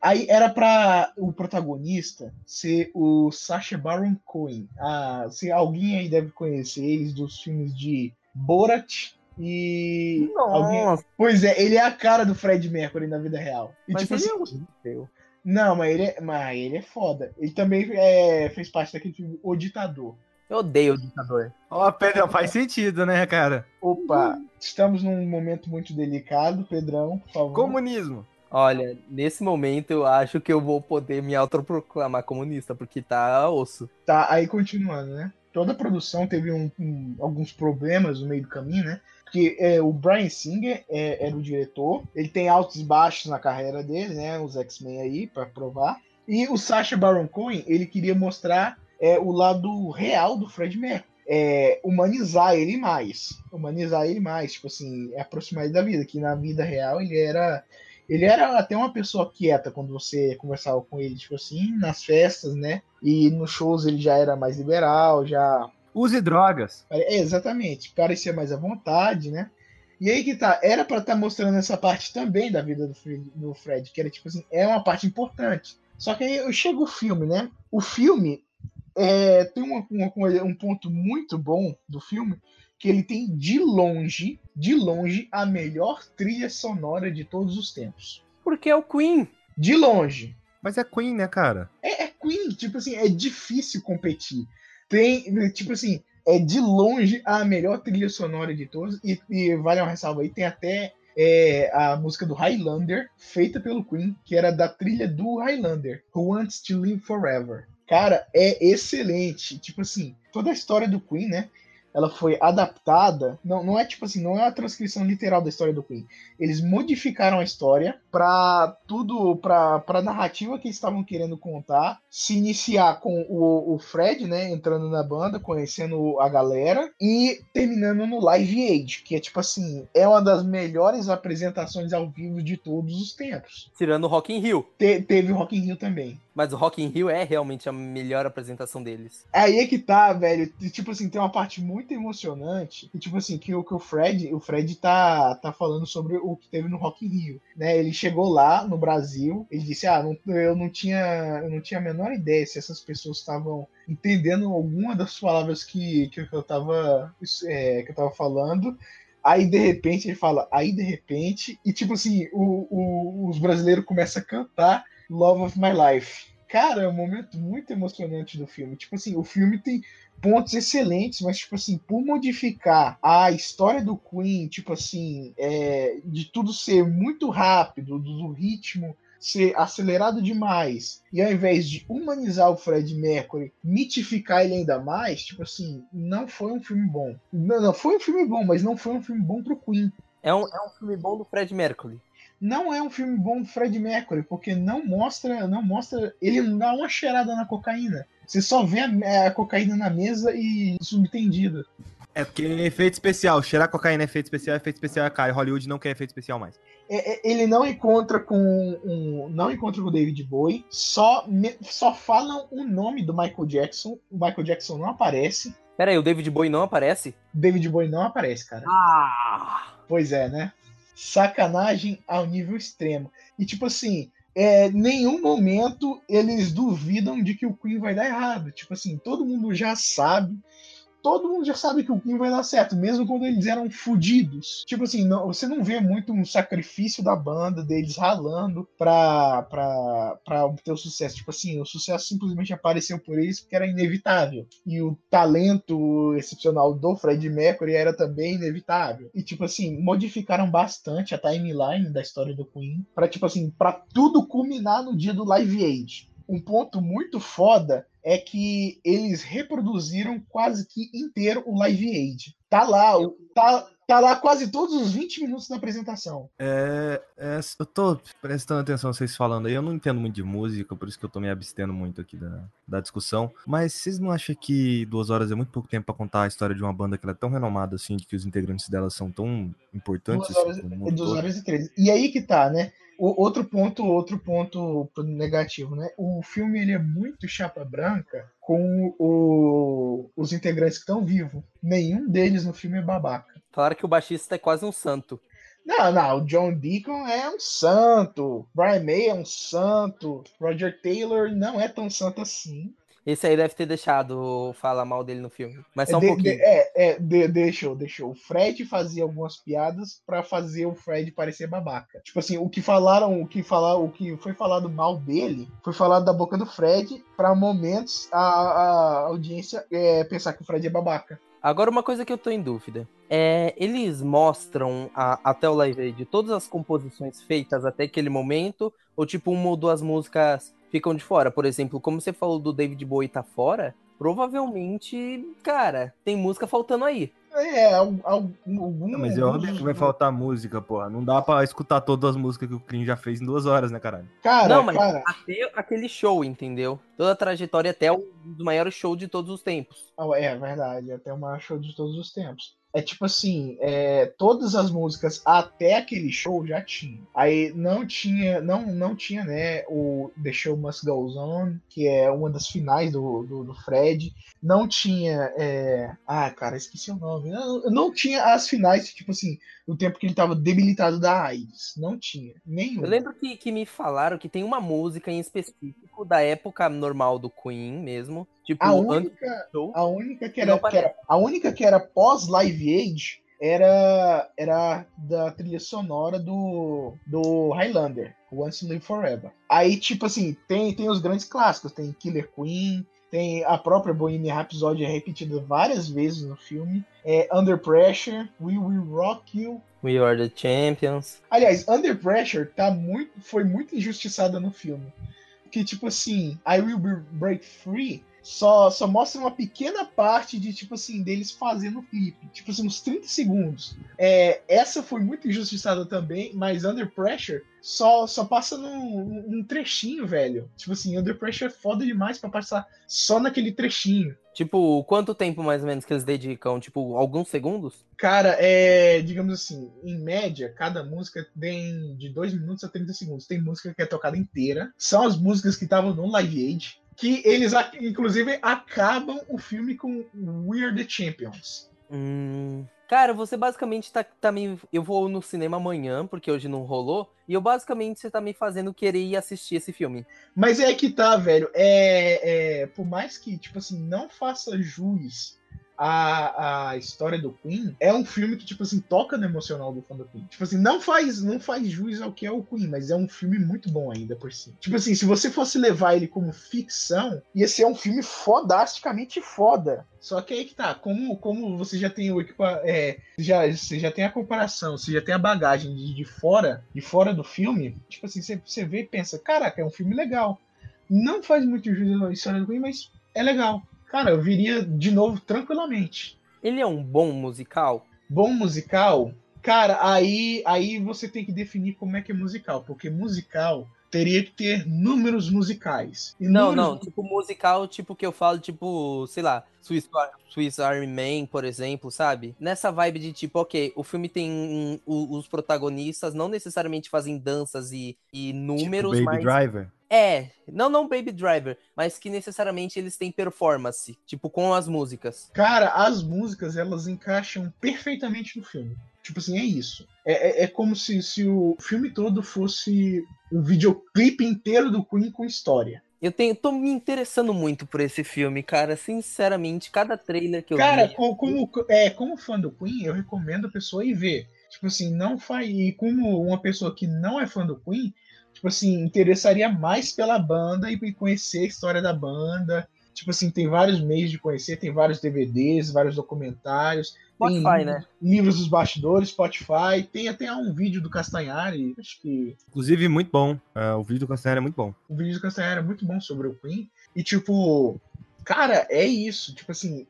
Aí era pra o protagonista ser o Sacha Baron Cohen. Ah, se alguém aí deve conhecer eles dos filmes de Borat e. alguém- Nossa, Pois é, ele é a cara do Fred Mercury na vida real. E, mas tipo ele assim, é horrível. não, mas ele, é, mas ele é foda. Ele também é, fez parte daquele filme O Ditador. Eu odeio o ditador. Ó, Pedrão, faz sentido, né, cara? Opa, estamos num momento muito delicado, Pedrão, por favor. Comunismo. Olha, nesse momento eu acho que eu vou poder me autoproclamar comunista, porque tá osso. Tá, aí continuando, né? Toda a produção teve um- um- alguns problemas no meio do caminho, né? Porque é, o Brian Singer é, era o diretor, ele tem altos e baixos na carreira dele, né? Os X-Men aí, pra provar. E o Sacha Baron Cohen, ele queria mostrar é, o lado real do Fred Mercury. É, humanizar ele mais. Humanizar ele mais, tipo assim, aproximar ele da vida. Que na vida real ele era. Ele era até uma pessoa quieta quando você conversava com ele, tipo assim, nas festas, né? E nos shows ele já era mais liberal, já. Use drogas. É, exatamente, parecia mais à vontade, né? E aí que tá, era pra estar mostrando essa parte também da vida do Fred, do Fred, que era tipo assim, é uma parte importante. Só que aí chega o filme, né? O filme é, tem uma, uma um ponto muito bom do filme, que ele tem de longe, de longe, a melhor trilha sonora de todos os tempos. Porque é o Queen. De longe. Mas é Queen, né, cara? É, é Queen, tipo assim, é difícil competir. Tem, tipo assim, é de longe a melhor trilha sonora de todos. E, e vale uma ressalva aí, tem até é a música do Highlander, feita pelo Queen, que era da trilha do Highlander, Who Wants to Live Forever. Cara, é excelente. Tipo assim, toda a história do Queen, né? Ela foi adaptada. Não, não é tipo assim, não é a transcrição literal da história do Queen. Eles modificaram a história para tudo, para a narrativa que eles estavam querendo contar, se iniciar com o, o Fred, né, entrando na banda, conhecendo a galera e terminando no Live Aid, que é tipo assim, é uma das melhores apresentações ao vivo de todos os tempos. Tirando o Rock in Rio. Te, teve o Rock in Rio também. Mas o Rock in Rio é realmente a melhor apresentação deles. Aí é que tá, velho. Tipo assim, tem uma parte muito emocionante. E, tipo assim, que o, que o Fred, o Fred tá, tá falando sobre o que teve no Rock in Rio. Né? Ele chegou lá no Brasil, ele disse: Ah, não, eu não tinha. Eu não tinha a menor ideia se essas pessoas estavam entendendo alguma das palavras que, que eu tava. É, que eu tava falando. Aí de repente ele fala, aí de repente, e tipo assim, o, o, os brasileiros começam a cantar Love of My Life. Cara, é um momento muito emocionante do filme. Tipo assim, o filme tem pontos excelentes, mas, tipo assim, por modificar a história do Queen, tipo assim, é, de tudo ser muito rápido, do, ritmo ser acelerado demais, e ao invés de humanizar o Fred Mercury, mitificar ele ainda mais, tipo assim, não foi um filme bom. Não, não foi um filme bom, mas não foi um filme bom pro Queen. É um, é um filme bom do Fred Mercury não é um filme bom do Fred Mercury, porque não mostra, não mostra, ele não dá uma cheirada na cocaína. Você só vê a, a cocaína na mesa e subentendida. É porque é efeito especial. Cheirar cocaína é efeito especial, efeito especial é caro. Hollywood não quer efeito especial mais. É, é, ele não encontra com um, não encontra com o David Bowie, só, só falam o nome do Michael Jackson. O Michael Jackson não aparece. Pera aí, o David Bowie não aparece? David Bowie não aparece, cara. Ah! Pois é, né? Sacanagem ao nível extremo. E tipo assim, é, nenhum momento eles duvidam de que o Queen vai dar errado. Tipo assim, todo mundo já sabe todo mundo já sabe que o Queen vai dar certo, mesmo quando eles eram fodidos. Tipo assim, não, você não vê muito um sacrifício da banda, deles ralando pra, pra, pra obter o sucesso. Tipo assim, o sucesso simplesmente apareceu por eles porque era inevitável. E o talento excepcional do Fred Mercury era também inevitável. E, tipo assim, modificaram bastante a timeline da história do Queen pra, tipo assim, pra tudo culminar no dia do Live Aid. Um ponto muito foda é que eles reproduziram quase que inteiro o Live Aid. Tá lá, tá, tá lá quase todos os 20 minutos da apresentação. É, é, eu tô prestando atenção vocês falando aí. Eu não entendo muito de música, por isso que eu tô me abstendo muito aqui da, da discussão. Mas vocês não acham que duas horas é muito pouco tempo para contar a história de uma banda que é tão renomada assim, de que os integrantes dela são tão importantes? Duas horas, assim, duas horas e três. E aí que tá, né? O, outro ponto, outro ponto negativo, né? O filme ele é muito chapa branca com o, os integrantes que estão vivos. Nenhum deles no filme é babaca. Falaram que o baixista é quase um santo. Não, não, o John Deacon é um santo, Brian May é um santo, Roger Taylor não é tão santo assim. Esse aí deve ter deixado falar mal dele no filme. Mas só um de, pouquinho. De, é, é de, deixou, deixou. O Fred fazia algumas piadas para fazer o Fred parecer babaca. Tipo assim, o que falaram, o que falar, o que foi falado mal dele, foi falado da boca do Fred para momentos a, a audiência é, pensar que o Fred é babaca. Agora, uma coisa que eu tô em dúvida. É, eles mostram a, até o Live Aid todas as composições feitas até aquele momento? Ou tipo, uma ou duas músicas ficam de fora. Por exemplo, como você falou do David Bowie tá fora, provavelmente, cara, tem música faltando aí. É, algum. Não, mas é óbvio que vai faltar música, porra. Não dá pra escutar todas as músicas que o Clean já fez em duas horas, né, caralho? Cara, não, mas cara... até aquele show, entendeu? Toda a trajetória até o do maior show de todos os tempos. É, verdade, até o maior show de todos os tempos é tipo assim, é, todas as músicas até aquele show já tinha. Aí não tinha, não, não tinha, né, o The Show Must Go On, que é uma das finais do, do, do Fred. Não tinha, é... ah, cara, esqueci o nome. Não, não tinha as finais, tipo assim, no tempo que ele tava debilitado da AIDS. Não tinha, nenhum. Eu lembro que, que me falaram que tem uma música em específico da época normal do Queen mesmo, Tipo, a única, a única que era, que era a única que era pós Live Age era era da trilha sonora do do Highlander, Once Live Forever. Aí tipo assim, tem tem os grandes clássicos, tem Killer Queen, tem a própria Bohemian Rhapsody é repetida várias vezes no filme. É Under Pressure, We Will Rock You. We Are the Champions. Aliás, Under Pressure tá muito, foi muito injustiçada no filme. Que, tipo assim, I Will Be Break Free só, só mostra uma pequena parte de, tipo assim, deles fazendo o clipe. Tipo assim, uns 30 segundos. É, essa foi muito injustiçada também, mas Under Pressure só, só passa num, num trechinho, velho. Tipo assim, Under Pressure é foda demais para passar só naquele trechinho. Tipo, quanto tempo mais ou menos que eles dedicam? Tipo, alguns segundos? Cara, é. Digamos assim, em média, cada música tem de 2 minutos a 30 segundos. Tem música que é tocada inteira. São as músicas que estavam no Live Aid que eles, inclusive, acabam o filme com We Are the Champions. Hum, cara, você basicamente tá, tá me. Eu vou no cinema amanhã, porque hoje não rolou. E eu basicamente você tá me fazendo querer ir assistir esse filme. Mas é que tá, velho. É, é, por mais que, tipo assim, não faça juiz a, a história do Queen é um filme que, tipo assim, toca no emocional do fã do Queen. Tipo assim, não faz, não faz jus ao que é o Queen, mas é um filme muito bom ainda por si. Tipo assim, se você fosse levar ele como ficção, ia ser um filme fodasticamente foda. Só que aí que tá, como, como você já tem o equipa é, já, você já tem a comparação, você já tem a bagagem de, de fora, de fora do filme, tipo assim, você, você vê e pensa, caraca, é um filme legal. Não faz muito jus à história do Queen, mas é legal. Cara, eu viria de novo tranquilamente. Ele é um bom musical? Bom musical? Cara, aí, aí você tem que definir como é que é musical, porque musical teria que ter números musicais. E não, números... não, tipo musical, tipo que eu falo, tipo, sei lá, Swiss, Swiss Army Man, por exemplo, sabe? Nessa vibe de tipo, ok, o filme tem um, os protagonistas não necessariamente fazem danças e, e números, tipo Baby mas... Driver? É, não não Baby Driver, mas que necessariamente eles têm performance, tipo com as músicas. Cara, as músicas elas encaixam perfeitamente no filme. Tipo assim, é isso. É, é, é como se, se o filme todo fosse um videoclipe inteiro do Queen com história. Eu tenho, tô me interessando muito por esse filme, cara. Sinceramente, cada trailer que eu cara, vi. Cara, como, é, como fã do Queen, eu recomendo a pessoa ir ver. Tipo assim, não faz. E como uma pessoa que não é fã do Queen, tipo assim, interessaria mais pela banda e conhecer a história da banda. Tipo assim, tem vários meios de conhecer, tem vários DVDs, vários documentários. Spotify, tem né? Livros dos bastidores, Spotify. Tem até um vídeo do Castanhari, acho que. Inclusive, muito bom. Uh, o vídeo do Castanhari é muito bom. O vídeo do Castanhari é muito bom sobre o Queen. E, tipo, cara, é isso. Tipo assim,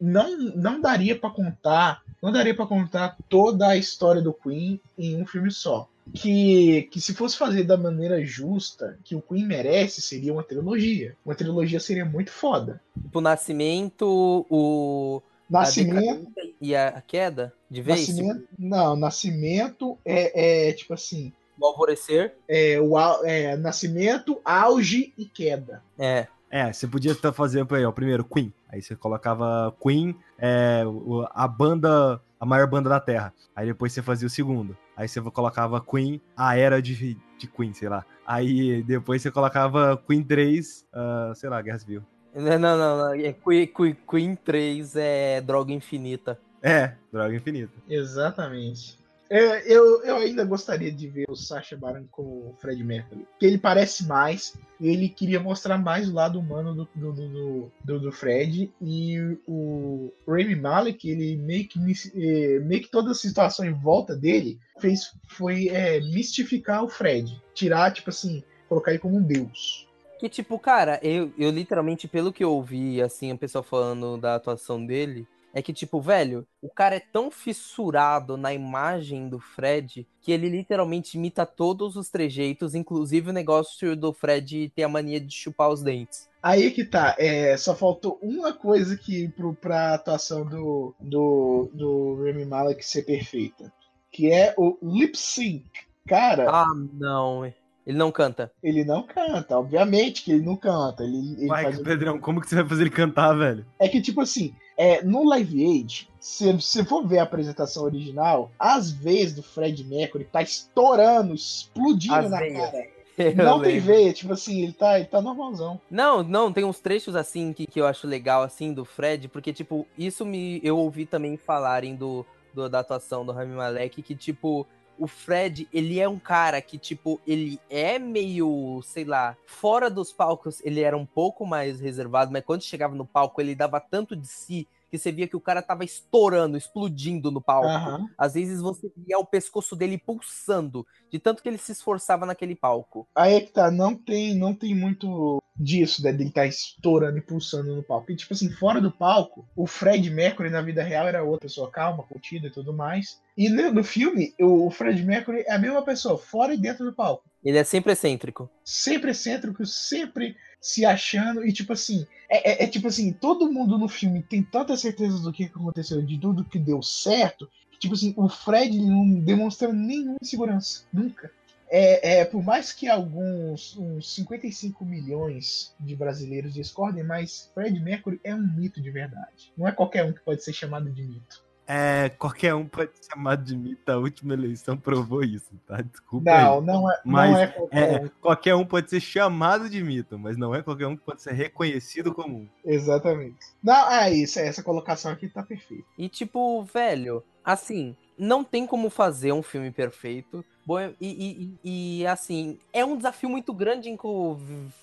não, não daria para contar. Não daria para contar toda a história do Queen em um filme só. Que, que se fosse fazer da maneira justa, que o Queen merece, seria uma trilogia. Uma trilogia seria muito foda. Tipo, Nascimento, o Nascimento. A e a queda de vez? Nascimento, não, Nascimento é, é tipo assim. O alvorecer? É, o é, Nascimento, auge e queda. É. É, você podia fazer aí, ó, primeiro Queen. Aí você colocava Queen, é, a banda, a maior banda da Terra. Aí depois você fazia o segundo. Aí você colocava Queen, a era de, de Queen, sei lá. Aí depois você colocava Queen 3, uh, sei lá, Guerra Civil. Não, não, não. É Queen, Queen, Queen 3 é droga infinita. É, droga infinita. Exatamente. Eu, eu, eu, ainda gostaria de ver o Sacha Baron com o Fred Mercury. Porque ele parece mais. Ele queria mostrar mais o lado humano do, do, do, do, do Fred. E o Rami Malek, ele meio que, eh, meio que toda a situação em volta dele fez, foi é, mistificar o Fred. Tirar, tipo assim, colocar ele como um deus. Que, tipo, cara, eu, eu literalmente, pelo que eu ouvi, assim, o pessoal falando da atuação dele, é que, tipo, velho, o cara é tão fissurado na imagem do Fred que ele literalmente imita todos os trejeitos, inclusive o negócio do Fred ter a mania de chupar os dentes. Aí que tá, é, só faltou uma coisa que pro, pra atuação do, do, do Remy Malek ser perfeita, que é o lip sync. Cara. Ah, não. Ele não canta. Ele não canta, obviamente que ele não canta. Ele, ele Vai, faz... Pedrão, como que você vai fazer ele cantar, velho? É que, tipo assim, é, no Live Aid, se você for ver a apresentação original, as vezes do Fred Mercury tá estourando, explodindo as na veias. cara. (laughs) Eu não lembro. tem veia, tipo assim, ele tá, ele tá normalzão. Não, não, tem uns trechos assim que, que eu acho legal, assim, do Fred, porque, tipo, isso me eu ouvi também falarem do, do da atuação do Rami Malek, que, tipo, o Fred, ele é um cara que, tipo, ele é meio, sei lá, fora dos palcos ele era um pouco mais reservado, mas quando chegava no palco ele dava tanto de si que você via que o cara tava estourando, explodindo no palco. Aham. Às vezes você via o pescoço dele pulsando, de tanto que ele se esforçava naquele palco. Aí é que tá, não tem, não tem muito disso, né, dele tá estourando e pulsando no palco. E, tipo assim, fora do palco, o Fred Mercury na vida real era outra pessoa calma, contida e tudo mais. E no, no filme, o, o Fred Mercury é a mesma pessoa, fora e dentro do palco. Ele é sempre excêntrico. Sempre excêntrico, sempre se achando. E, tipo assim, é, é- é tipo assim, todo mundo no filme tem tanta certeza do que aconteceu, de tudo que deu certo, que, tipo assim, o Fred não demonstra nenhuma insegurança. Nunca. É, é, por mais que alguns uns 55 milhões de brasileiros discordem, mas Fred Mercury é um mito de verdade. Não é qualquer um que pode ser chamado de mito. É, qualquer um pode ser chamado de mito, a última eleição provou isso, tá? Desculpa aí. Não, não é, Mas não é qualquer É, um. qualquer um pode ser chamado de mito, mas não é qualquer um que pode ser reconhecido como um. Exatamente. Não, é isso, essa colocação aqui tá perfeita. E tipo, velho, assim, não tem como fazer um filme perfeito. E, e- e- assim, é um desafio muito grande em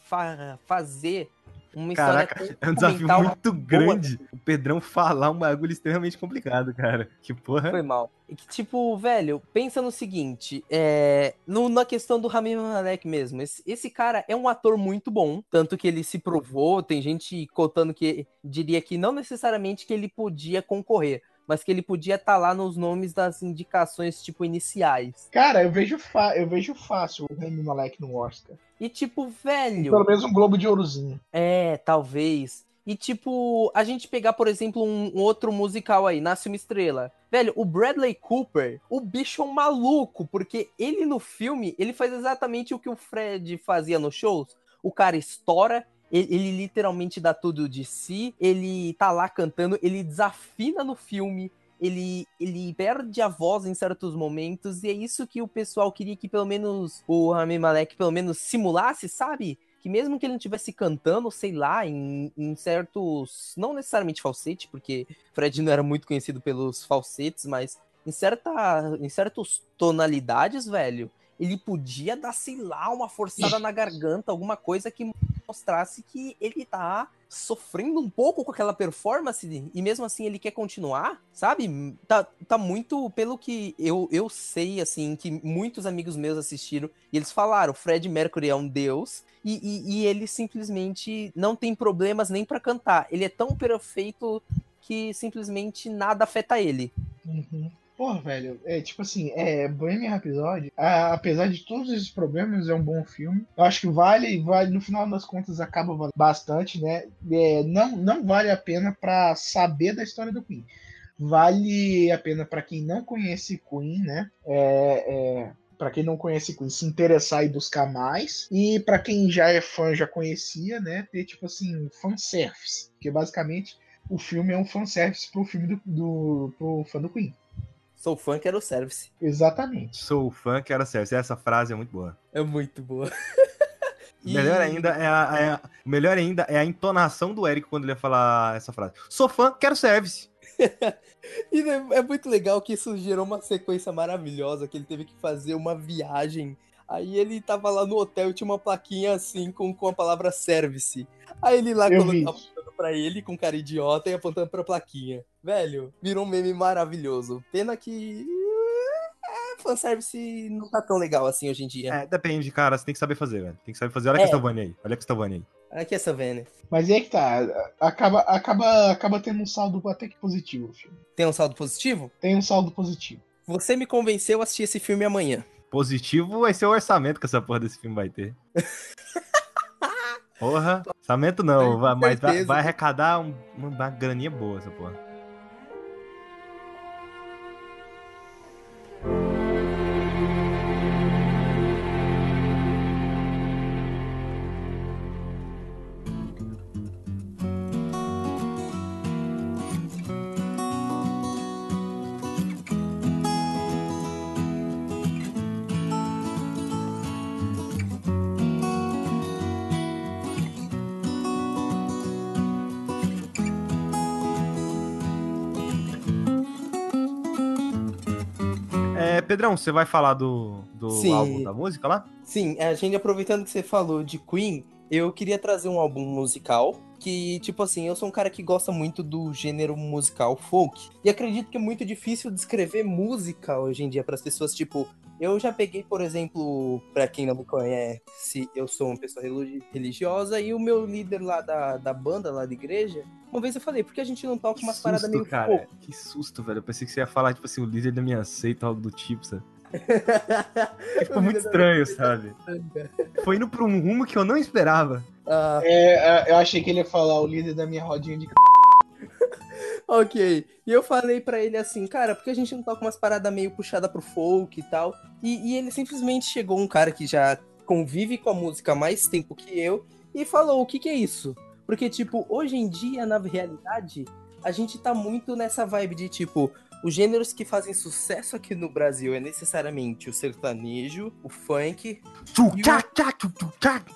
fa- fazer uma história Caraca, é um desafio muito grande o Pedrão falar um bagulho extremamente complicado, cara. Que porra. Foi mal. E que, tipo, velho, pensa no seguinte: é, no- na questão do Rami Malek mesmo. Esse, esse cara é um ator muito bom, tanto que ele se provou. Tem gente cotando que diria que não necessariamente que ele podia concorrer, mas que ele podia estar lá nos nomes das indicações, tipo, iniciais. Cara, eu vejo, eu vejo fácil o Remy Malek no Oscar. E, tipo, velho. Pelo menos um Globo de Ourozinho. É, talvez. E tipo, a gente pegar, por exemplo, um, um outro musical aí, Nasce uma Estrela. Velho, o Bradley Cooper, o bicho é um maluco, porque ele no filme, ele faz exatamente o que o Fred fazia nos shows. O cara estoura, ele, ele literalmente dá tudo de si, ele tá lá cantando, ele desafina no filme, ele, ele perde a voz em certos momentos, e é isso que o pessoal queria que pelo menos o Rami Malek pelo menos simulasse, sabe? Que mesmo que ele não estivesse cantando, sei lá, em, em certos. Não necessariamente falsete, porque Fred não era muito conhecido pelos falsetes, mas em, certa, em certas tonalidades, velho, ele podia dar, sei lá, uma forçada na garganta, alguma coisa que mostrasse que ele tá sofrendo um pouco com aquela performance e mesmo assim ele quer continuar, sabe? Tá, tá muito, pelo que eu, eu sei, assim, que muitos amigos meus assistiram e eles falaram, Fred Mercury é um deus e, e, e ele simplesmente não tem problemas nem pra cantar. Ele é tão perfeito que simplesmente nada afeta ele. Uhum. Porra, velho, é tipo assim, é Bohemian Rhapsody, a- apesar de todos esses problemas, é um bom filme. Eu acho que vale, vale no final das contas acaba bastante, né? É, não, não vale a pena pra saber da história do Queen. Vale a pena pra quem não conhece Queen, né? É, é, para quem não conhece Queen, se interessar e buscar mais. E pra quem já é fã, já conhecia, né? Ter tipo assim, fanservice. Porque basicamente o filme é um fanservice pro filme do, do pro fã do Queen. Sou fã, quero service. Exatamente. Sou fã, quero ser. Essa frase é muito boa. É muito boa. (laughs) E- Melhor ainda é a, é a- melhor ainda é a entonação do Eric quando ele ia falar essa frase. Sou fã, quero service. (laughs) E é é muito legal que isso gerou uma sequência maravilhosa, que ele teve que fazer uma viagem. Aí ele tava lá no hotel e tinha uma plaquinha assim com, com a palavra service. Aí ele lá Eu colo- vi. apontando pra ele com cara idiota e apontando pra plaquinha. Velho, virou um meme maravilhoso. Pena que. É, fanservice não tá tão legal assim hoje em dia. É, depende, cara. Você tem que saber fazer, velho. Tem que saber fazer. Olha É. a Castlevania aí. Olha a Castlevania aí. Aqui é Savannah. Mas é que tá. Acaba, acaba, acaba tendo um saldo até que positivo o filme. Tem um saldo positivo? Tem um saldo positivo. Você me convenceu a assistir esse filme amanhã. Positivo vai ser o orçamento que essa porra desse filme vai ter. (laughs) Porra, orçamento não, Com vai- mas vai, vai arrecadar um- uma graninha boa essa porra. Pedrão, você vai falar do, do Sim. álbum da música lá? Sim, a gente aproveitando que você falou de Queen, eu queria trazer um álbum musical que, tipo assim, eu sou um cara que gosta muito do gênero musical folk. E acredito que é muito difícil descrever música hoje em dia para as pessoas, tipo, eu já peguei, por exemplo, para quem não me conhece, eu sou uma pessoa religiosa e o meu líder lá da, da banda, lá da igreja, uma vez eu falei, por que a gente não toca umas paradas meio cara. folk? Que susto, velho. Eu pensei que você ia falar, tipo assim, o líder da minha seita, algo do tipo, sabe? (laughs) Ficou muito estranho, sabe? Foi indo pra um rumo que eu não esperava. Ah, É, é, eu achei que ele ia falar o líder da minha rodinha de c... (laughs) ok. E eu falei pra ele assim, cara, por que a gente não toca umas paradas meio puxada pro folk e tal? E, e ele simplesmente chegou, um cara que já convive com a música há mais tempo que eu, e falou, o que que é isso? Porque, tipo, hoje em dia, na realidade, a gente tá muito nessa vibe de, tipo, os gêneros que fazem sucesso aqui no Brasil é necessariamente o sertanejo, o funk,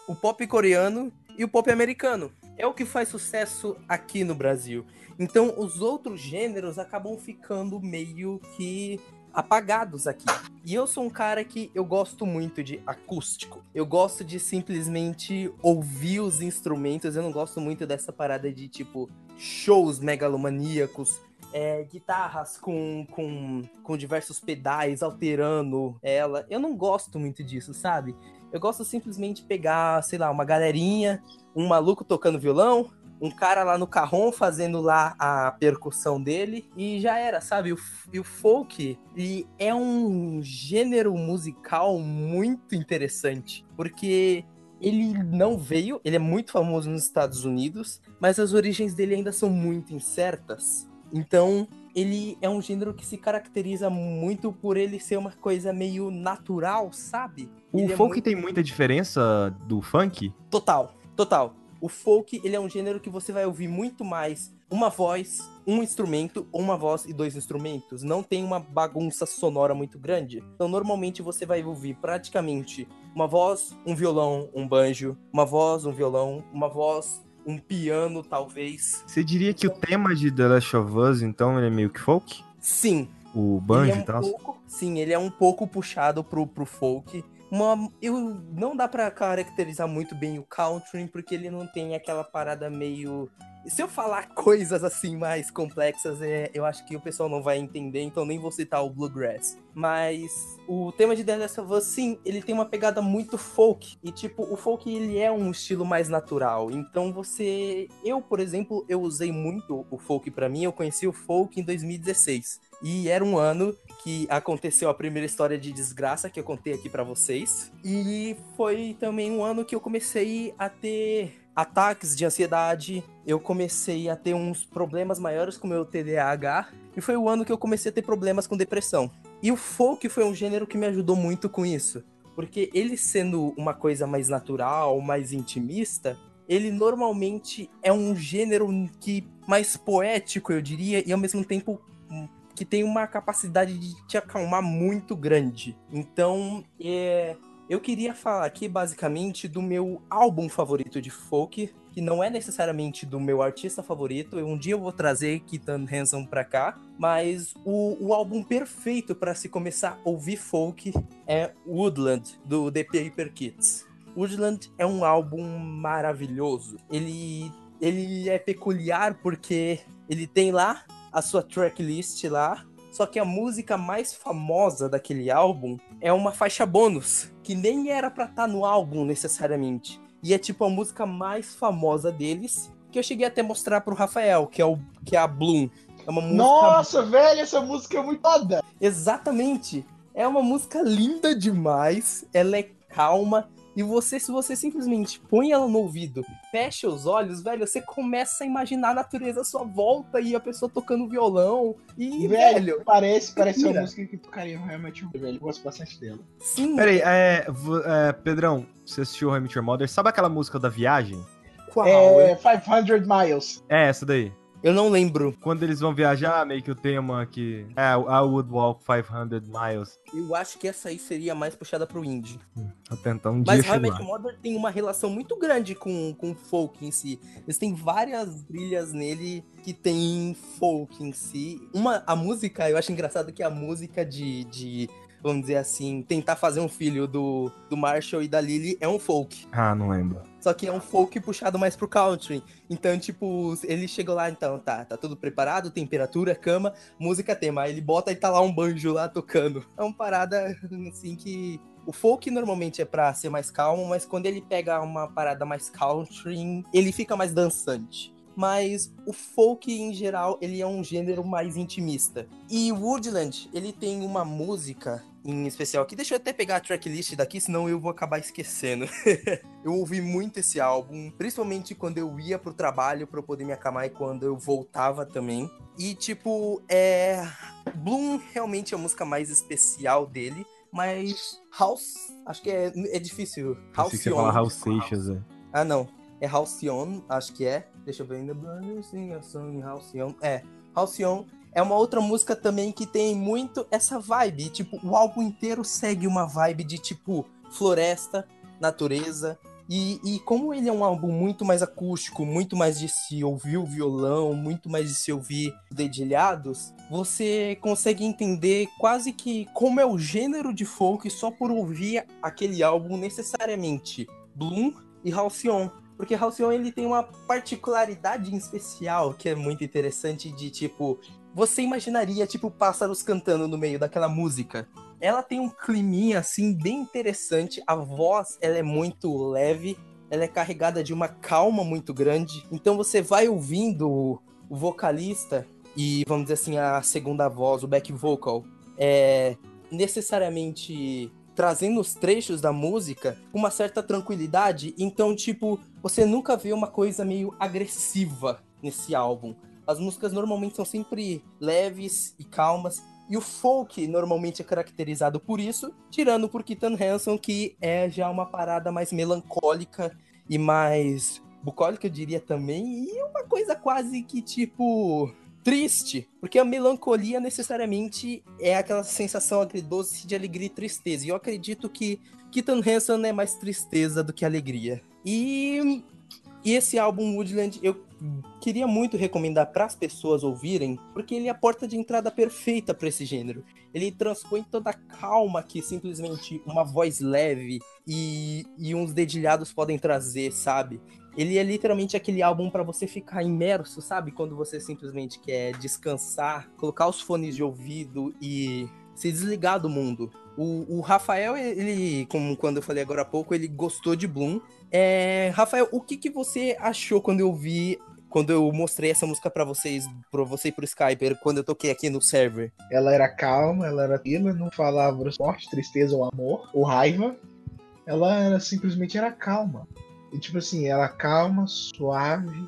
o pop coreano e o pop americano. É o que faz sucesso aqui no Brasil. Então, os outros gêneros acabam ficando meio que apagados aqui. E eu sou um cara que eu gosto muito de acústico. Eu gosto de simplesmente ouvir os instrumentos. Eu não gosto muito dessa parada de tipo shows megalomaníacos. é, guitarras com, com, com diversos pedais alterando ela. Eu não gosto muito disso, sabe? Eu gosto simplesmente pegar, sei lá, uma galerinha, um maluco tocando violão, um cara lá no carrom fazendo lá a percussão dele e já era, sabe? O, e o folk ele é um gênero musical muito interessante, porque ele não veio, ele é muito famoso nos Estados Unidos, mas as origens dele ainda são muito incertas. Então, ele é um gênero que se caracteriza muito por ele ser uma coisa meio natural, sabe? O Ele é folk muito- tem muita diferença do funk? Total, total. O folk, ele é um gênero que você vai ouvir muito mais uma voz, um instrumento, ou uma voz e dois instrumentos. Não tem uma bagunça sonora muito grande. Então, normalmente você vai ouvir praticamente uma voz, um violão, um banjo, uma voz, um violão, uma voz, um piano, talvez. Você diria que o tema de The Last of Us, então, ele é meio que folk? Sim, O banjo é e um tal? pouco, sim, ele é um pouco puxado pro, pro folk. Uma, eu não dá pra caracterizar muito bem o country porque ele não tem aquela parada meio se eu falar (laughs) coisas assim mais complexas, é, eu acho que o pessoal não vai entender, então nem vou citar o Bluegrass. Mas o tema de The Last of Us, sim, ele tem uma pegada muito folk. E, tipo, o folk, ele é um estilo mais natural. Então, você... Eu, por exemplo, eu usei muito o folk pra mim. Eu conheci o folk em 2016. E era um ano que aconteceu a primeira história de desgraça que eu contei aqui pra vocês. E foi também um ano que eu comecei a ter ataques de ansiedade, eu comecei a ter uns problemas maiores com meu TDAH, e foi o ano que eu comecei a ter problemas com depressão. E o folk foi um gênero que me ajudou muito com isso, porque ele sendo uma coisa mais natural, mais intimista, ele normalmente é um gênero que mais poético, eu diria, e ao mesmo tempo que tem uma capacidade de te acalmar muito grande. Então, é, eu queria falar aqui basicamente do meu álbum favorito de folk, que não é necessariamente do meu artista favorito. Um dia eu vou trazer Keaton Hanson pra cá, mas o, o álbum perfeito para se começar a ouvir folk é Woodland, do The Paper Kids. Woodland é um álbum maravilhoso. Ele, ele é peculiar porque ele tem lá a sua tracklist lá, só que a música mais famosa daquele álbum é uma faixa bônus, que nem era pra estar no álbum necessariamente. E é tipo a música mais famosa deles, que eu cheguei até a mostrar pro Rafael, que é, o, que é a Bloom. É uma música. Nossa, velho, essa música é muito foda. Exatamente! É uma música linda demais, ela é calma. E você, se você simplesmente põe ela no ouvido, fecha os olhos, velho, você começa a imaginar a natureza à sua volta e a pessoa tocando violão. E, velho, velho, parece, parece uma música que tocaria no realmente velho. Eu gosto bastante dela. sim, Peraí, é, é, Pedrão, você assistiu Your Mother? Sabe aquela música da viagem? qual? É 500 Miles. É, essa daí. Eu não lembro. Quando eles vão viajar, meio que o tema que... É, I would walk 500 miles. Eu acho que essa aí seria mais puxada pro indie. Vou tentar um Mas Your Mother tem uma relação muito grande com, com folk em si. Eles têm várias brilhas nele que tem folk em si. Uma, a música, eu acho engraçado que a música de, de vamos dizer assim, tentar fazer um filho do, do Marshall e da Lily é um folk. Ah, não lembro. Só que é um folk puxado mais pro country. Então, tipo, ele chegou lá, então, tá, tá tudo preparado, temperatura, cama, música tema. Aí ele bota e tá lá um banjo lá tocando. É uma parada, assim, que o folk normalmente é pra ser mais calmo, mas quando ele pega uma parada mais country, ele fica mais dançante. Mas o folk em geral, ele é um gênero mais intimista. E Woodland, ele tem uma música em especial aqui. Deixa eu até pegar a tracklist daqui, senão eu vou acabar esquecendo. (laughs) eu ouvi muito esse álbum, principalmente quando eu ia pro trabalho para poder me acalmar e quando eu voltava também. E tipo, é Bloom realmente é a música mais especial dele mas House, acho que é, é difícil. House você House Seixas, é. Ah, não. É Halcyon, acho que é. Deixa eu ver ainda. Halcyon. É, Halcyon é uma outra música também que tem muito essa vibe. Tipo, o álbum inteiro segue uma vibe de tipo floresta, natureza, e, e, como ele é um álbum muito mais acústico, muito mais de se ouvir o violão, muito mais de se ouvir dedilhados, você consegue entender quase que como é o gênero de folk só por ouvir aquele álbum necessariamente. Bloom e Halcyon. Porque Halcyon ele tem uma particularidade em especial que é muito interessante de tipo, você imaginaria tipo pássaros cantando no meio daquela música. Ela tem um climinha assim bem interessante. A voz, ela é muito leve, ela é carregada de uma calma muito grande. Então você vai ouvindo o vocalista e vamos dizer assim a segunda voz, o back vocal, é necessariamente trazendo os trechos da música com uma certa tranquilidade. Então, tipo, você nunca vê uma coisa meio agressiva nesse álbum. As músicas normalmente são sempre leves e calmas. E o folk normalmente é caracterizado por isso, tirando por Keaton Hanson, que é já uma parada mais melancólica e mais bucólica, eu diria também, e uma coisa quase que tipo triste, porque a melancolia necessariamente é aquela sensação agridoce de alegria e tristeza. E eu acredito que Keaton Hanson é mais tristeza do que alegria. E, e esse álbum Woodland eu queria muito recomendar para as pessoas ouvirem, porque ele é a porta de entrada perfeita para esse gênero. Ele transpõe toda a calma que simplesmente uma voz leve e, e uns dedilhados podem trazer, sabe? Ele é literalmente aquele álbum para você ficar imerso, sabe? Quando você simplesmente quer descansar, colocar os fones de ouvido e se desligar do mundo. O, o Rafael, ele, como quando eu falei agora há pouco, ele gostou de Bloom. É, Rafael, o que, que você achou quando eu vi quando eu mostrei essa música para vocês, para você e pro Skyper, quando eu toquei aqui no server? Ela era calma, ela era ela não falava sorte, tristeza ou amor, ou raiva. Ela era simplesmente era calma. E tipo assim, ela calma, suave.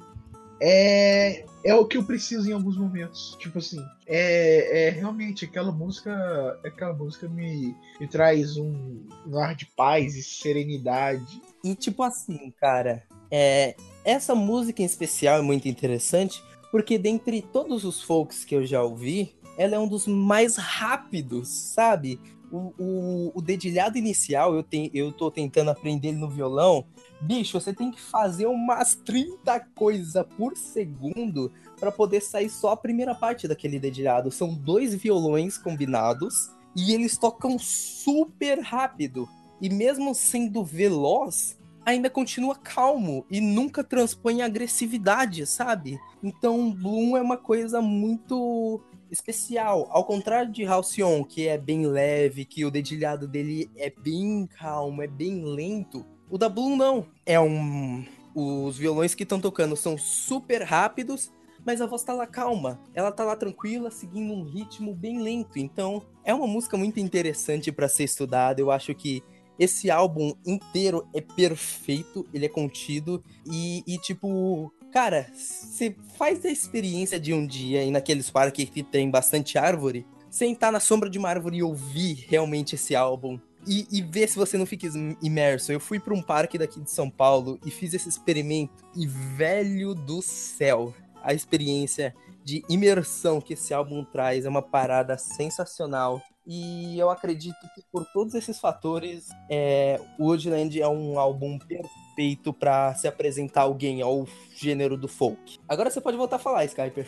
É, é o que eu preciso em alguns momentos. Tipo assim, é, é realmente aquela música. Aquela música me, me traz um, um ar de paz e serenidade. E tipo assim, cara, é, essa música em especial é muito interessante porque dentre todos os folks que eu já ouvi, ela é um dos mais rápidos, sabe? O, o, o dedilhado inicial, eu, te, eu tô tentando aprender ele no violão. Bicho, você tem que fazer umas 30 coisas por segundo para poder sair só a primeira parte daquele dedilhado. São dois violões combinados e eles tocam super rápido. E mesmo sendo veloz, ainda continua calmo e nunca transpõe agressividade, sabe? Então, Bloom é uma coisa muito especial. Ao contrário de Halcyon, que é bem leve, que o dedilhado dele é bem calmo, é bem lento. O da Bloom não. É um. Os violões que estão tocando são super rápidos, mas a voz tá lá calma. Ela tá lá tranquila, seguindo um ritmo bem lento. Então, é uma música muito interessante para ser estudada. Eu acho que esse álbum inteiro é perfeito, ele é contido e, e tipo, cara, você faz a experiência de um dia ir naqueles parques que tem bastante árvore, sentar na sombra de uma árvore e ouvir realmente esse álbum. E, e ver se você não fica imerso. Eu fui para um parque daqui de São Paulo e fiz esse experimento. E velho do céu, a experiência de imersão que esse álbum traz é uma parada sensacional. E eu acredito que por todos esses fatores, é, Woodland é um álbum perfeito para se apresentar alguém ao gênero do folk. Agora você pode voltar a falar, Skyper.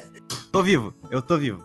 (laughs) tô vivo, eu tô vivo.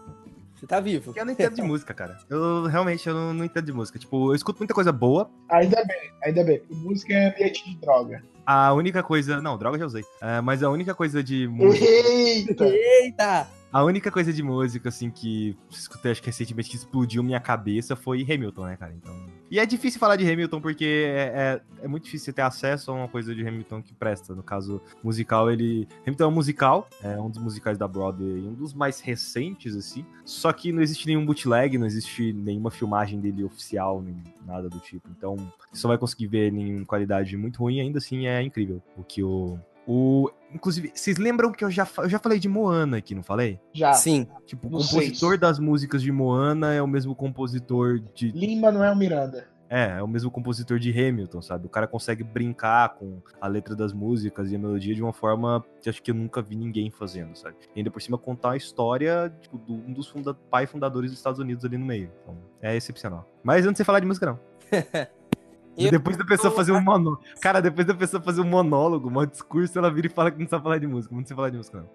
Você tá vivo. Porque eu não entendo de música, cara. Eu realmente eu não, não entendo de música. Tipo, eu escuto muita coisa boa. Ainda bem, ainda bem. Música é ambiente de droga. A única coisa. Não, droga já usei. É, mas a única coisa de (laughs) música. Eita! Eita! A única coisa de música, assim, que escutei, acho que recentemente, que explodiu minha cabeça foi Hamilton, né, cara? Então. E é difícil falar de Hamilton porque é, é, é muito difícil você ter acesso a uma coisa de Hamilton que presta. No caso, musical, ele. Hamilton é um musical, é um dos musicais da Broadway, um dos mais recentes, assim. Só que não existe nenhum bootleg, não existe nenhuma filmagem dele oficial, nem nada do tipo. Então, você só vai conseguir ver em qualidade muito ruim, ainda assim é incrível o que o. O, inclusive, vocês lembram que eu já, eu já falei de Moana aqui, não falei? Já. Sim. Tipo, o compositor seis. das músicas de Moana é o mesmo compositor de. Lima Manuel Miranda. É, é o mesmo compositor de Hamilton, sabe? O cara consegue brincar com a letra das músicas e a melodia de uma forma que acho que eu nunca vi ninguém fazendo, sabe? E ainda por cima contar a história tipo, do, um dos funda pai fundadores dos Estados Unidos ali no meio. Então, é excepcional. Mas eu não sei falar de música, não. (laughs) E Eu- depois da pessoa fazer um monólogo. Cara, depois da pessoa fazer um monólogo, um discurso, ela vira e fala que não sabe falar de música. Não sei falar de música, não.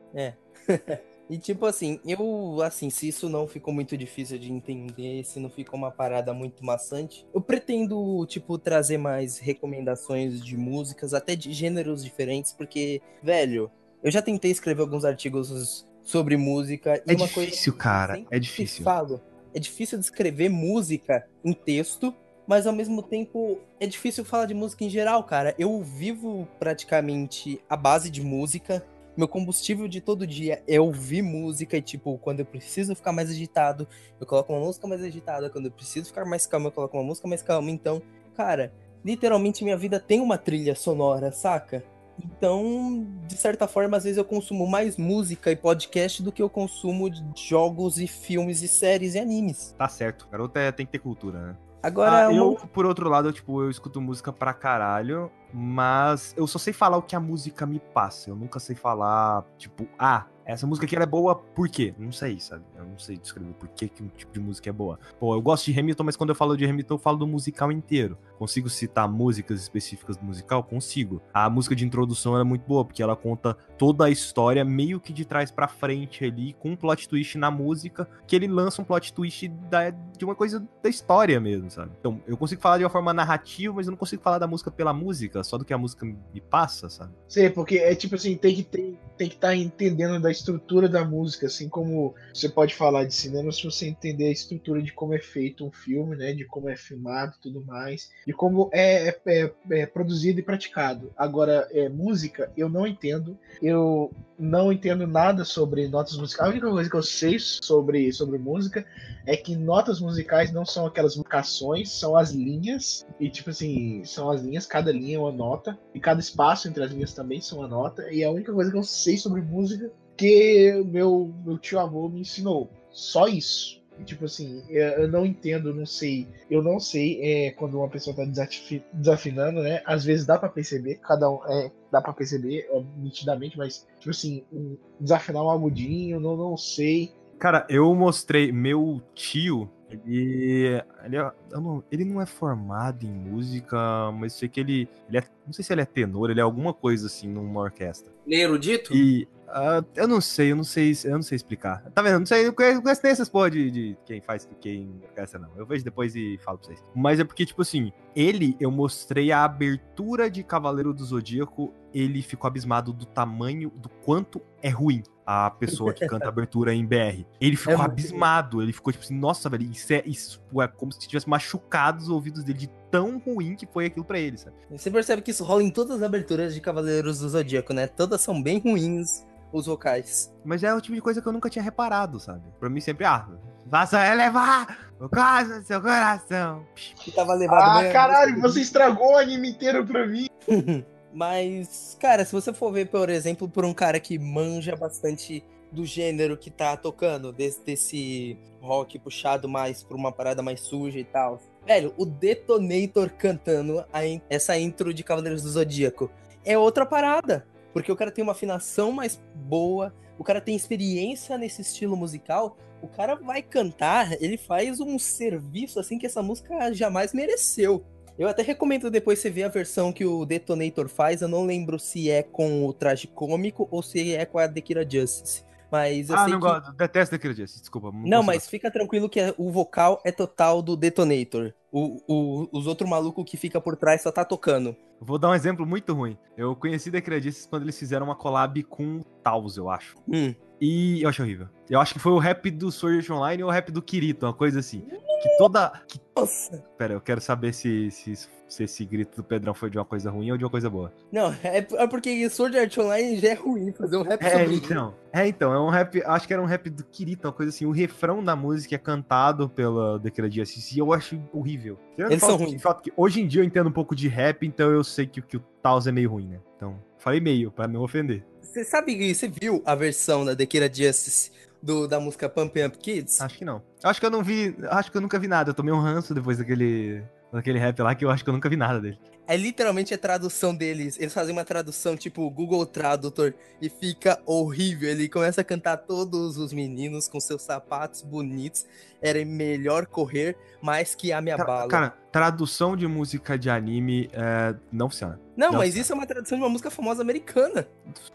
(laughs) E tipo assim, eu, assim, se isso não ficou muito difícil de entender, se não ficou uma parada muito maçante, eu pretendo, tipo, trazer mais recomendações de músicas, até de gêneros diferentes, porque, velho, eu já tentei escrever alguns artigos sobre música e É difícil, cara, é difícil. Falo, é difícil descrever música em texto, mas ao mesmo tempo é difícil falar de música em geral, cara. Eu vivo praticamente a base de música. Meu combustível de todo dia é ouvir música e, tipo, quando eu preciso ficar mais agitado, eu coloco uma música mais agitada. Quando eu preciso ficar mais calmo, eu coloco uma música mais calma. Então, cara, literalmente minha vida tem uma trilha sonora, saca? Então, de certa forma, às vezes eu consumo mais música e podcast do que eu consumo de jogos e filmes e séries e animes. Tá certo. Garoto é, tem que ter cultura, né? Agora, Ah, uma eu, por outro lado, eu, tipo, eu escuto música pra caralho, mas eu só sei falar o que a música me passa. Eu nunca sei falar, tipo, ah, essa música aqui é boa por quê? Não sei, sabe? Eu não sei descrever por que, que um tipo de música é boa. Pô, eu gosto de Hamilton, mas quando eu falo de Hamilton, eu falo do musical inteiro. Consigo citar músicas específicas do musical? Consigo. A música de introdução era muito boa, porque ela conta toda a história meio que de trás pra frente ali, com um plot twist na música, que ele lança um plot twist da, de uma coisa da história mesmo, sabe? Então, eu consigo falar de uma forma narrativa, mas eu não consigo falar da música pela música, só do que a música me passa, sabe? Sei, porque é tipo assim, tem que ter, tem que estar entendendo da estrutura da música, assim como você pode falar de cinema se você entender a estrutura de como é feito um filme, né, de como é filmado tudo mais, de como é, é- é- é produzido e praticado. Agora, é, música, eu não entendo, eu não entendo nada sobre notas musicais. A única coisa que eu sei sobre, sobre música é que notas musicais não são aquelas marcações, são as linhas, e tipo assim, são as linhas, cada linha é uma nota, e cada espaço entre as linhas também são uma nota, e a única coisa que eu sei sobre música que meu, meu tio avô me ensinou. Só isso. Tipo assim, eu eu não entendo, não sei. Eu não sei é, quando uma pessoa tá desafi- desafinando, né? Às vezes dá pra perceber, cada um é, dá pra perceber, ó, nitidamente, mas, tipo assim, um- desafinar um agudinho, não, não sei. Cara, eu mostrei meu tio. Ele, ele, é- não, ele não é formado em música, mas sei que ele, ele é, não sei se ele é tenor, ele é alguma coisa assim numa orquestra. Ele é erudito? E ah, eu não sei, eu não sei, eu não sei explicar. Tá vendo? Não sei, eu conheço nem essas porra de, de quem faz quem orquestra não. Eu vejo depois e falo pra vocês. Mas é porque tipo assim, ele eu mostrei a abertura de Cavaleiro do Zodíaco, ele ficou abismado do tamanho do quanto é ruim a pessoa que canta abertura em BR. Ele ficou muito abismado, ele ficou tipo assim, nossa, velho, isso é, isso é como se tivesse machucado os ouvidos dele de tão ruim que foi aquilo pra ele, sabe? Você percebe que isso rola em todas as aberturas de Cavaleiros do Zodíaco, né? Todas são bem ruins os vocais. Mas é o tipo de coisa que eu nunca tinha reparado, sabe? Pra mim sempre, ah, faça elevar o caso do seu coração. Que tava levado Ah, caralho, você estragou o anime inteiro pra mim. (laughs) Mas, cara, se você for ver, por exemplo, por um cara que manja bastante do gênero que tá tocando, desse, desse rock puxado mais pra uma parada mais suja e tal. Velho, o Detonator cantando a in- essa intro de Cavaleiros do Zodíaco é outra parada. Porque o cara tem uma afinação mais boa, o cara tem experiência nesse estilo musical, o cara vai cantar, ele faz um serviço assim que essa música jamais mereceu. Eu até recomendo depois você ver a versão que o Detonator faz. Eu não lembro se é com o traje cômico ou se é com a Dekira Justice. Mas eu Ah, sei não que... gosto. Detesto daquele dia. Desculpa. Não, consigo. mas fica tranquilo que o vocal é total do Detonator. O, o- os outros malucos que fica por trás só tá tocando. Vou dar um exemplo muito ruim. Eu conheci The Credices quando eles fizeram uma collab com o Taos, eu acho. Hum. E eu acho horrível. Eu acho que foi o rap do Sword Art Online ou o rap do Kirito, uma coisa assim. Que toda. Que... Nossa. Pera, eu quero saber se, se, se esse grito do Pedrão foi de uma coisa ruim ou de uma coisa boa. Não, é, é porque Sword Art Online já é ruim fazer um rap É, então. É, então, é um rap. Acho que era um rap do Kirito, uma coisa assim. O refrão da música é cantado pela The Credices e eu acho horrível. Eles são ruins. hoje em dia eu entendo um pouco de rap, então eu sei que, que o Taos é meio ruim, né? Então, falei meio, pra não ofender. Você sabe, você viu a versão da Dekira Justice do, da música Pump Up Kids? Acho que não. Acho que eu não vi. Acho que eu nunca vi nada. Eu tomei um ranço depois daquele. Daquele rap lá que eu acho que eu nunca vi nada dele. É literalmente a tradução deles. Eles fazem uma tradução tipo Google Tradutor e fica horrível. Ele começa a cantar todos os meninos com seus sapatos bonitos. Era melhor correr mais que a minha Cara, bala. cara, tradução de música de anime é, não funciona. não, não, mas cara. isso é uma tradução de uma música famosa americana.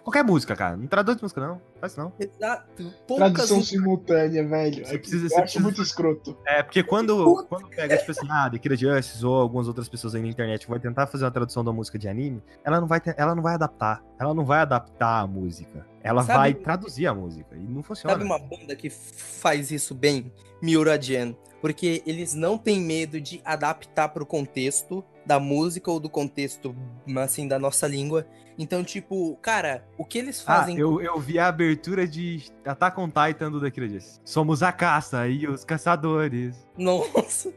Qualquer música, cara. Não traduz de música, não. Faz isso não. Exato. Poucas Tradução simultânea, velho. Você precisa- eu você acho precisa- muito escroto. É, porque quando, quando pega, tipo assim, ah, The Kira Justice ou algumas outras pessoas aí na internet que vai tentar fazer uma tradução da música de anime, ela não vai, ter- ela não vai adaptar. Ela não vai adaptar a música. Ela Sabe- vai traduzir a música. E não funciona. Sabe uma banda que faz isso bem? Miura Gen. Porque eles não têm medo de adaptar pro contexto da música ou do contexto, assim, da nossa língua. Então, tipo, cara, o que eles Ah, fazem. eu, eu vi a abertura de Attack on Titan do Justice. Somos a caça e os caçadores. Nossa!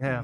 É.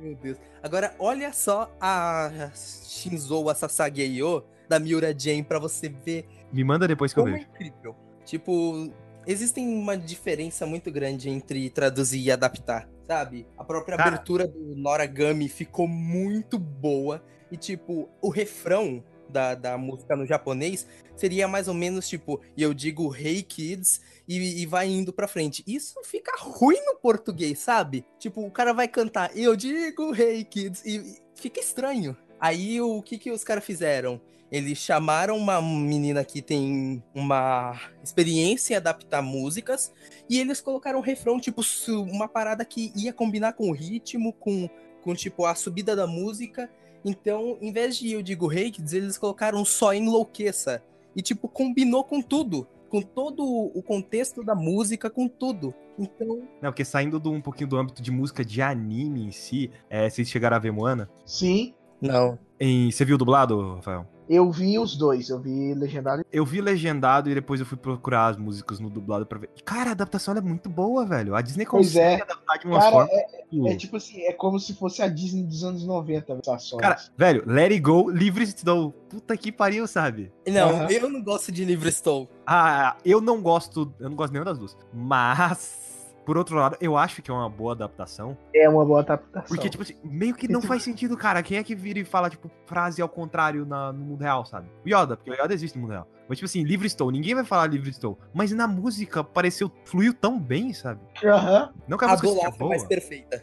Meu Deus. Agora, olha só a Shinzo, a Sasageyo da Miura Gen pra você ver Me manda depois que eu como é vejo. incrível. Tipo, existem uma diferença muito grande entre traduzir e adaptar, sabe? A própria Cara. abertura do Noragami ficou muito boa. E, tipo, o refrão da, da música no japonês seria mais ou menos tipo, e eu digo Hey Kids e, e vai indo pra frente. Isso fica ruim no português, sabe? Tipo, o cara vai cantar, eu digo Hey Kids, e, e fica estranho. Aí o que, que os caras fizeram? Eles chamaram uma menina que tem uma experiência em adaptar músicas e eles colocaram um refrão, tipo, uma parada que ia combinar com o ritmo, com, com tipo, a subida da música. Então, em vez de eu digo Hey Kids, eles colocaram só enlouqueça. E, tipo, combinou com tudo. Com todo o contexto da música, com tudo. Então, Não, porque saindo do, um pouquinho do âmbito de música de anime em si, é, vocês chegaram a ver Moana? Sim, não. Em, você viu o dublado, Rafael? Eu vi os dois. Eu vi legendado. Eu vi legendado e depois eu fui procurar as músicas no dublado pra ver. Cara, a adaptação é muito boa, velho. A Disney Pois consegue é. adaptar de uma Cara, forma. é, é tipo assim, é como se fosse a Disney dos anos 90, versações. Cara, velho, Let It Go, Livre Estou. Puta que pariu, sabe? Não, Aham. eu não gosto de Livre Estou. Ah, eu não gosto. Eu não gosto nenhuma das duas. Mas. Por outro lado, eu acho que é uma boa adaptação. é uma boa adaptação. Porque, tipo assim, meio que não faz sentido, cara. Quem é que vira e fala, tipo, frase ao contrário na- no mundo real, sabe? O Yoda, porque o Yoda existe no mundo real. Mas, tipo assim, livre estou. Ninguém vai falar livre estou. Mas na música pareceu, fluiu tão bem, sabe? Aham. Não que a, A música seja é boa. mais perfeita.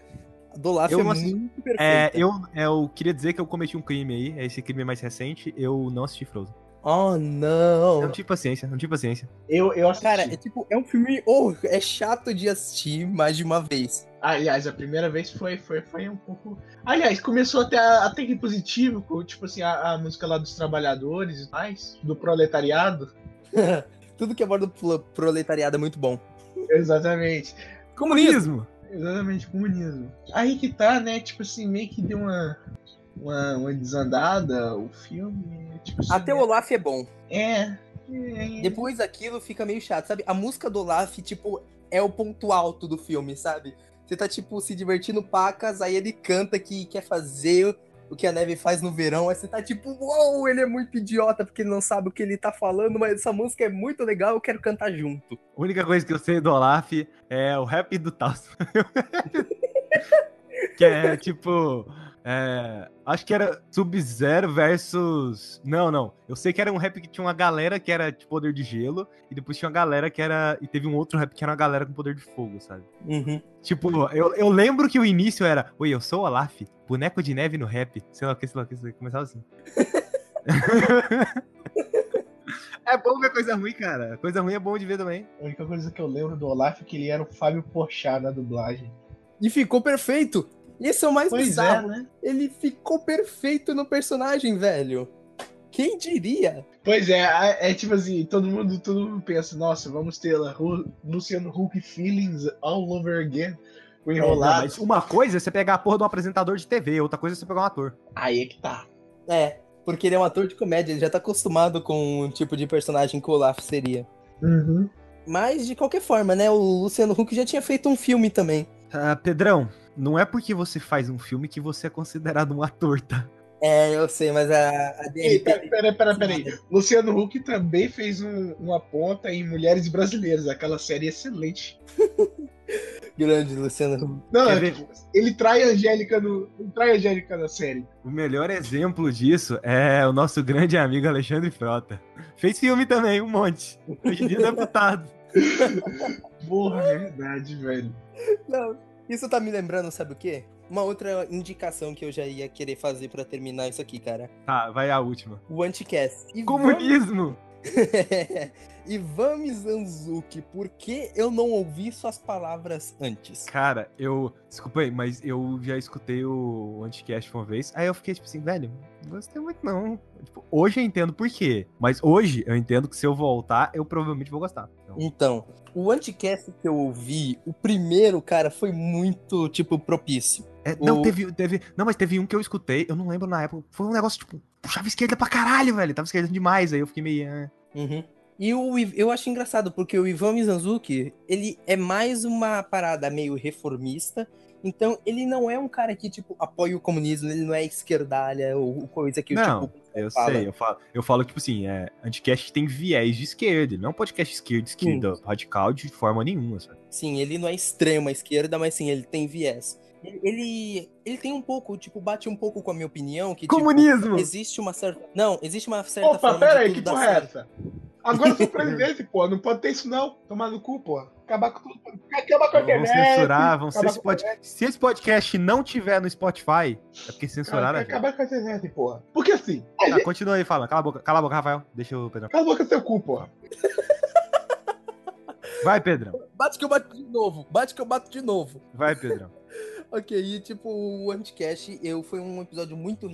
A do Olaf Eu é muito perfeita. É, eu, eu queria dizer que eu cometi um crime aí. Esse crime é mais recente. Eu não assisti Frozen. Oh, Eu não. não tive paciência, não tive paciência. Eu, eu assisti. Cara, é tipo, é um filme. Oh, é chato de assistir mais de uma vez. Aliás, a primeira vez foi, foi, foi um pouco. Aliás, começou até, até que positivo, com, tipo assim, a, a música lá dos trabalhadores e mais, do proletariado. (laughs) Tudo que aborda o pro- proletariado é muito bom. Exatamente. Comunismo! Exatamente, comunismo. Aí que tá, né? Tipo assim, meio que deu uma, uma, uma desandada o filme. Tipo assim, Até o Olaf é bom. É. é. Depois daquilo fica meio chato, sabe? A música do Olaf, tipo, é o ponto alto do filme, sabe? Você tá, tipo, se divertindo pacas, aí ele canta que quer fazer o que a neve faz no verão, aí você tá tipo, uou, ele é muito idiota porque ele não sabe o que ele tá falando, mas essa música é muito legal, eu quero cantar junto. A única coisa que eu sei do Olaf é o rap do Taos. (laughs) que é tipo. É, acho que era Sub-Zero versus. Não, não. Eu sei que era um rap que tinha uma galera que era de poder de gelo, e depois tinha uma galera que era. E teve um outro rap que era uma galera com poder de fogo, sabe? Uhum. Tipo, eu, eu lembro que o início era. Oi, eu sou o Olaf, boneco de neve no rap. Sei lá o que, sei lá o que, sei lá o que, começava assim. (laughs) É bom ver coisa ruim, cara. Coisa ruim é bom de ver também. A única coisa que eu lembro do Olaf é que ele era o Fábio Porchat na dublagem. E ficou perfeito. Esse é o mais Pois bizarro. é, né? Ele ficou perfeito no personagem, velho. Quem diria? Pois é, é, é tipo assim, todo mundo, todo mundo pensa, nossa, vamos ter lá, Luciano Huck feelings all over again. Não, enrolado. mas uma coisa é você pegar a porra de um apresentador de TV, outra coisa é você pegar um ator. Aí é que tá. É, porque ele é um ator de comédia, ele já tá acostumado com o tipo de personagem que o Olaf seria. Uhum. Mas, de qualquer forma, né, o Luciano Huck já tinha feito um filme também. Ah, Pedrão, não é porque você faz um filme que você é considerado um ator, tá? É, eu sei, mas a, a Ei, DRT... pera, pera. Luciano Huck também fez um- uma ponta em Mulheres Brasileiras, aquela série excelente. (laughs) Grande, Luciano Huck. Não, é, ver? tipo, ele trai a Angélica no. Ele trai a Angélica na série. O melhor exemplo disso é o nosso grande amigo Alexandre Frota. Fez filme também, um monte. Hoje em dia é deputado. (laughs) Porra, é verdade, velho. Não, isso tá me lembrando, sabe o quê? Uma outra indicação que eu já ia querer fazer pra terminar isso aqui, cara. Tá, vai a última. O Anticast. E Comunismo! (laughs) Ivan Mizanzuki, por que eu não ouvi suas palavras antes? Cara, eu. Desculpa aí, mas eu já escutei o Anticast uma vez. Aí eu fiquei tipo assim, velho, não gostei muito não. Tipo, hoje eu entendo por quê. Mas hoje eu entendo que se eu voltar, eu provavelmente vou gostar. Então, Então, o Anticast que eu ouvi, o primeiro, cara, foi muito, tipo, propício. é, não, o- teve, teve. Não, mas teve um que eu escutei, eu não lembro na época. Foi um negócio, tipo, puxava esquerda pra caralho, velho. Tava esquerda demais. Aí eu fiquei meio. ah. Uhum. E o, eu acho engraçado, porque o Ivan Mizanzuki, ele é mais uma parada meio reformista, então ele não é um cara que, tipo, apoia o comunismo, ele não é esquerdalha ou coisa que, Não, tipo, Eu fala. sei, eu falo, eu falo, tipo assim, é, Anticast tem viés de esquerda, não é um podcast esquerda, esquerda radical de forma nenhuma, sabe? Sim, ele não é extrema esquerda, mas sim, ele tem viés. Ele- Ele, tem um pouco, tipo, bate um pouco com a minha opinião, que, tipo, Comunismo! existe uma certa... Não, existe uma certa Opa, forma pera aí, que porra é essa? Agora eu sou presidente, pô. Não pode ter isso, não. Tomar no cu, pô. Acabar com tudo. Acabar com a Vão internet. censurar, vão se acabar esse, pod... se esse podcast não tiver no Spotify, é porque censuraram a gente. Acabar com a internet, porra. Porque assim, Tá, continua aí falando, cala a boca, cala a boca, Rafael, deixa o Pedrão. cala a boca seu cu, porra. (laughs) Vai, Pedrão, Bate que eu bato de novo, bate que eu bato de novo. vai, Pedrão. (laughs) Ok, e tipo, o Anticast, eu foi um episódio muito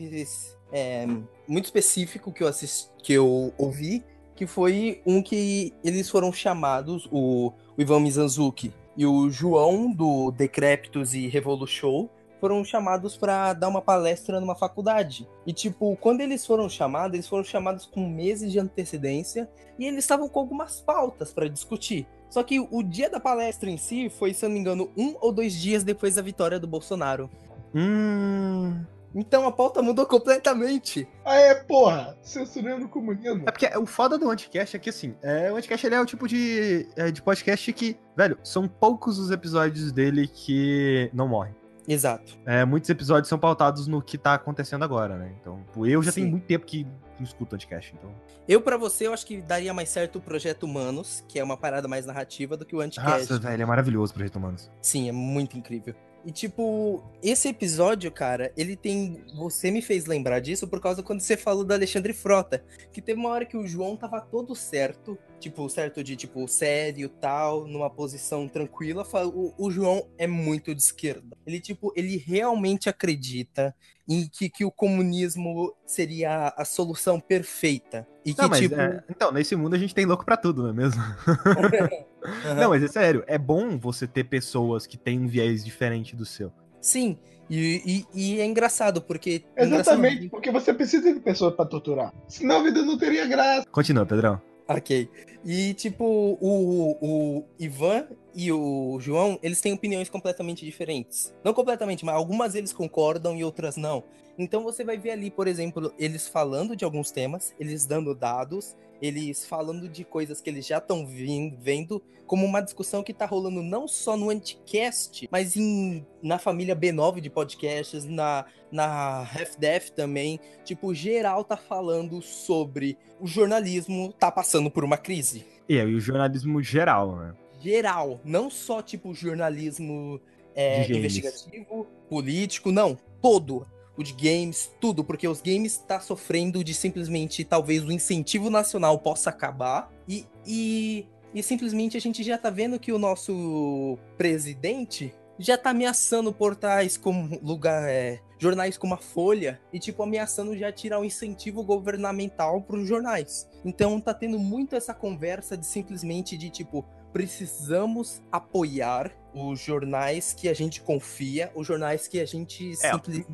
é, muito específico que eu assisti, que eu ouvi, que foi um que eles foram chamados, o, o Ivan Mizanzuki e o João do Decréptos e Revolution foram chamados para dar uma palestra numa faculdade. E tipo, quando eles foram chamados, eles foram chamados com meses de antecedência e eles estavam com algumas pautas para discutir. Só que o dia da palestra em si foi, se eu não me engano, um ou dois dias depois da vitória do Bolsonaro. Hum. Então a pauta mudou completamente. Ah, é, porra. Censurando o comunismo. É porque o foda do Anticast é que, assim, é, o Anticast ele é o tipo de, é, de podcast que, velho, são poucos os episódios dele que não morrem. Exato. É, muitos episódios são pautados no que tá acontecendo agora, né? Então, pô, eu já Sim. tenho muito tempo que não escuto Anticast, então. Eu, pra você, eu acho que daria mais certo o Projeto Humanos, que é uma parada mais narrativa do que o Anticast. Nossa, velho, é maravilhoso o Projeto Humanos. Sim, é muito incrível. E tipo, esse episódio, cara, ele tem. Você me fez lembrar disso por causa quando você falou do Alexandre Frota. Que teve uma hora que o João tava todo certo. Tipo, certo de, tipo, sério tal, numa posição tranquila. O, o João é muito de esquerda. Ele, tipo, ele realmente acredita em que, que o comunismo seria a solução perfeita. E que, Não, mas, tipo. é, então, nesse mundo a gente tem louco pra tudo, não é mesmo? aham. (laughs) Não, mas é sério, é bom você ter pessoas que têm um viés diferente do seu. Sim. E, e- e é engraçado, porque. é Exatamente, porque você precisa de pessoas pra torturar. Senão a vida não teria graça. Continua, Pedrão. Ok. E, tipo, o, o Ivan e o João, eles têm opiniões completamente diferentes. Não completamente, mas algumas eles concordam e outras não. Então você vai ver ali, por exemplo, eles falando de alguns temas, eles dando dados, eles falando de coisas que eles já estão vendo, como uma discussão que tá rolando não só no Anticast, mas em, na família B9 de podcasts, na, na Half-Death também. Tipo, geral tá falando sobre o jornalismo tá passando por uma crise. E aí, o jornalismo geral, né? Geral, não só tipo jornalismo é, investigativo, político, não, todo. o de games, tudo, porque os games tá sofrendo de simplesmente talvez o incentivo nacional possa acabar e, e, e simplesmente a gente já tá vendo que o nosso presidente já tá ameaçando portais como lugar, é, jornais como a Folha e tipo ameaçando já tirar o incentivo governamental para os jornais. Então tá tendo muito essa conversa de simplesmente de tipo precisamos apoiar os jornais que a gente confia, os jornais que a gente É, simplesmente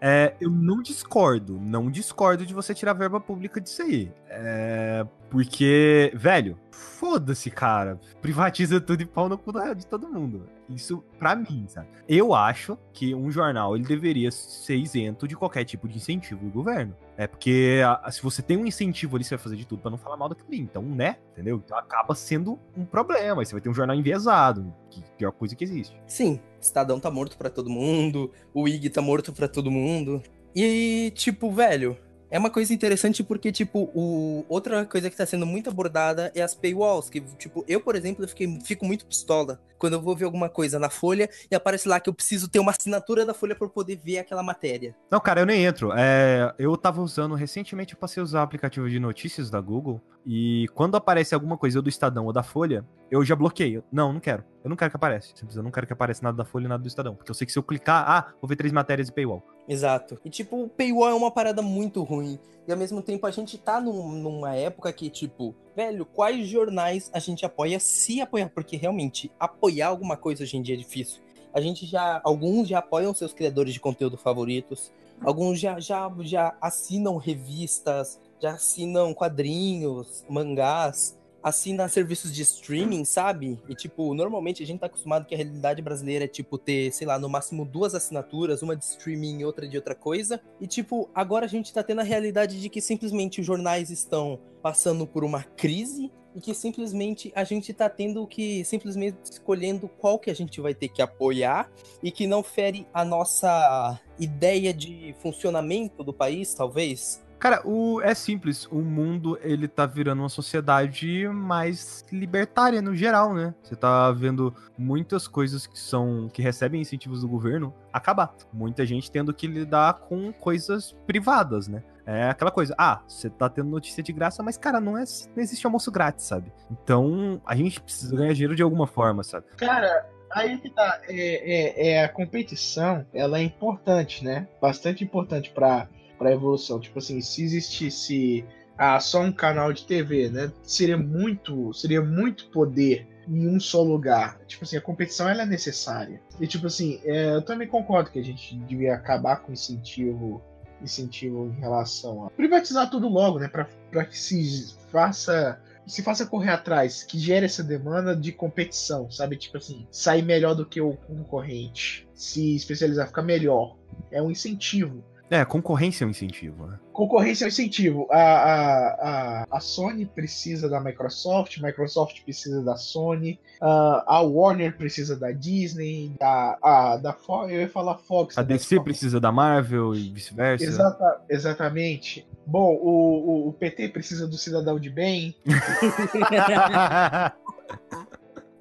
É, eu não discordo, não discordo de você tirar verba pública disso aí. É, porque, velho, foda-se, cara. Privatiza tudo e pau no cu de todo mundo. Isso, pra mim, sabe? Eu acho que um jornal, ele deveria ser isento de qualquer tipo de incentivo do governo. É porque se você tem um incentivo ali, você vai fazer de tudo pra não falar mal daquilo ali. Então, né? Entendeu? Então acaba sendo um problema. Aí você vai ter um jornal enviesado, que é a pior coisa que existe. Sim, Estadão tá morto pra todo mundo, o IG tá morto pra todo mundo. E, tipo, velho, é uma coisa interessante porque, tipo, o... outra coisa que tá sendo muito abordada é as paywalls. Que, tipo, eu, por exemplo, eu fiquei... fico muito pistola quando eu vou ver alguma coisa na Folha e aparece lá que eu preciso ter uma assinatura da Folha eu poder ver aquela matéria. Não, cara, eu nem entro. É, eu tava usando, recentemente eu passei a usar o aplicativo de notícias da Google. E quando aparece alguma coisa do Estadão ou da Folha, eu já bloqueio. Não, não quero. Eu não quero que apareça. Simples, eu não quero que apareça nada da Folha e nada do Estadão. Porque eu sei que se eu clicar, ah, vou ver três matérias de paywall. Exato. E, tipo, o paywall é uma parada muito ruim. E, ao mesmo tempo, a gente tá num- numa época que, tipo, velho, quais jornais a gente apoia se apoiar? Porque, realmente, apoiar alguma coisa hoje em dia é difícil. A gente já... Alguns já apoiam seus criadores de conteúdo favoritos. Alguns já, já, já assinam revistas, já assinam quadrinhos, mangás, assina serviços de streaming, sabe? E, tipo, normalmente a gente tá acostumado que a realidade brasileira é, tipo, ter, sei lá, no máximo duas assinaturas, uma de streaming e outra de outra coisa. E, tipo, agora a gente tá tendo a realidade de que simplesmente os jornais estão passando por uma crise e que simplesmente a gente tá tendo que simplesmente escolhendo qual que a gente vai ter que apoiar e que não fere a nossa ideia de funcionamento do país, talvez. Cara, o, é simples. O mundo, ele tá virando uma sociedade mais libertária no geral, né? Você tá vendo muitas coisas que são que recebem incentivos do governo acabar. Muita gente tendo que lidar com coisas privadas, né? É aquela coisa, ah, você tá tendo notícia de graça, mas, cara, não, é, não existe almoço grátis, sabe? Então, a gente precisa ganhar dinheiro de alguma forma, sabe? Cara, aí que tá. É, é, é a competição, ela é importante, né? Bastante importante pra, pra evolução. Tipo assim, se existisse ah, só um canal de TV, né? Seria muito, seria muito poder em um só lugar. Tipo assim, a competição ela é necessária. E tipo assim, é, eu também concordo que a gente devia acabar com incentivo incentivo em relação a privatizar tudo logo, né, para que se faça se faça correr atrás, que gere essa demanda de competição, sabe? Tipo assim, sair melhor do que o concorrente, se especializar, ficar melhor. É um incentivo. É, concorrência é um incentivo, né? Concorrência é um incentivo. A, a, a, a Sony precisa da Microsoft, Microsoft precisa da Sony, a, a Warner precisa da Disney, da, a, da Fox, eu ia falar Fox. A né, DC Fox. precisa da Marvel e vice-versa. Exata, exatamente. Bom, o, o, o PT precisa do cidadão de bem. (laughs) (laughs)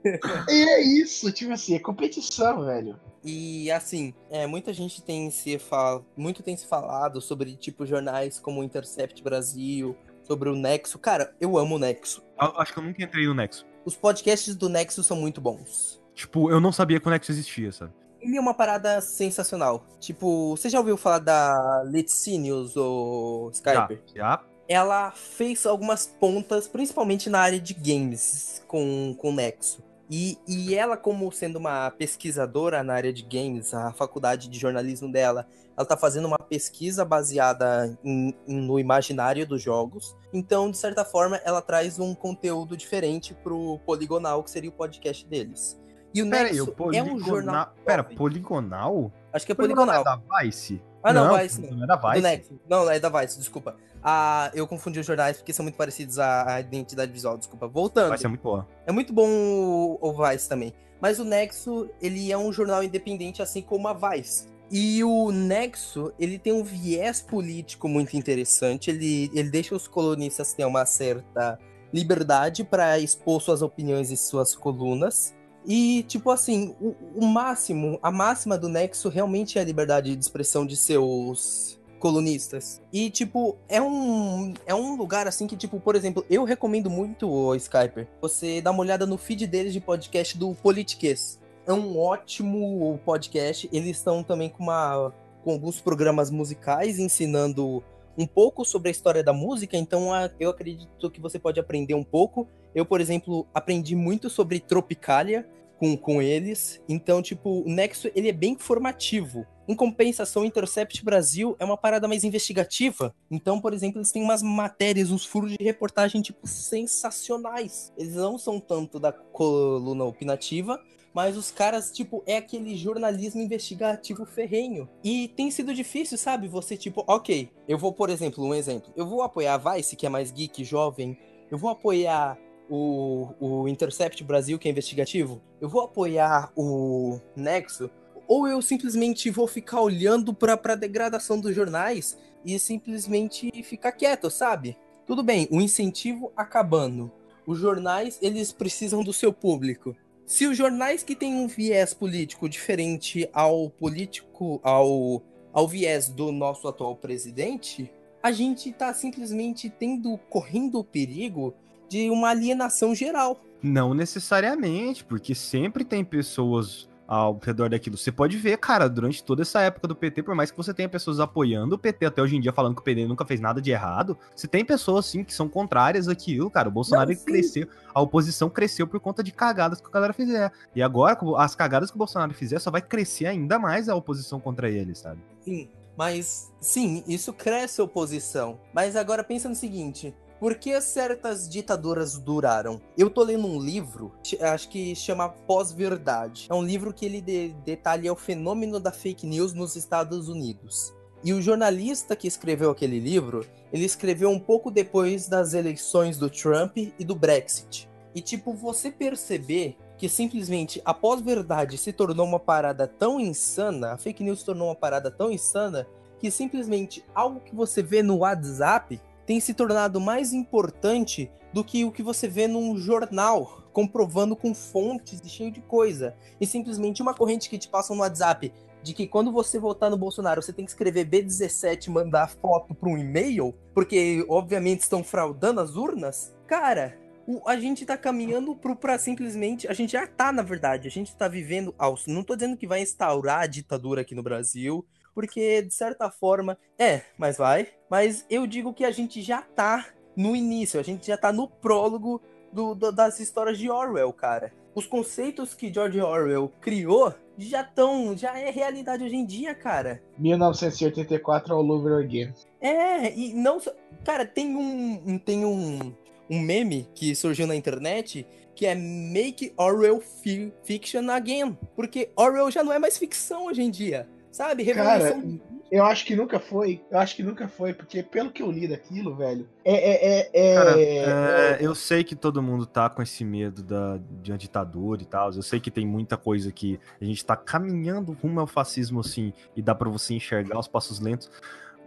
E é isso, tipo assim, é competição, velho. E assim, é, muita gente tem se fal... muito tem se falado sobre tipo jornais como o Intercept Brasil, sobre o Nexo. Cara, eu amo o Nexo. Acho que eu nunca entrei no Nexo. Os podcasts do Nexo são muito bons. Tipo, eu não sabia que o Nexo existia, sabe? Ele é uma parada sensacional. Tipo, você já ouviu falar da Let's News ou Skype? Já, já. Ela fez algumas pontas, principalmente na área de games, com com o Nexo. E, e ela, como sendo uma pesquisadora na área de games, a faculdade de jornalismo dela, ela tá fazendo uma pesquisa baseada em- em- no imaginário dos jogos. Então, de certa forma, ela traz um conteúdo diferente pro Poligonal, que seria o podcast deles. E o Pera aí, Nexo o é poligonal... um jornal. Pera, poligonal? Acho que é Poligonal Poligonal. é da Vice? Ah, não, Vice não. Não é da Vice. Não, é da Vice, desculpa. Ah, eu confundi os jornais porque são muito parecidos à, à identidade visual, desculpa. Voltando. Vice é muito boa. É muito bom o, o Vice também. Mas o Nexo, ele é um jornal independente, assim como a Vice. E o Nexo, ele tem um viés político muito interessante. Ele, ele deixa os colunistas ter uma certa liberdade para expor suas opiniões e suas colunas. E, tipo assim, o, o máximo, a máxima do Nexo realmente é a liberdade de expressão de seus colunistas. E, tipo, é um, é um lugar assim que, tipo, por exemplo, eu recomendo muito o Skyper. Você dá uma olhada no feed deles de podcast do Politiques. É um ótimo podcast. Eles estão também com, uma, com alguns programas musicais ensinando um pouco sobre a história da música, então eu acredito que você pode aprender um pouco. Eu, por exemplo, aprendi muito sobre Tropicalia com, com eles. Então, tipo, o Nexo ele é bem formativo. Em compensação, Intercept Brasil é uma parada mais investigativa. Então, por exemplo, eles têm umas matérias, uns furos de reportagem, tipo, sensacionais. Eles não são tanto da coluna opinativa, mas os caras, tipo, é aquele jornalismo investigativo ferrenho. E tem sido difícil, sabe? Você, tipo, ok, eu vou, por exemplo, um exemplo. Eu vou apoiar a Vice, que é mais geek, jovem. Eu vou apoiar o, o Intercept Brasil, que é investigativo. Eu vou apoiar o Nexo ou eu simplesmente vou ficar olhando para a degradação dos jornais e simplesmente ficar quieto, sabe? Tudo bem, o incentivo acabando. Os jornais, eles precisam do seu público. Se os jornais que têm um viés político diferente ao político, ao, ao viés do nosso atual presidente, a gente tá simplesmente tendo, correndo o perigo de uma alienação geral. Não necessariamente, porque sempre tem pessoas ao redor daquilo. Você pode ver, cara, durante toda essa época do PT, por mais que você tenha pessoas apoiando o PT até hoje em dia, falando que o PT nunca fez nada de errado, você tem pessoas, sim, que são contrárias àquilo, cara. O Bolsonaro Não, cresceu, a oposição cresceu por conta de cagadas que a galera fizer. E agora, as cagadas que o Bolsonaro fizer, só vai crescer ainda mais a oposição contra ele, sabe? Sim, mas, sim, isso cresce a oposição. Mas agora pensa no seguinte, por que certas ditaduras duraram? Eu tô lendo um livro, acho que chama Pós-Verdade. É um livro que ele de detalha o fenômeno da fake news nos Estados Unidos. E o jornalista que escreveu aquele livro, ele escreveu um pouco depois das eleições do Trump e do Brexit. E tipo, você perceber que simplesmente a pós-verdade se tornou uma parada tão insana, a fake news se tornou uma parada tão insana, que simplesmente algo que você vê no WhatsApp tem se tornado mais importante do que o que você vê num jornal, comprovando com fontes e cheio de coisa. E simplesmente uma corrente que te passa no WhatsApp de que quando você votar no Bolsonaro, você tem que escrever B17 e mandar foto para um e-mail, porque obviamente estão fraudando as urnas. Cara, a gente tá caminhando pro, pra simplesmente. A gente já tá, na verdade. A gente tá vivendo. Não tô dizendo que vai instaurar a ditadura aqui no Brasil porque de certa forma é, mas vai. Mas eu digo que a gente já tá no início, a gente já tá no prólogo do, do, das histórias de Orwell, cara. Os conceitos que George Orwell criou já estão, já é realidade hoje em dia, cara. 1984 all over again. É, e não, cara, tem um, tem um, um meme que surgiu na internet que é Make Orwell Fiction Again, porque Orwell já não é mais ficção hoje em dia. Sabe? Revolução. Cara, eu acho que nunca foi. Eu acho que nunca foi, porque pelo que eu li daquilo, velho. É. é, é, é Cara, é, eu sei que todo mundo tá com esse medo da, de uma ditadura e tal. Eu sei que tem muita coisa que a gente tá caminhando rumo ao fascismo, assim, e dá para você enxergar os passos lentos.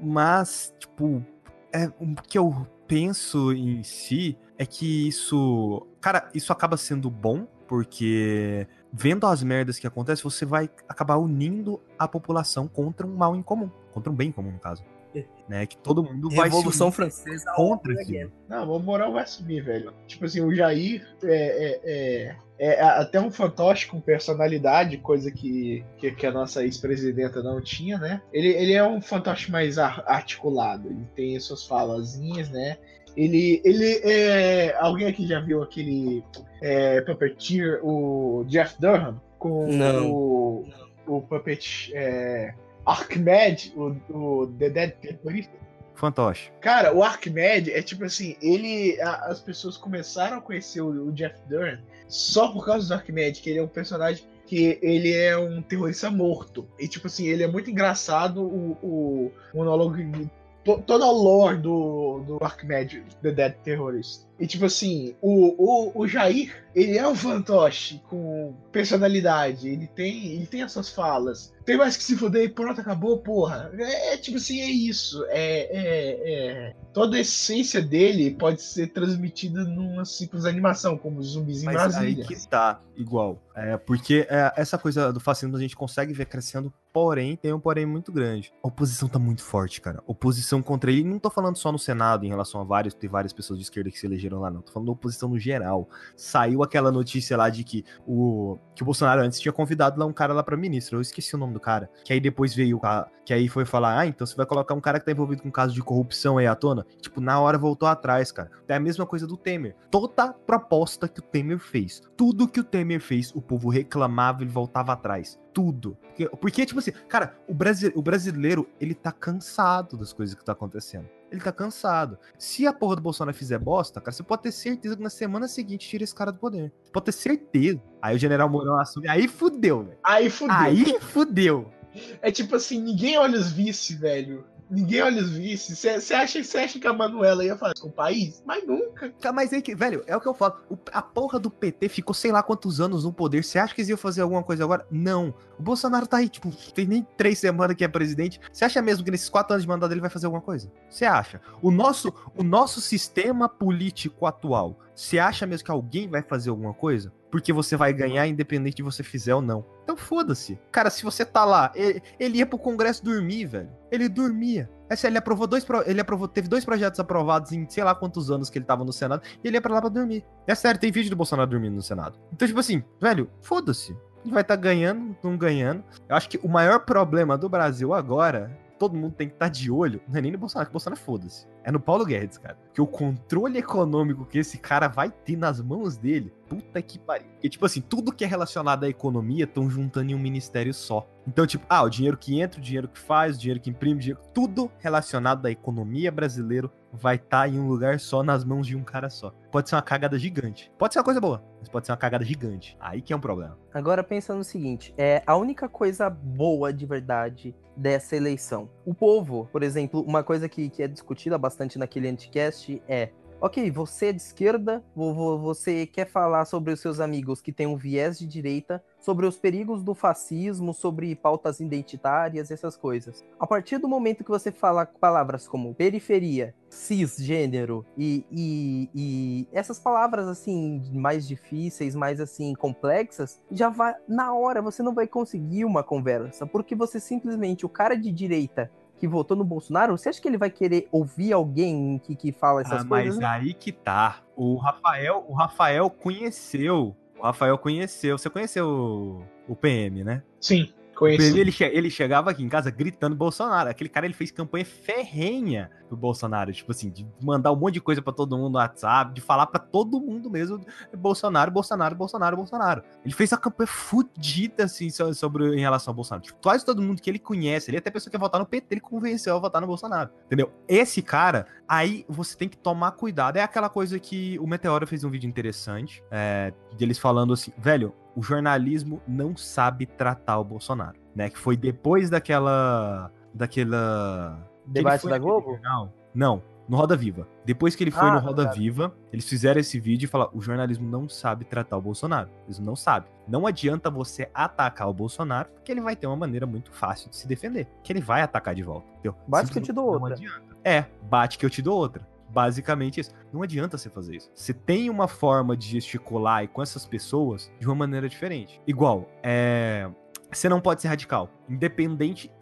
Mas, tipo, é, o que eu penso em si é que isso. Cara, isso acaba sendo bom, porque vendo as merdas que acontecem, você vai acabar unindo a população contra um mal em comum, contra um bem comum, no caso. (laughs) Né, que todo mundo vai Revolução Francesa contra aquilo. Não, o moral vai subir, velho. Tipo assim, o Jair é, é, é, é até um fantoche com personalidade, coisa que, que, que a nossa ex-presidenta não tinha, né? Ele, ele é um fantoche mais articulado, ele tem suas falazinhas, né? Ele, ele é. Alguém aqui já viu aquele é, Puppeteer, o Jeff Durham? Com Não. o, o Puppet é, Archimed, o, o The Dead Terrorista. Fantoche. Cara, o Archimed é tipo assim, ele. A, as pessoas começaram a conhecer o, o, Jeff Durham só por causa do Archimed, que ele é um personagem que ele é um terrorista morto. E tipo assim, ele é muito engraçado o, o monólogo toda a lore do, do Archimedes, The Dead Terrorist. E tipo assim, o, o, o Jair, ele é um fantoche com personalidade, ele tem, ele tem as suas falas. Tem mais que se fuder e pronto, acabou, porra. É, é tipo assim, é isso. É, é, é, Toda a essência dele pode ser transmitida numa simples animação, como zumbis em Mas Brasília. aí que tá igual. É, porque é, essa coisa do fascismo a gente consegue ver crescendo, porém, tem um porém muito grande. A oposição tá muito forte, cara. Oposição contra ele, não tô falando só no Senado, em relação a vários, tem várias pessoas de esquerda que se elegeram lá, não. Tô falando da oposição no geral. Saiu aquela notícia lá de que o, que o Bolsonaro antes tinha convidado lá um cara lá pra ministro, eu esqueci o nome do cara. Que aí depois veio, a- que aí foi falar, ah, então você vai colocar um cara que tá envolvido com caso de corrupção aí à tona? Tipo, na hora voltou atrás, cara. É a mesma coisa do Temer. Toda proposta que o Temer fez, tudo que o Temer fez, o povo reclamava e voltava atrás. Tudo. Porque, porque, tipo assim, cara, o, brasi- o brasileiro, ele tá cansado das coisas que tá acontecendo. Ele tá cansado. Se a porra do Bolsonaro fizer bosta, cara, você pode ter certeza que na semana seguinte tira esse cara do poder. Você pode ter certeza. Aí o general Mourão assume. Aí fudeu, velho. Aí fudeu. Aí fudeu. É tipo assim, ninguém olha os vice, velho. Ninguém olha os vice. Você acha, acha que a Manuela ia fazer com o país? Mas nunca. Mas aí que, velho, é o que eu falo. O- a porra do PT ficou sei lá quantos anos no poder. Você acha que eles iam fazer alguma coisa agora? Não. O Bolsonaro tá aí, tipo, tem nem três semanas que é presidente. Você acha mesmo que nesses quatro anos de mandato ele vai fazer alguma coisa? Você acha? O nosso, o nosso sistema político atual, você acha mesmo que alguém vai fazer alguma coisa? Porque você vai ganhar independente de você fizer ou não. Então foda-se. Cara, se você tá lá, ele, ele ia pro Congresso dormir, velho. Ele dormia. Essa, ele aprovou dois, ele aprovou, teve dois projetos aprovados em sei lá quantos anos que ele tava no Senado, e ele ia pra lá pra dormir. É sério, tem vídeo do Bolsonaro dormindo no Senado. Então, tipo assim, velho, foda-se. Ele vai estar ganhando, não ganhando. Eu acho que o maior problema do Brasil agora, todo mundo tem que estar de olho, não é nem no Bolsonaro, que o Bolsonaro foda-se. É no Paulo Guedes, cara. Que o controle econômico que esse cara vai ter nas mãos dele, puta que pariu. Porque, tipo assim, tudo que é relacionado à economia estão juntando em um ministério só. Então, tipo, ah, o dinheiro que entra, o dinheiro que faz, o dinheiro que imprime, dinheiro... tudo relacionado à economia brasileira vai estar em um lugar só, nas mãos de um cara só. Pode ser uma cagada gigante. Pode ser uma coisa boa, mas pode ser uma cagada gigante. Aí que é um problema. Agora pensa no seguinte, é a única coisa boa de verdade dessa eleição. O povo, por exemplo, uma coisa que, que é discutida bastante naquele anticast é Ok, você é de esquerda, vo- vo- você quer falar sobre os seus amigos que têm um viés de direita, sobre os perigos do fascismo, sobre pautas identitárias, essas coisas. A partir do momento que você fala palavras como periferia, cisgênero e, e, e essas palavras assim mais difíceis, mais assim complexas, já vai na hora você não vai conseguir uma conversa, porque você simplesmente o cara de direita que votou no Bolsonaro, você acha que ele vai querer ouvir alguém que, que fala essas Ah, coisas? mas aí que tá. O Rafael, o Rafael conheceu. O Rafael conheceu. Você conheceu o, o PM, né? Sim, conheci. Ele, ele chegava aqui em casa gritando Bolsonaro. Aquele cara, ele fez campanha ferrenha pro Bolsonaro. Tipo assim, de mandar um monte de coisa pra todo mundo no WhatsApp, de falar pra todo mundo mesmo Bolsonaro, Bolsonaro, Bolsonaro, Bolsonaro. Ele fez uma campanha fudida, assim, so- sobre, em relação ao Bolsonaro. Tipo, quase todo mundo que ele conhece, ele até pessoa que ia votar no PT, ele convenceu a votar no Bolsonaro. Entendeu? Esse cara, aí você tem que tomar cuidado. É aquela coisa que o Meteoro fez um vídeo interessante, é, deles falando assim, velho, o jornalismo não sabe tratar o Bolsonaro, né? Que foi depois daquela. daquela. Debate da Globo? jornal. Não, no Roda Viva. Depois que ele foi Ah, no tá Roda ligado. Viva, eles fizeram esse vídeo e falaram: o jornalismo não sabe tratar o Bolsonaro. Eles não sabem. Não adianta você atacar o Bolsonaro, porque ele vai ter uma maneira muito fácil de se defender. Que ele vai atacar de volta. Entendeu? Bate que eu te dou Não outra. adianta. É, bate que eu te dou outra. Basicamente isso. Não adianta você fazer isso. Você tem uma forma de gesticular e com essas pessoas de uma maneira diferente. Igual, é. Você não pode ser radical. Independente.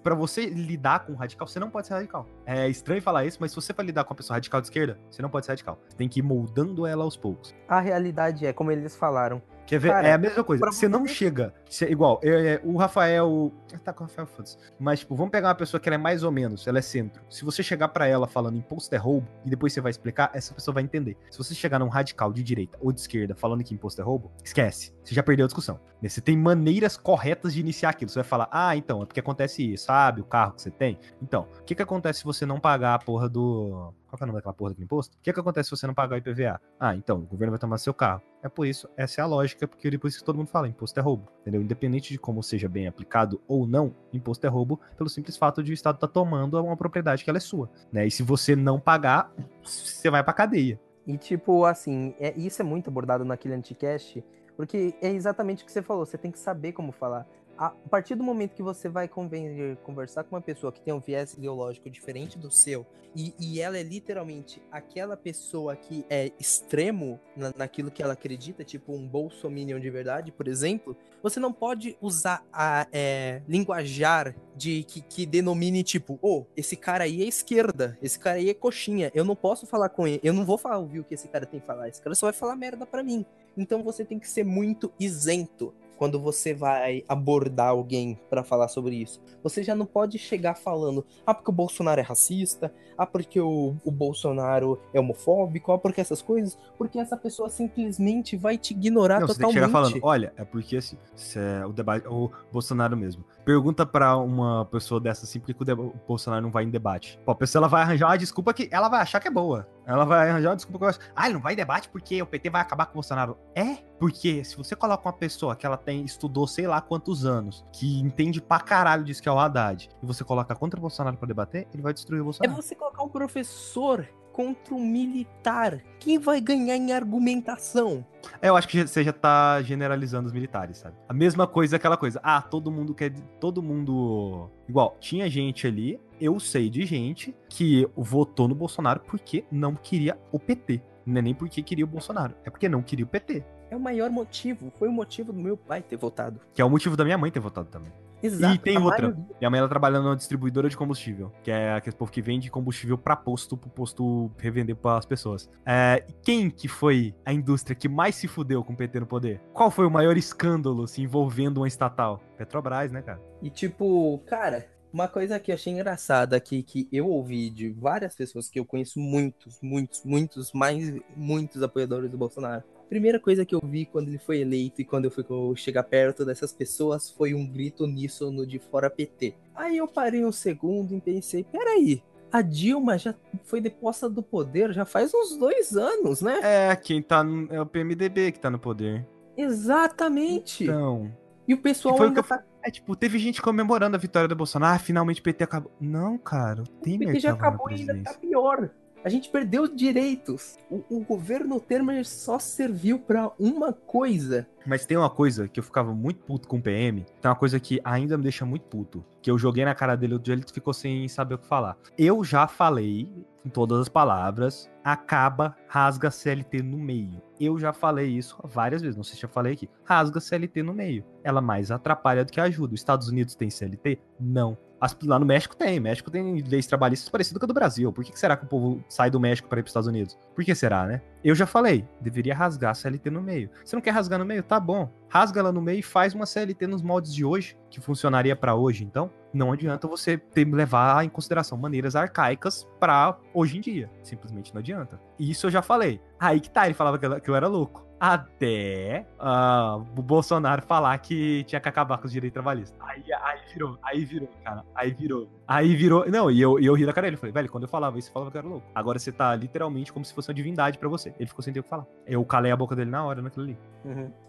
Pra você lidar com um radical, você não pode ser radical. É estranho falar isso, mas se você for lidar com uma pessoa radical de esquerda, você não pode ser radical. Você tem que ir moldando ela aos poucos. A realidade é, como eles falaram, Quer ver? Cara, é a mesma coisa. Você não chega. Você, igual, é, é, o Rafael. Tá com o Rafael, foda-se. Mas, tipo, vamos pegar uma pessoa que ela é mais ou menos, ela é centro. Se você chegar pra ela falando imposto é roubo, e depois você vai explicar, essa pessoa vai entender. Se você chegar num radical de direita ou de esquerda falando que imposto é roubo, esquece. Você já perdeu a discussão. Você tem maneiras corretas de iniciar aquilo. Você vai falar, ah, então, é porque acontece isso, sabe? O carro que você tem. Então, o que que acontece se você não pagar a porra do. Qual é o nome daquela porra daquele imposto? O que que acontece se você não pagar o IPVA? Ah, então, o governo vai tomar seu carro. É por isso, essa é a lógica, porque depois que todo mundo fala, imposto é roubo, entendeu? Independente de como seja bem aplicado ou não, imposto é roubo pelo simples fato de o Estado estar tomando uma propriedade que ela é sua, né? E se você não pagar, você vai pra cadeia. E tipo, assim, é, isso é muito abordado naquele anticast, porque é exatamente o que você falou, você tem que saber como falar. A partir do momento que você vai conven- conversar com uma pessoa que tem um viés ideológico diferente do seu, e, e ela é literalmente aquela pessoa que é extremo na, naquilo que ela acredita, tipo um bolsominion de verdade, por exemplo, você não pode usar a é, linguajar de que, que denomine tipo, oh, esse cara aí é esquerda, esse cara aí é coxinha, eu não posso falar com ele, eu não vou falar, ouvir o que esse cara tem que falar, esse cara só vai falar merda pra mim. Então você tem que ser muito isento quando você vai abordar alguém pra falar sobre isso. Você já não pode chegar falando, ah, porque o Bolsonaro é racista, ah, porque o, o Bolsonaro é homofóbico, ah, porque essas coisas, porque essa pessoa simplesmente vai te ignorar Não, você tem que totalmente. chegar falando, olha, é porque assim, é o debate, o Bolsonaro mesmo. Pergunta pra uma pessoa dessa assim, por que o, Bolsonaro não vai em debate? Pô, a pessoa ela vai arranjar uma desculpa que ela vai achar que é boa. Ela vai arranjar uma desculpa que ela acha, ah, ele não vai em debate porque o PT vai acabar com o Bolsonaro. É, porque se você coloca uma pessoa que ela tem, estudou sei lá quantos anos, que entende pra caralho disso que é o Haddad, e você coloca contra o Bolsonaro pra debater, ele vai destruir o É Bolsonaro. você colocar um professor contra um militar. Quem vai ganhar em argumentação? É, eu acho que você já tá generalizando os militares, sabe? A mesma coisa, aquela coisa. Ah, todo mundo quer. Todo mundo. Igual, tinha gente ali, eu sei de gente que votou no Bolsonaro porque não queria o PT. Não é nem porque queria o Bolsonaro, é porque não queria o PT. É o maior motivo. Foi o motivo do meu pai ter votado. Que é o motivo da minha mãe ter votado também. Exato. E tem outra. maioria. Minha mãe ela trabalha numa distribuidora de combustível, que é aquele povo que vende combustível pra posto, pro posto revender pras pessoas. É, e quem que foi a indústria que mais se fudeu com o PT no poder? Qual foi o maior escândalo assim, envolvendo uma estatal? Petrobras, né, cara? E tipo, cara, uma coisa que eu achei engraçada aqui, que eu ouvi de várias pessoas que eu conheço muitos, muitos, muitos, mais muitos apoiadores do Bolsonaro. Primeira coisa que eu vi quando ele foi eleito e quando eu fui chegar perto dessas pessoas foi um grito uníssono de fora PT. Aí eu parei um segundo e pensei, peraí, a Dilma já foi deposta do poder já faz uns dois anos, né? É, quem tá no, é o PMDB que tá no poder. Exatamente. Então. E o pessoal Que foi o ainda que eu tá É tipo, teve gente comemorando a vitória do Bolsonaro. Ah, finalmente o PT acabou. Não, cara, o O Temer PT já acabou e ainda tá pior. A gente perdeu direitos. O, o governo Temer só serviu pra uma coisa. Mas tem uma coisa que eu ficava muito puto com o PM. Tem uma coisa que ainda me deixa muito puto. Que eu joguei na cara dele outro dia, ele ficou sem saber o que falar. Eu já falei, com todas as palavras, acaba, rasga CLT no meio. Eu já falei isso várias vezes, não sei se já falei aqui. Rasga CLT no meio. Ela mais atrapalha do que ajuda. Os Estados Unidos tem CLT? Não. Lá no México tem. México tem leis trabalhistas parecidas com a do Brasil. Por que, será que o povo sai do México para ir para os Estados Unidos? Por que será, né? Eu já falei, deveria rasgar a CLT no meio. Você não quer rasgar no meio? Tá bom. Rasga ela no meio e faz uma CLT nos moldes de hoje, que funcionaria para hoje, então. Não adianta você ter, levar em consideração maneiras arcaicas para hoje em dia. Simplesmente não adianta. E isso eu já falei. Aí que tá, ele falava que eu era louco. Até ah, o Bolsonaro falar que tinha que acabar com os direitos trabalhistas. Aí, aí virou, aí virou, cara. Aí virou. Aí virou. Não, e eu, e eu ri da cara dele. Falei, velho, quando eu falava isso, eu falava que era louco. Agora você tá literalmente como se fosse uma divindade pra você. Ele ficou sem ter o que falar. Eu calei a boca dele na hora naquilo ali.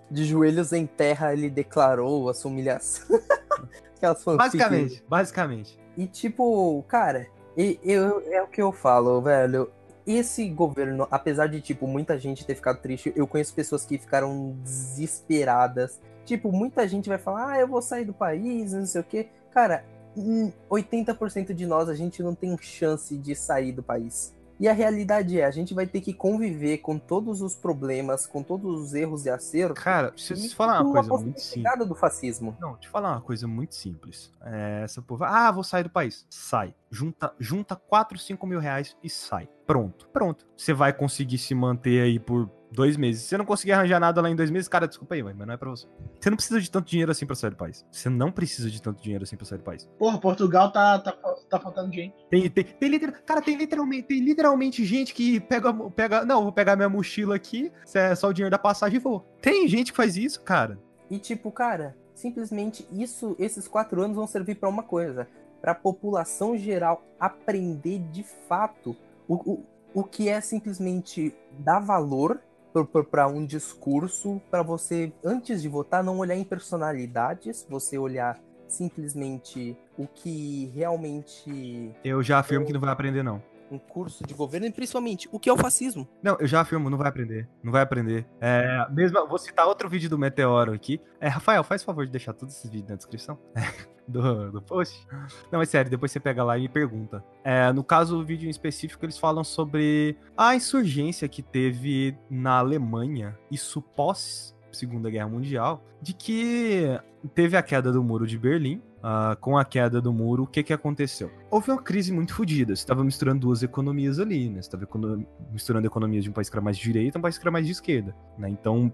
De joelhos em terra, ele declarou a sua humilhação. (laughs) Aquelas. Basicamente, basicamente. E tipo, cara, e- eu, é o que eu falo, velho. Esse governo, apesar de, tipo, muita gente ter ficado triste, eu conheço pessoas que ficaram desesperadas. Tipo, muita gente vai falar, ah, eu vou sair do país, não sei o quê. Cara, hum, 80% de nós, a gente não tem chance de sair do país. E a realidade é, a gente vai ter que conviver com todos os problemas, com todos os erros e acertos. Cara, deixa eu te falar uma coisa muito simples. do fascismo. Não, te falar uma coisa muito simples. É, essa povo, ah, vou sair do país. Sai. Junta, junta 4, 5 mil reais e sai. Pronto. Pronto. Você vai conseguir se manter aí por dois meses. Se você não conseguir arranjar nada lá em dois meses, cara, desculpa aí, mãe, mas não é pra você. Você não precisa de tanto dinheiro assim pra sair do país. Você não precisa de tanto dinheiro assim pra sair do país. Porra, Portugal tá, tá, tá faltando gente. Tem, tem, tem liter- cara, tem literalmente, tem literalmente gente que pega, pega. Não, vou pegar minha mochila aqui, é só o dinheiro da passagem e vou. Tem gente que faz isso, cara. E tipo, cara, simplesmente isso, esses quatro anos vão servir pra uma coisa, Pra população geral aprender de fato o, o, o que é simplesmente dar valor para um discurso, pra você antes de votar não olhar em personalidades, você olhar simplesmente o que realmente Eu já afirmo que não vai aprender, não. um curso de governo e principalmente o que é o fascismo. Não, eu já afirmo, não vai aprender. Não vai aprender. É, mesmo, vou citar outro vídeo do Meteoro aqui. É, Rafael, faz favor de deixar todos esses vídeos na descrição. (laughs) do, do post. Não, é sério, depois você pega lá e me pergunta. É, no caso, o vídeo em específico, eles falam sobre a insurgência que teve na Alemanha, isso pós Segunda Guerra Mundial, de que teve a queda do muro de Berlim. Uh, com a queda do muro, o que, que aconteceu? Houve uma crise muito fodida. Você estava misturando duas economias ali, né? Você estava misturando economias de um país que era mais de direita e um país que era mais de esquerda. Né? Então,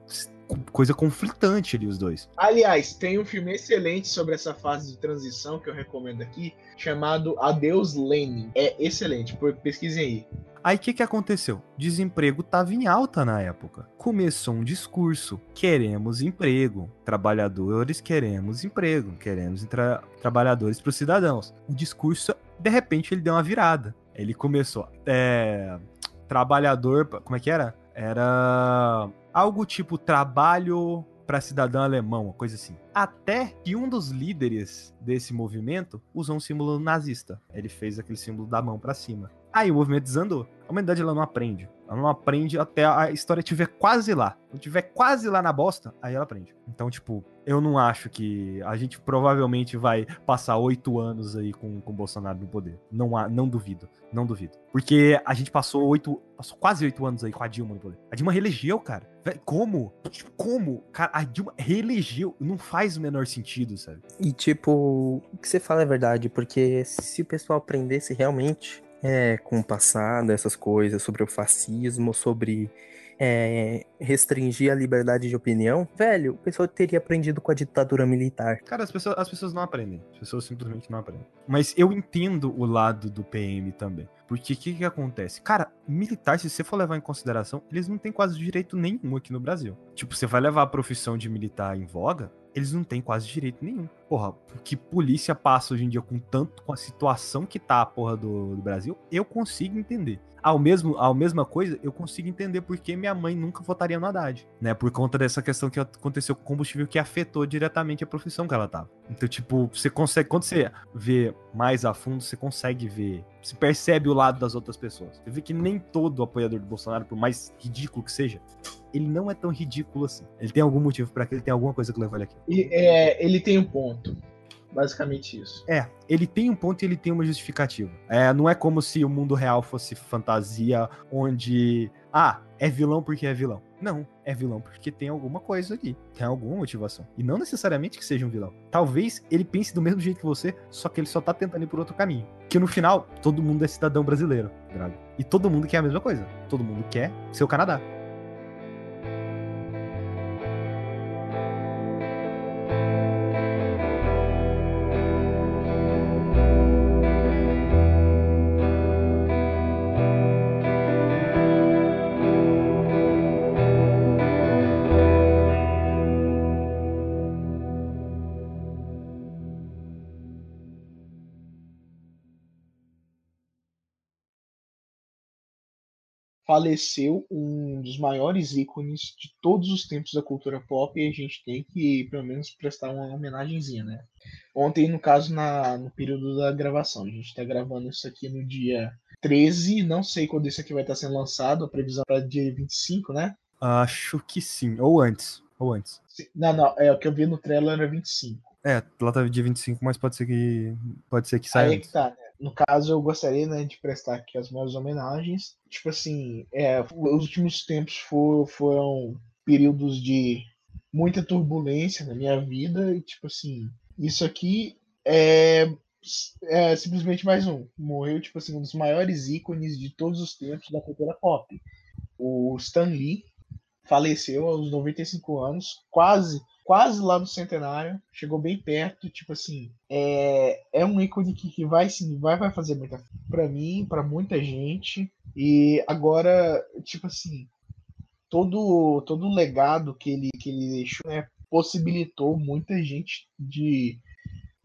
coisa conflitante ali os dois. Aliás, tem um filme excelente sobre essa fase de transição que eu recomendo aqui, chamado Adeus Lenin. É excelente, pesquisem aí. Aí o que, que aconteceu? Desemprego estava em alta na época. Começou um discurso: queremos emprego, trabalhadores queremos emprego, queremos tra trabalhadores para os cidadãos. O discurso, de repente, ele deu uma virada. Ele começou, é, trabalhador, como é que era? Era algo tipo trabalho para cidadão alemão, uma coisa assim. Até que um dos líderes desse movimento usou um símbolo nazista. Ele fez aquele símbolo da mão para cima. Aí o movimento desandou. A humanidade ela não aprende. Ela não aprende até a história estiver quase lá. Quando estiver quase lá na bosta, aí ela aprende. Então, tipo, eu não acho que a gente provavelmente vai passar oito anos aí com o Bolsonaro no poder. Não, há, não duvido. Não duvido. Porque a gente passou oito. Passou quase oito anos aí com a Dilma no poder. A Dilma reelegeu, cara. Como? Tipo, como? Cara, a Dilma reelegeu. Não faz o menor sentido, sabe? E tipo, o que você fala é verdade, porque se o pessoal aprendesse realmente é, com o passado, essas coisas, sobre o fascismo, sobre é, restringir a liberdade de opinião, velho, o pessoal teria aprendido com a ditadura militar. Cara, as pessoas, as pessoas não aprendem. As pessoas simplesmente não aprendem. Mas eu entendo o lado do PM também. Porque o que, que acontece? Cara, militar, se você for levar em consideração, eles não têm quase direito nenhum aqui no Brasil. Tipo, você vai levar a profissão de militar em voga, eles não têm quase direito nenhum. Porra, que polícia passa hoje em dia com tanto, com a situação que tá a porra do, do Brasil, eu consigo entender. Ao mesmo, a mesma coisa, eu consigo entender porque minha mãe nunca votaria no Haddad, né? Por conta dessa questão que aconteceu com o combustível que afetou diretamente a profissão que ela tava. Então, tipo, você consegue, quando você vê mais a fundo, você consegue ver, você percebe o lado das outras pessoas. Você vê que nem todo apoiador do Bolsonaro, por mais ridículo que seja, ele não é tão ridículo assim. Ele tem algum motivo para que ele tem alguma coisa que levou ele aqui. E, é, ele tem um ponto. Basicamente isso. É, ele tem um ponto e ele tem uma justificativa. É, não é como se o mundo real fosse fantasia, onde. Ah, é vilão porque é vilão. Não, é vilão porque tem alguma coisa ali, tem alguma motivação. E não necessariamente que seja um vilão. Talvez ele pense do mesmo jeito que você, só que ele só tá tentando ir por outro caminho. Que no final, todo mundo é cidadão brasileiro, Drago. E todo mundo quer a mesma coisa. Todo mundo quer ser o Canadá. Faleceu um dos maiores ícones de todos os tempos da cultura pop e a gente tem que, pelo menos, prestar uma homenagenzinha, né? Ontem, no caso, na, no período da gravação. A gente está gravando isso aqui no dia 13, não sei quando isso aqui vai estar sendo lançado, a previsão para dia 25, né? Acho que sim, ou antes, ou antes. Não, não, é o que eu vi no trailer era 25. É, lá tá dia 25, mas pode ser que pode ser que saia Aí antes. que tá, né? No caso, eu gostaria né, de prestar aqui as minhas homenagens. Tipo assim, é, os últimos tempos for, foram períodos de muita turbulência na minha vida. E, tipo assim, isso aqui é, é simplesmente mais um. Morreu, tipo assim, um dos maiores ícones de todos os tempos da cultura pop. O Stan Lee faleceu aos 95 anos, quase quase lá no centenário, chegou bem perto, tipo assim, é, é um ícone que, que vai, sim, vai, vai fazer muita para mim, para muita gente, e agora, tipo assim, todo todo o legado que ele que ele deixou, né, possibilitou muita gente de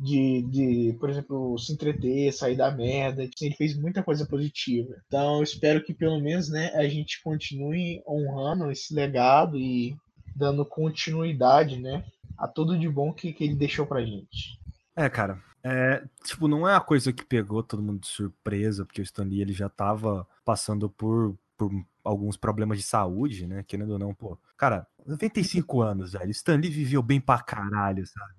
de, de, por exemplo, se entreter, sair da merda. Tipo assim, ele fez muita coisa positiva. Então, espero que pelo menos, né, a gente continue honrando esse legado e dando continuidade, né, a tudo de bom que, que ele deixou pra gente. É, cara, É, tipo, não é a coisa que pegou todo mundo de surpresa, porque o Stan Lee ele já tava passando por, por alguns problemas de saúde, né? Querendo ou não, pô. Cara, 95 anos, velho. Stan Lee viveu bem pra caralho, sabe?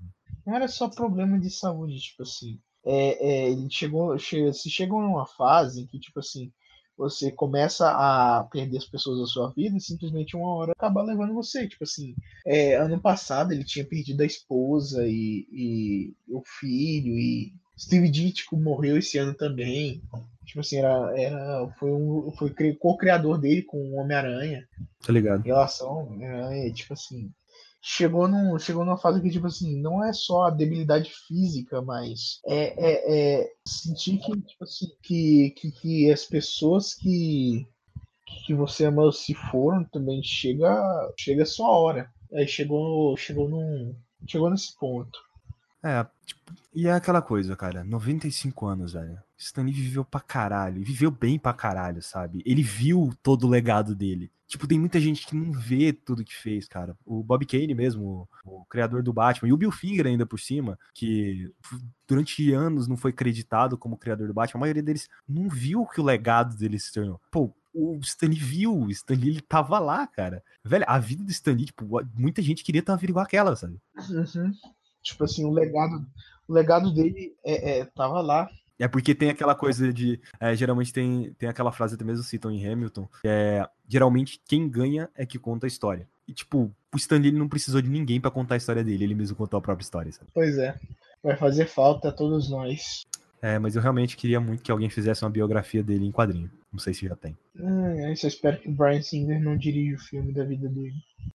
Não era só problema de saúde, tipo assim. É, é, ele chegou, se chegou numa fase em que, tipo assim, você começa a perder as pessoas da sua vida e simplesmente uma hora acaba levando você. Tipo assim, é, ano passado ele tinha perdido a esposa e, e o filho, e Steve Ditko morreu esse ano também. Tipo assim, era, era, foi, um, foi co-criador dele com o Homem-Aranha. Tá ligado? Em relação ao Homem-Aranha, tipo assim chegou, num, chegou numa fase que, tipo assim, não é só a debilidade física, mas é, é, é sentir que, tipo assim, que, que, que as pessoas que, que você ama se foram também chega, chega a sua hora. Aí chegou, chegou num. Chegou nesse ponto. É, tipo, e é aquela coisa, cara, 95 anos, velho. Stanley viveu pra caralho, viveu bem pra caralho, sabe? Ele viu todo o legado dele. Tipo, tem muita gente que não vê tudo que fez, cara. O Bob Kane mesmo, o, o criador do Batman, e o Bill Finger ainda por cima, que durante anos não foi acreditado como criador do Batman, a maioria deles não viu que o legado dele se tornou. Pô, o Stanley viu, o Stanley ele tava lá, cara. Velho, a vida do Stanley, tipo, muita gente queria ter uma vida igual aquela, sabe? Uhum. Tipo assim, o legado, o legado dele é, é, tava lá. É porque tem aquela coisa de. É, geralmente tem, tem aquela frase até mesmo citam em Hamilton, que é geralmente quem ganha é que conta a história. E, tipo, o Stanley não precisou de ninguém para contar a história dele, ele mesmo contou a própria história, sabe? Pois é. Vai fazer falta a todos nós. É, mas eu realmente queria muito que alguém fizesse uma biografia dele em quadrinho. Não sei se já tem. Hum, eu só espero que o Brian Singer não dirija o filme da vida dele.